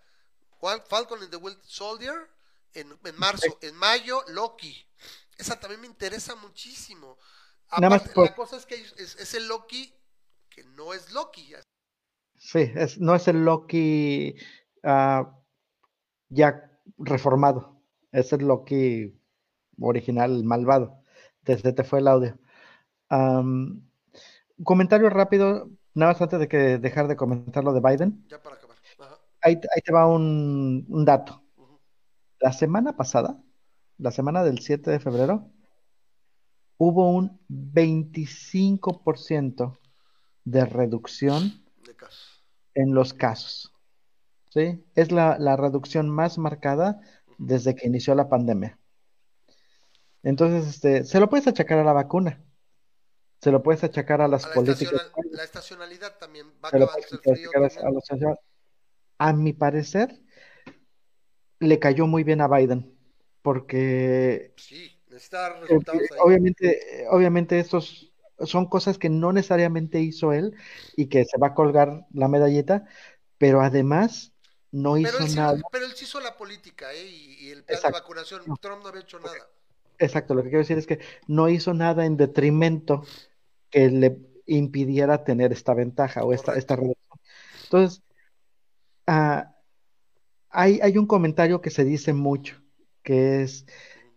Falcon and the Wild Soldier, en, en marzo, en mayo, Loki, esa también me interesa muchísimo. Aparte, La cosa es que es, el Loki que no es Loki. Sí, es, no es el Loki ah, ya reformado. Es el Loki original, malvado. Desde te fue el audio. comentario rápido, nada más antes de que dejar de comentar lo de Biden. Ya para acabar. Ahí, te va un, dato. La semana pasada, la semana del 7 de febrero, hubo un 25% de reducción en los casos. ¿sí? Es la, reducción más marcada desde que inició la pandemia. Entonces, este, se lo puedes achacar a la vacuna. se lo puedes achacar a las políticas. La estacionalidad también va a A mi parecer, le cayó muy bien a Biden, porque sí, necesita resultados obviamente, obviamente estos son cosas que no necesariamente hizo él y que se va a colgar la medallita, pero además no hizo nada. pero él sí hizo la política, ¿eh? Y, el plan de vacunación, Trump no había hecho nada. Exacto, lo que quiero decir es que no hizo nada en detrimento que le impidiera tener esta ventaja o esta, esta reducción. Entonces, ah, hay, hay un comentario que se dice mucho, que es,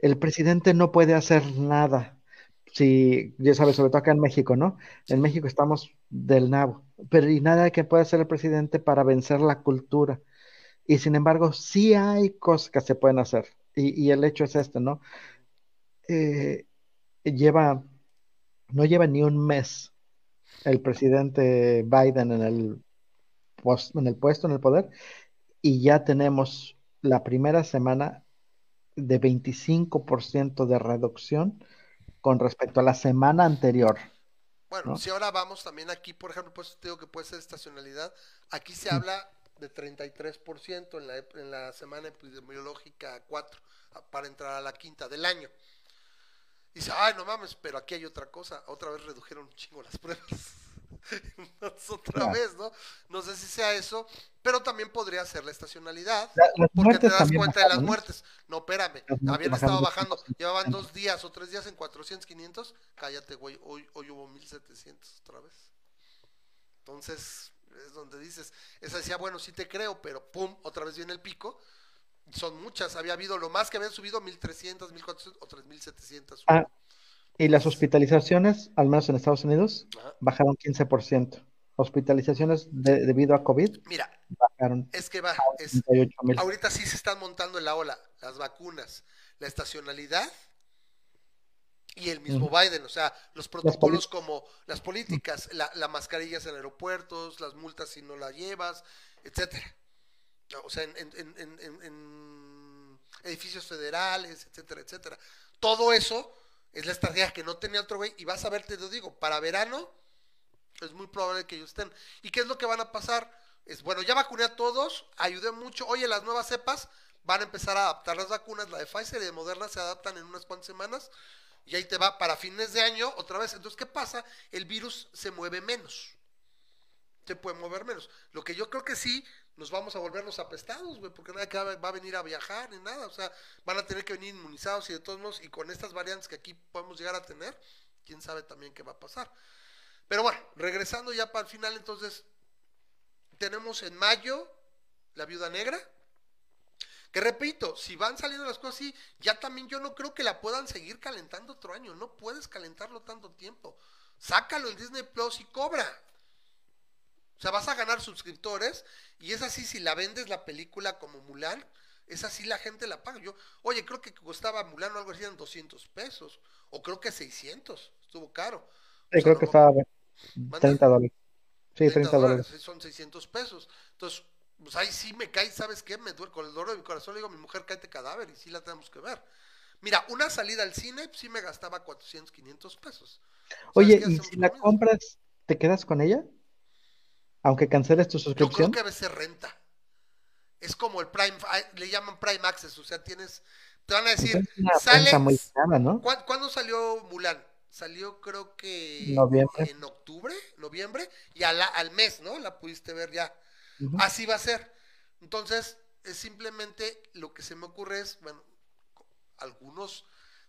el presidente no puede hacer nada. Si, ya sabes, sobre todo acá en México, ¿no? En México estamos del nabo, pero y nada que pueda hacer el presidente para vencer la cultura. Y sin embargo, sí hay cosas que se pueden hacer. Y, y el hecho es este, ¿no? Eh, lleva, no lleva ni un mes el presidente Biden en el, en el puesto, en el poder, y ya tenemos la primera semana de 25% de reducción con respecto a la semana anterior. Bueno, si ahora vamos también aquí, por ejemplo, pues te digo que puede ser estacionalidad, aquí se habla de 33% en la, en la semana epidemiológica 4 para entrar a la quinta del año. Dice, ay, no mames, pero aquí hay otra cosa. Otra vez redujeron un chingo las pruebas. otra vez, ¿no? No sé si sea eso, pero también podría ser la estacionalidad, porque te das cuenta de las muertes. No, espérame, habían estado bajando, llevaban dos días o tres días en 400, 500, cállate, güey, hoy, hoy hubo 1700 otra vez. Entonces, es donde dices, esa decía, bueno, sí te creo, pero pum, otra vez viene el pico, son muchas. Había habido lo más que habían subido 1300, 1400 o 3700. Ah, y las hospitalizaciones, al menos en Estados Unidos, bajaron 15%. Hospitalizaciones debido a COVID. Mira, bajaron. Es que va. ahorita sí se están montando en la ola las vacunas, la estacionalidad y el mismo Biden, o sea, los protocolos como las políticas, la, la mascarillas en aeropuertos, las multas si no la llevas, etcétera o sea, en, edificios federales, etcétera, etcétera. Todo eso es la estrategia que no tenía otro güey y vas a ver, te lo digo, para verano es muy probable que ellos estén. ¿Y qué es lo que van a pasar? Es, bueno, ya vacuné a todos, ayudé mucho, oye, las nuevas cepas van a empezar a adaptar las vacunas, la de Pfizer y de Moderna se adaptan en unas cuantas semanas y ahí te va para fines de año otra vez. Entonces, ¿qué pasa? El virus se mueve menos. Se puede mover menos. Lo que yo creo que sí nos vamos a volver los apestados, güey, porque nadie va a venir a viajar ni nada, o sea, van a tener que venir inmunizados y de todos modos, y con estas variantes que aquí podemos llegar a tener, quién sabe también qué va a pasar. Pero bueno, regresando ya para el final, entonces, tenemos en mayo la viuda negra, que repito, si van saliendo las cosas así, ya también yo no creo que la puedan seguir calentando otro año, no puedes calentarlo tanto tiempo. Sácalo en Disney Plus y cobra. O sea, vas a ganar suscriptores y es así si la vendes la película como Mulan, es así la gente la paga. Yo, oye, creo que costaba Mulan o algo así en 200 pesos, o creo que 600, estuvo caro. Sí, creo que estaba 30 dólares. Sí, 30, dólares. Son 600 pesos. Entonces, pues ahí sí me cae, ¿sabes qué? Me duele con el dolor de mi corazón, le digo mi mujer, cáete cadáver y sí la tenemos que ver. Mira, una salida al cine sí me gastaba 400, 500 pesos. Oye, ¿y si la compras, te quedas con ella? Aunque canceles tu suscripción. Yo creo que a veces renta. Es como el Prime, le llaman Prime Access, o sea, tienes, te van a decir, sale, ¿cuándo, salió Mulan? Salió creo que en octubre, noviembre, y al mes, ¿no? La pudiste ver ya. Así va a ser. Entonces, es simplemente lo que se me ocurre es, bueno, algunos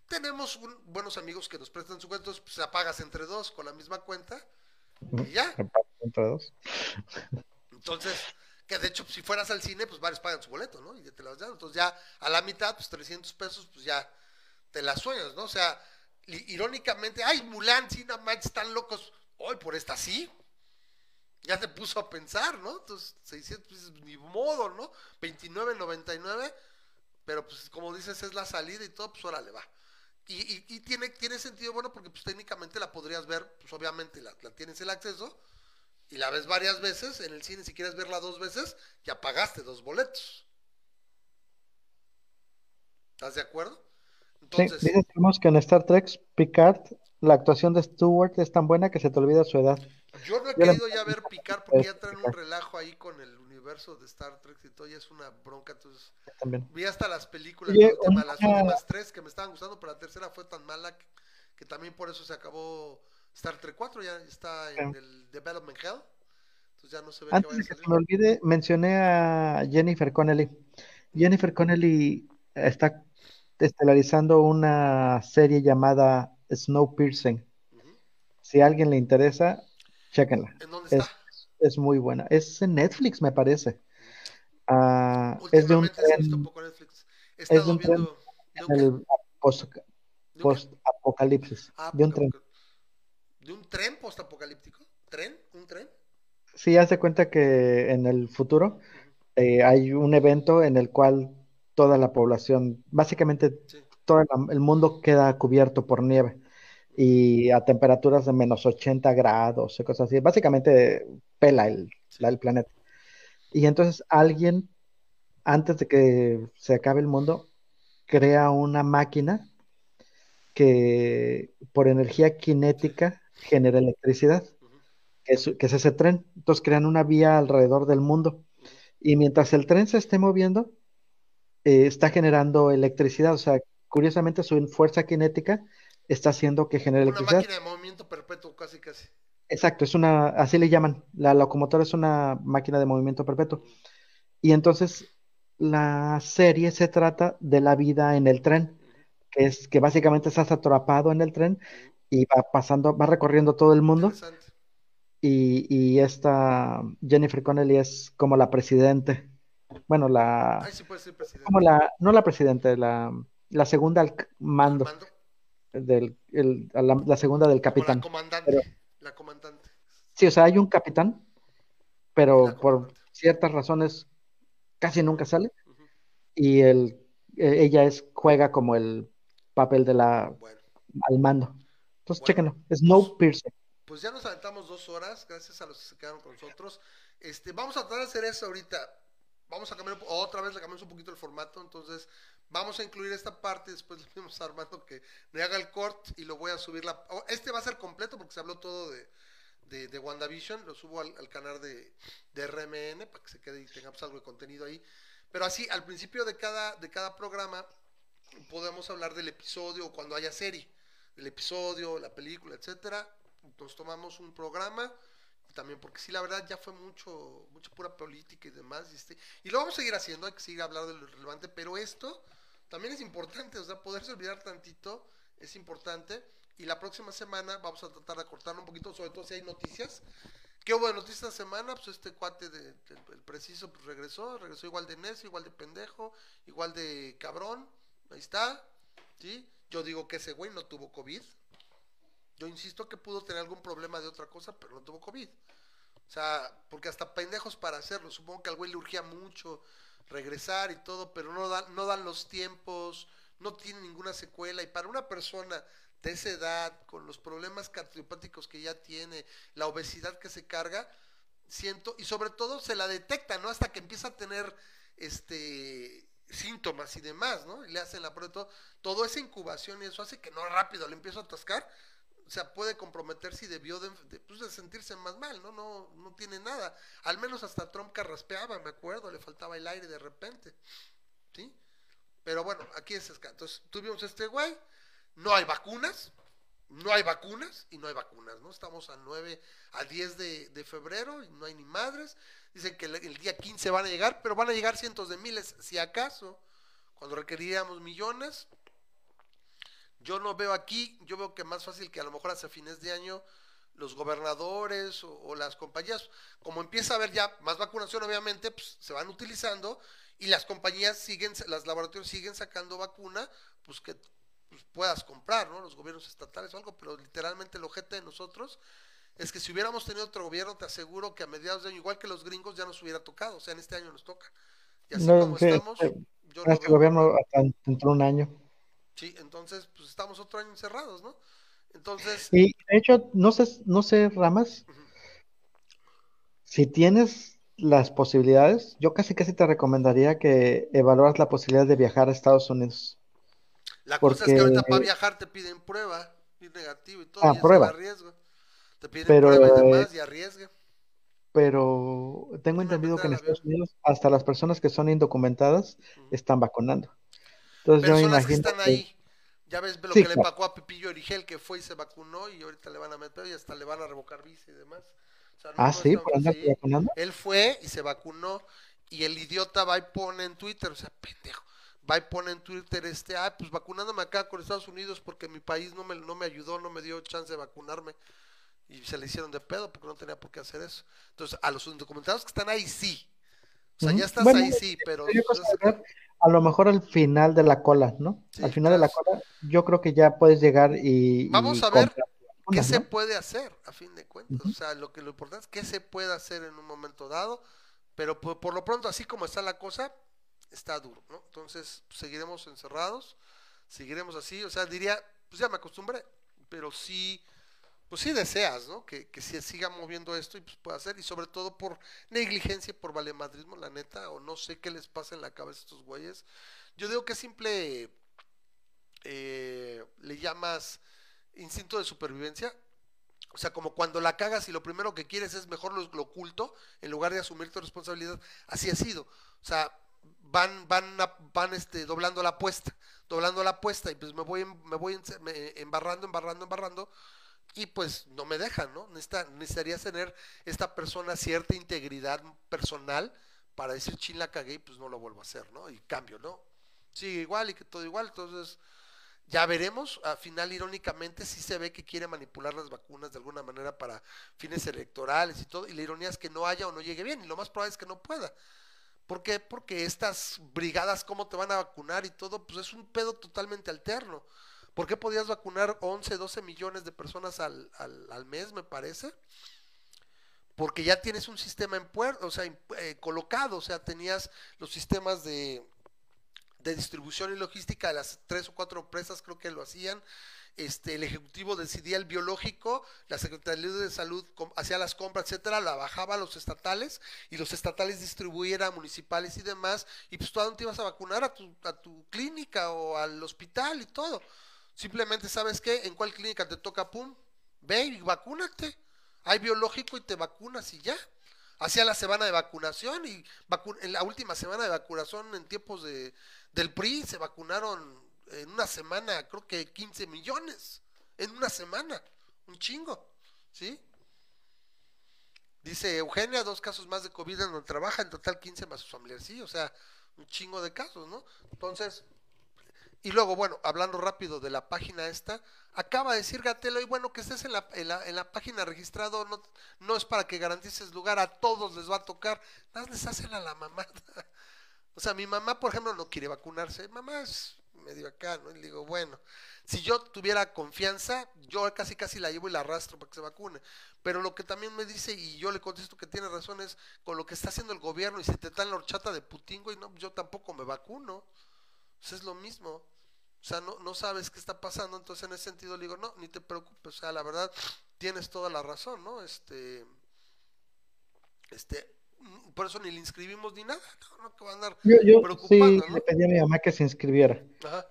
tenemos buenos amigos que nos prestan su cuenta, entonces pues apagas entre dos con la misma cuenta y ya. Entonces, que de hecho, si fueras al cine, pues varios pagan su boleto, ¿no? Y ya te las dan. Entonces, ya a la mitad, pues 300 pesos, pues ya te las sueñas, ¿no? O sea, irónicamente, ay, Mulan, sí, nada más están locos. Hoy por esta sí. Ya te puso a pensar, ¿no? Entonces, 600, pues ni modo, ¿no? 29.99, pero pues como dices, es la salida y todo, pues órale, va. Y, y, tiene, tiene sentido, bueno, porque pues técnicamente la podrías ver, pues obviamente la, tienes el acceso y la ves varias veces en el cine, si quieres verla dos veces, ya pagaste dos boletos. ¿Estás de acuerdo? Entonces, sí, que en Star Trek Picard la actuación de Stewart es tan buena que se te olvida su edad. Yo no he querido ya ver picar porque ya traen un relajo ahí con el universo de Star Trek y todo, ya es una bronca, entonces vi hasta las películas, las últimas tres que me estaban gustando, pero la tercera fue tan mala que, también por eso se acabó Star Trek 4, ya está en el Development Hell. Entonces ya no se ve Antes que de que se me olvide, mencioné a Jennifer Connelly. Jennifer Connelly está estelarizando una serie llamada Snowpiercer. Si a alguien le interesa, chéquenla. ¿En dónde está? Es, muy buena. Es en Netflix, me parece. Uh, es de un tren, es de un tren en el post-apocalipsis. Ah, de un tren. ¿De un tren post-apocalíptico? ¿Tren? ¿Un tren? Sí, hace cuenta que en el futuro eh, hay un evento en el cual toda la población, básicamente todo el mundo queda cubierto por nieve y a temperaturas de menos 80 grados y cosas así. Básicamente pela el, el planeta. Y entonces alguien, antes de que se acabe el mundo, crea una máquina que por energía cinética genera electricidad, que es, que es ese tren. Entonces crean una vía alrededor del mundo. Y mientras el tren se esté moviendo, eh, está generando electricidad. O sea, curiosamente su fuerza cinética está haciendo que genere electricidad. Una máquina de movimiento perpetuo, casi, casi. Exacto, es una, así le llaman. La locomotora es una máquina de movimiento perpetuo. Y entonces la serie se trata de la vida en el tren, que es que básicamente estás atrapado en el tren y va pasando, va recorriendo todo el mundo. Y, y esta Jennifer Connelly es como la presidente. Bueno, la. Ay, sí puede ser presidente. Como la, no la presidente, la, la segunda al mando. mando? del, el, la, segunda del capitán. la comandante, la comandante. Sí, o sea, hay un capitán, pero por ciertas razones casi nunca sale. Y el, e, ella es, juega como el papel de la al mando. Entonces, chéquenlo. Snowpiercer. Pues, pues ya nos aventamos dos horas, gracias a los que se quedaron con nosotros. Este, vamos a tratar de hacer eso ahorita. Vamos a cambiar, otra vez le cambiamos un poquito el formato, entonces Vamos a incluir esta parte, después le pedimos a Armando que me haga el corte y lo voy a subir. La, oh, este va a ser completo porque se habló todo de, de, WandaVision, lo subo al, canal de, de, RMN para que se quede y tengamos algo de contenido ahí. Pero así, al principio de cada, de cada programa podemos hablar del episodio o cuando haya serie, el episodio, la película, etcétera. Nos tomamos un programa también porque sí la verdad ya fue mucho mucha pura política y demás y, este, y lo vamos a seguir haciendo hay que seguir hablando de lo relevante pero esto también es importante, o sea, poderse olvidar tantito es importante. Y la próxima semana vamos a tratar de cortar un poquito, sobre todo si hay noticias. ¿Qué hubo de noticias esta semana? Pues este cuate de, el preciso pues regresó, regresó igual de necio, igual de pendejo, igual de cabrón. Ahí está. ¿Sí? Yo digo que ese güey no tuvo COVID. Yo insisto que pudo tener algún problema de otra cosa, pero no tuvo COVID. O sea, porque hasta pendejos para hacerlo. Supongo que al güey le urgía mucho regresar y todo, pero no dan, no dan los tiempos, no tiene ninguna secuela. Y para una persona de esa edad, con los problemas cardiopáticos que ya tiene, la obesidad que se carga, siento, y sobre todo se la detecta, ¿no? Hasta que empieza a tener este síntomas y demás, ¿no? Y le hacen la prueba todo, todo esa incubación y eso hace que no rápido le empiezo a atascar o sea, puede comprometer si debió pues, de, sentirse más mal, ¿no? ¿no? No tiene nada. Al menos hasta Trump carraspeaba, me acuerdo, le faltaba el aire de repente, ¿sí? Pero bueno, aquí es Entonces, tuvimos este güey, no hay vacunas, no hay vacunas y no hay vacunas, ¿no? Estamos a 9, a 10 de, febrero y no hay ni madres. Dicen que el, día 15 van a llegar, pero van a llegar cientos de miles, si acaso, cuando requeriríamos millones, yo no veo aquí, yo veo que más fácil que a lo mejor hacia fines de año los gobernadores o, las compañías, como empieza a haber ya más vacunación, obviamente, pues se van utilizando y las compañías siguen, las laboratorios siguen sacando vacuna, pues que pues, puedas comprar, ¿no? Los gobiernos estatales o algo, pero literalmente el ojete de nosotros es que si hubiéramos tenido otro gobierno, te aseguro que a mediados de año, igual que los gringos, ya nos hubiera tocado, o sea, en este año nos toca. Y así como estamos, eh, yo este gobierno hasta dentro de un año. Sí, entonces, pues estamos otro año encerrados, ¿no? Entonces. Y de hecho, no sé, no sé, Ramas, si tienes las posibilidades, yo casi casi te recomendaría que evaluaras la posibilidad de viajar a Estados Unidos. La cosa es que ahorita para viajar te piden prueba. negativo y todo, ah, y prueba. riesgo. Te piden pero, prueba y demás y arriesgue. Pero tengo entendido que en Estados Unidos hasta las personas que son indocumentadas están vacunando. Entonces yo me imagino que están ahí. Ya ves lo que le pagó a Pepillo Origel que fue y se vacunó y ahorita le van a meter y hasta le van a revocar visa y demás. ah, sí, por andar vacunando. Él fue y se vacunó y el idiota va y pone en Twitter, o sea, pendejo va y pone en Twitter este, ah, pues vacunándome acá con Estados Unidos porque mi país no me, no me ayudó, no me dio chance de vacunarme. Y se le hicieron de pedo porque no tenía por qué hacer eso. Entonces, a los indocumentados que están ahí, sí. O sea, ya estás ahí, sí, pero... A lo mejor al final de la cola, ¿no? al final de la cola, yo creo que ya puedes llegar y... Vamos a ver qué se puede hacer, a fin de cuentas. O sea, lo que lo importante es qué se puede hacer en un momento dado, pero por lo pronto, así como está la cosa, está duro, ¿no? Entonces, pues, seguiremos encerrados, seguiremos así, o sea, diría, pues ya me acostumbré, pero sí, pues sí deseas, ¿no? Que, que se siga moviendo esto y pues pueda hacer, y sobre todo por negligencia, por valemadrismo, la neta, o no sé qué les pasa en la cabeza a estos güeyes. Yo digo que simple eh, le llamas instinto de supervivencia, o sea, como cuando la cagas y lo primero que quieres es mejor lo, lo, oculto en lugar de asumir tu responsabilidad. Así ha sido. O sea, van, van, van este, doblando la apuesta, doblando la apuesta y pues me voy, me voy embarrando, embarrando, embarrando y pues no me dejan, ¿no? Necesita, necesitaría tener esta persona cierta integridad personal para decir chin la cagué y pues no lo vuelvo a hacer, ¿no? Y cambio, ¿no? Sigue igual y que todo igual, entonces ya veremos, al final irónicamente sí se ve que quiere manipular las vacunas de alguna manera para fines electorales y todo, y la ironía es que no haya o no llegue bien, y lo más probable es que no pueda. ¿Por qué? Porque estas brigadas, ¿cómo te van a vacunar y todo? Pues es un pedo totalmente alterno. ¿Por qué podías vacunar 11, 12 millones de personas al, al, mes, me parece? Porque ya tienes un sistema en puerto, o sea, eh, colocado, o sea, tenías los sistemas de, de distribución y logística de las tres o cuatro empresas, creo que lo hacían, este, el Ejecutivo decidía el biológico, la Secretaría de Salud hacía las compras, etcétera, la bajaba a los estatales y los estatales distribuían a municipales y demás, y pues tú a dónde te ibas a vacunar, a tu, a tu clínica o al hospital y todo. Simplemente, ¿sabes qué? En cuál clínica te toca, pum, ve y vacúnate. Hay biológico y te vacunas y ya. Hacía la semana de vacunación y en la última semana de vacunación en tiempos de, del PRI se vacunaron en una semana, creo que 15 millones. En una semana. Un chingo. ¿Sí? Dice Eugenia, dos casos más de COVID en donde trabaja, en total 15 más sus familiares. Sí, o sea, un chingo de casos, ¿no? Entonces, y luego, bueno, hablando rápido de la página esta, acaba de decir Gatelo, y bueno, que estés en la, en la, en la página registrado no, no es para que garantices lugar, a todos les va a tocar, nada les hacen a la mamá. o sea, mi mamá, por ejemplo, no quiere vacunarse. Mamá es medio acá, ¿no? Y le digo, bueno, si yo tuviera confianza, yo casi casi la llevo y la arrastro para que se vacune. Pero lo que también me dice, y yo le contesto que tiene razón, es con lo que está haciendo el gobierno y si te dan la horchata de Putin, y no, yo tampoco me vacuno. Pues es lo mismo. O sea, no, no sabes qué está pasando, entonces en ese sentido le digo, no, ni te preocupes, o sea, la verdad, tienes toda la razón, ¿no? Este, este, por eso ni le inscribimos ni nada, no, que va a andar yo, yo sí le pedí a mi mamá que se inscribiera,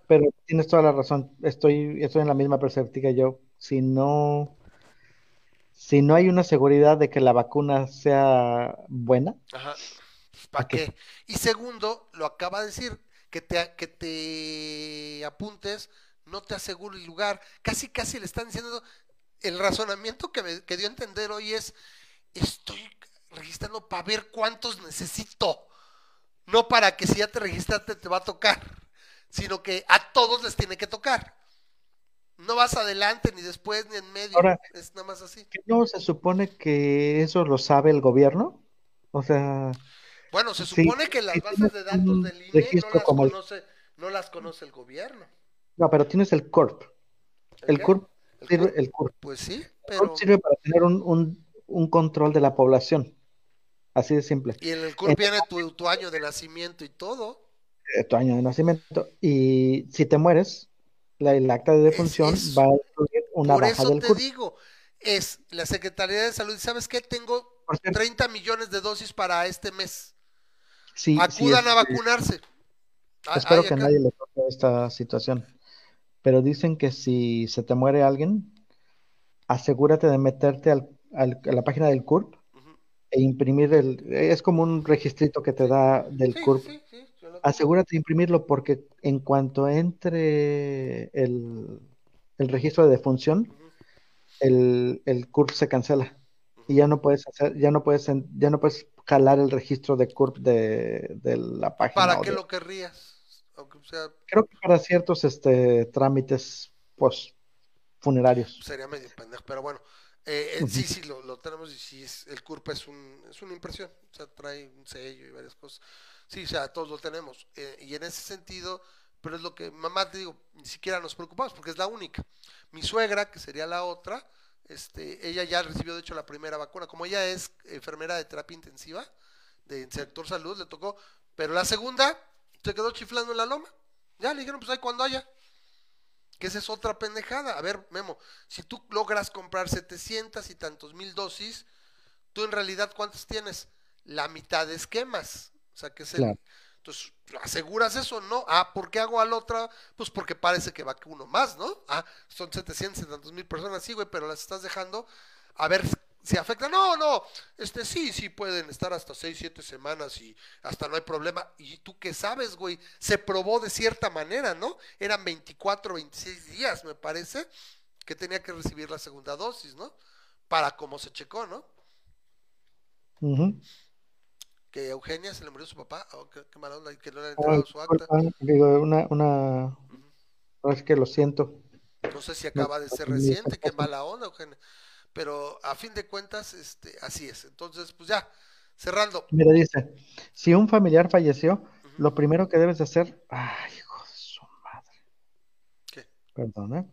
pero tienes toda la razón, estoy, estoy en la misma perspectiva yo, si no, si no hay una seguridad de que la vacuna sea buena, Ajá. Pues, ¿para qué? Y segundo, lo acaba de decir, que te, que te apuntes no te aseguro el lugar, casi casi le están diciendo, el razonamiento que, me, que dio a entender hoy es, estoy registrando para ver cuántos necesito. No para que si ya te registraste te va a tocar, sino que a todos les tiene que tocar. No vas adelante, ni después, ni en medio. es nada más así. ¿No se supone que eso lo sabe el gobierno? O sea. Bueno, se supone que las bases de datos del INE no las, conoce, no las conoce el gobierno. No, pero tienes el CORP. El, CORP sirve, el CORP. Pues sí, pero. sirve para tener un, un, un control de la población. Así de simple. Y en el CURP viene tu, año de nacimiento y todo. Eh, tu año de nacimiento. Y si te mueres, la, el acta de defunción va a incluir una Por baja eso te digo, es la Secretaría de Salud. ¿Sabes qué? Tengo 30 millones de dosis para este mes. Sí, Acudan a vacunarse. Espero que nadie le toque esta situación. pero dicen que si se te muere alguien, asegúrate de meterte al, a la página del CURP e imprimir el, es como un registrito que te da del CURP. asegúrate de imprimirlo porque en cuanto entre el, el registro de defunción, el, el CURP se cancela y ya no puedes hacer, ya no puedes, ya no puedes jalar el registro de CURP de, de la página. ¿Para qué lo querrías? Creo que para ciertos este, trámites pues, funerarios. Sería medio pendejo, pero bueno. Eh, sí, sí, lo, tenemos y sí, es, el CURP es, un, es una impresión, o sea, trae un sello y varias cosas. Sí, o sea, todos lo tenemos. Eh, y en ese sentido, pero es lo que, mamá, te digo, ni siquiera nos preocupamos porque es la única. Mi suegra, que sería la otra, este, ella ya recibió de hecho la primera vacuna. Como ella es enfermera de terapia intensiva, de sector salud, le tocó, pero la segunda se quedó chiflando en la loma. Ya le dijeron, pues ahí cuando haya. Que esa es otra pendejada. A ver, Memo, si tú logras comprar 700 y tantos mil dosis, tú en realidad ¿cuántas tienes? La mitad de esquemas. O sea, que es el... Entonces, ¿aseguras eso? No. Ah, ¿por qué hago al otra? Pues porque parece que va uno más, ¿no? Ah, son 700 y tantos mil personas, sí, güey, pero las estás dejando a ver si afecta. No, no, este sí, sí pueden estar hasta 6, 7 semanas y hasta no hay problema. ¿Y tú qué sabes, güey? Se probó de cierta manera, ¿no? Eran 24, 26 días, me parece, que tenía que recibir la segunda dosis, ¿no? Para cómo se checó, ¿no? Que Eugenia se le murió su papá, oh, qué, mala onda, que no le ha entrado su acta. Digo, una, una, es que lo siento. No sé si acaba de ser reciente, qué mala onda, Eugenia pero a fin de cuentas, este, así es. Entonces, pues ya, cerrando. Mira, dice, si un familiar falleció, lo primero que debes hacer, ay, hijo de su madre. ¿Qué? Perdón, ¿eh?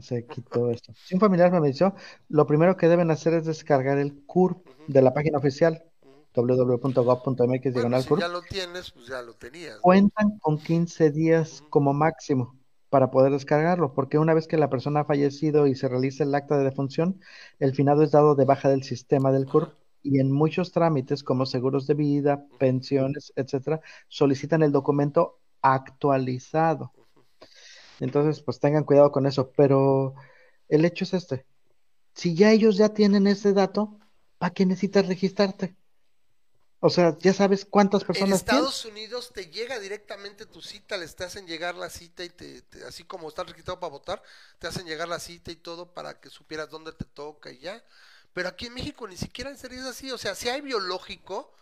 Se quitó esto. Si un familiar falleció, lo primero que deben hacer es descargar el CURP de la página oficial www.gov.mx bueno, si ya lo tienes, pues ya lo tenías. Cuentan con 15 días como máximo para poder descargarlo, porque una vez que la persona ha fallecido y se realiza el acta de defunción, el finado es dado de baja del sistema del CURP y en muchos trámites como seguros de vida, pensiones, etcétera, solicitan el documento actualizado. Entonces, pues tengan cuidado con eso, pero el hecho es este. Si ya ellos ya tienen ese dato, ¿para qué necesitas registrarte? O sea, ya sabes cuántas personas. En Estados Unidos te llega directamente tu cita, les te hacen llegar la cita y te, así como estás registrado para votar, te hacen llegar la cita y todo para que supieras dónde te toca y ya. Pero aquí en México ni siquiera en serio es así. O sea, si hay biológico,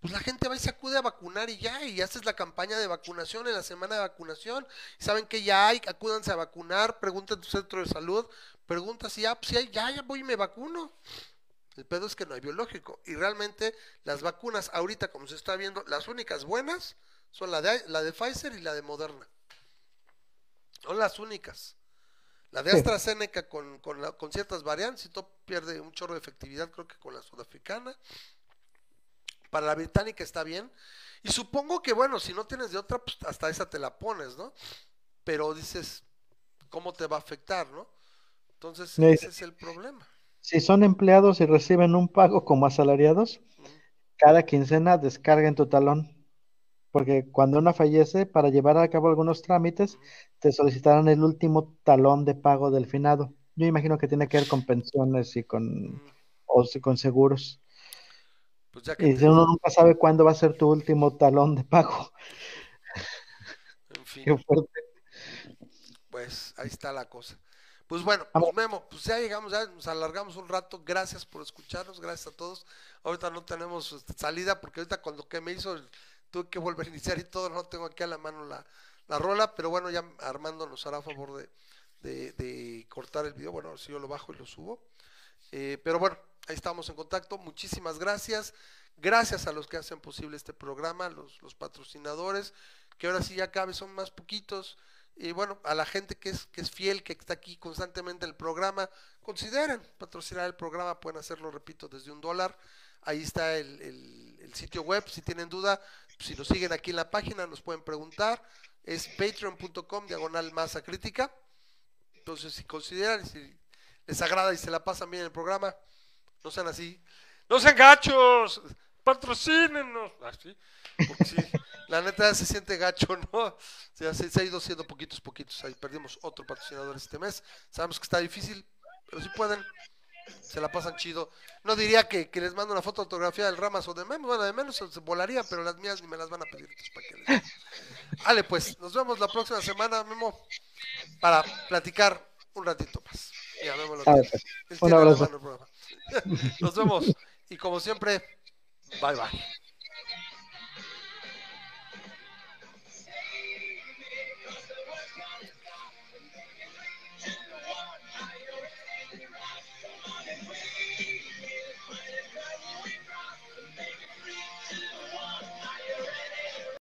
pues la gente va y se acude a vacunar y ya, y haces la campaña de vacunación en la semana de vacunación. Y saben que ya hay, acúdanse a vacunar, pregunta en tu centro de salud, pregunta si ya, pues si hay, ya, ya voy y me vacuno. El pedo es que no hay biológico. Y realmente las vacunas ahorita, como se está viendo, las únicas buenas son la de, la de Pfizer y la de Moderna. Son las únicas. La de AstraZeneca con, con, con ciertas variantes y todo pierde un chorro de efectividad, creo que con la sudafricana. Para la británica está bien. Y supongo que, bueno, si no tienes de otra, pues hasta esa te la pones, ¿no? Pero dices, ¿cómo te va a afectar, no? Entonces, ese es el problema. Si son empleados y reciben un pago como asalariados, cada quincena descarguen tu talón. Porque cuando uno fallece, para llevar a cabo algunos trámites, te solicitarán el último talón de pago del finado. Yo imagino que tiene que ver con pensiones y con, o con seguros. Pues y uno nunca sabe cuándo va a ser tu último talón de pago. En fin. Qué fuerte. Pues ahí está la cosa. Pues bueno, pues Memo, pues ya llegamos, ya nos alargamos un rato. Gracias por escucharnos, gracias a todos. Ahorita no tenemos este, salida porque ahorita cuando que me hizo tuve que volver a iniciar y todo, no tengo aquí a la mano la, la rola, pero bueno, ya Armando nos hará favor de, de, cortar el video. Bueno, si yo lo bajo y lo subo. Eh, pero bueno, ahí estamos en contacto. Muchísimas gracias. Gracias a los que hacen posible este programa, los, los patrocinadores, que ahora sí ya cabe, son más poquitos. Y bueno, a la gente que es, que es fiel, que está aquí constantemente en el programa, consideren patrocinar el programa, pueden hacerlo, repito, desde un dólar. Ahí está el, el, sitio web, si tienen duda, si nos siguen aquí en la página, nos pueden preguntar. Es patreon.com, diagonal masa crítica. Entonces, si consideran, si les agrada y se la pasan bien el programa, no sean así. No sean gachos, patrocínenos. Así, ah, porque La neta se siente gacho, ¿no? Se, se, ha ido siendo poquitos, poquitos. Ahí perdimos otro patrocinador este mes. Sabemos que está difícil, pero si pueden, se la pasan chido. No diría que, les mando una foto autografía del Ramas o de Memo, bueno, de menos se volaría, pero las mías ni me las van a pedir. Vale, pues, nos vemos la próxima semana, Memo, para platicar un ratito más. Ya, Memo lo Un abrazo. nos vemos. Y como siempre, bye bye.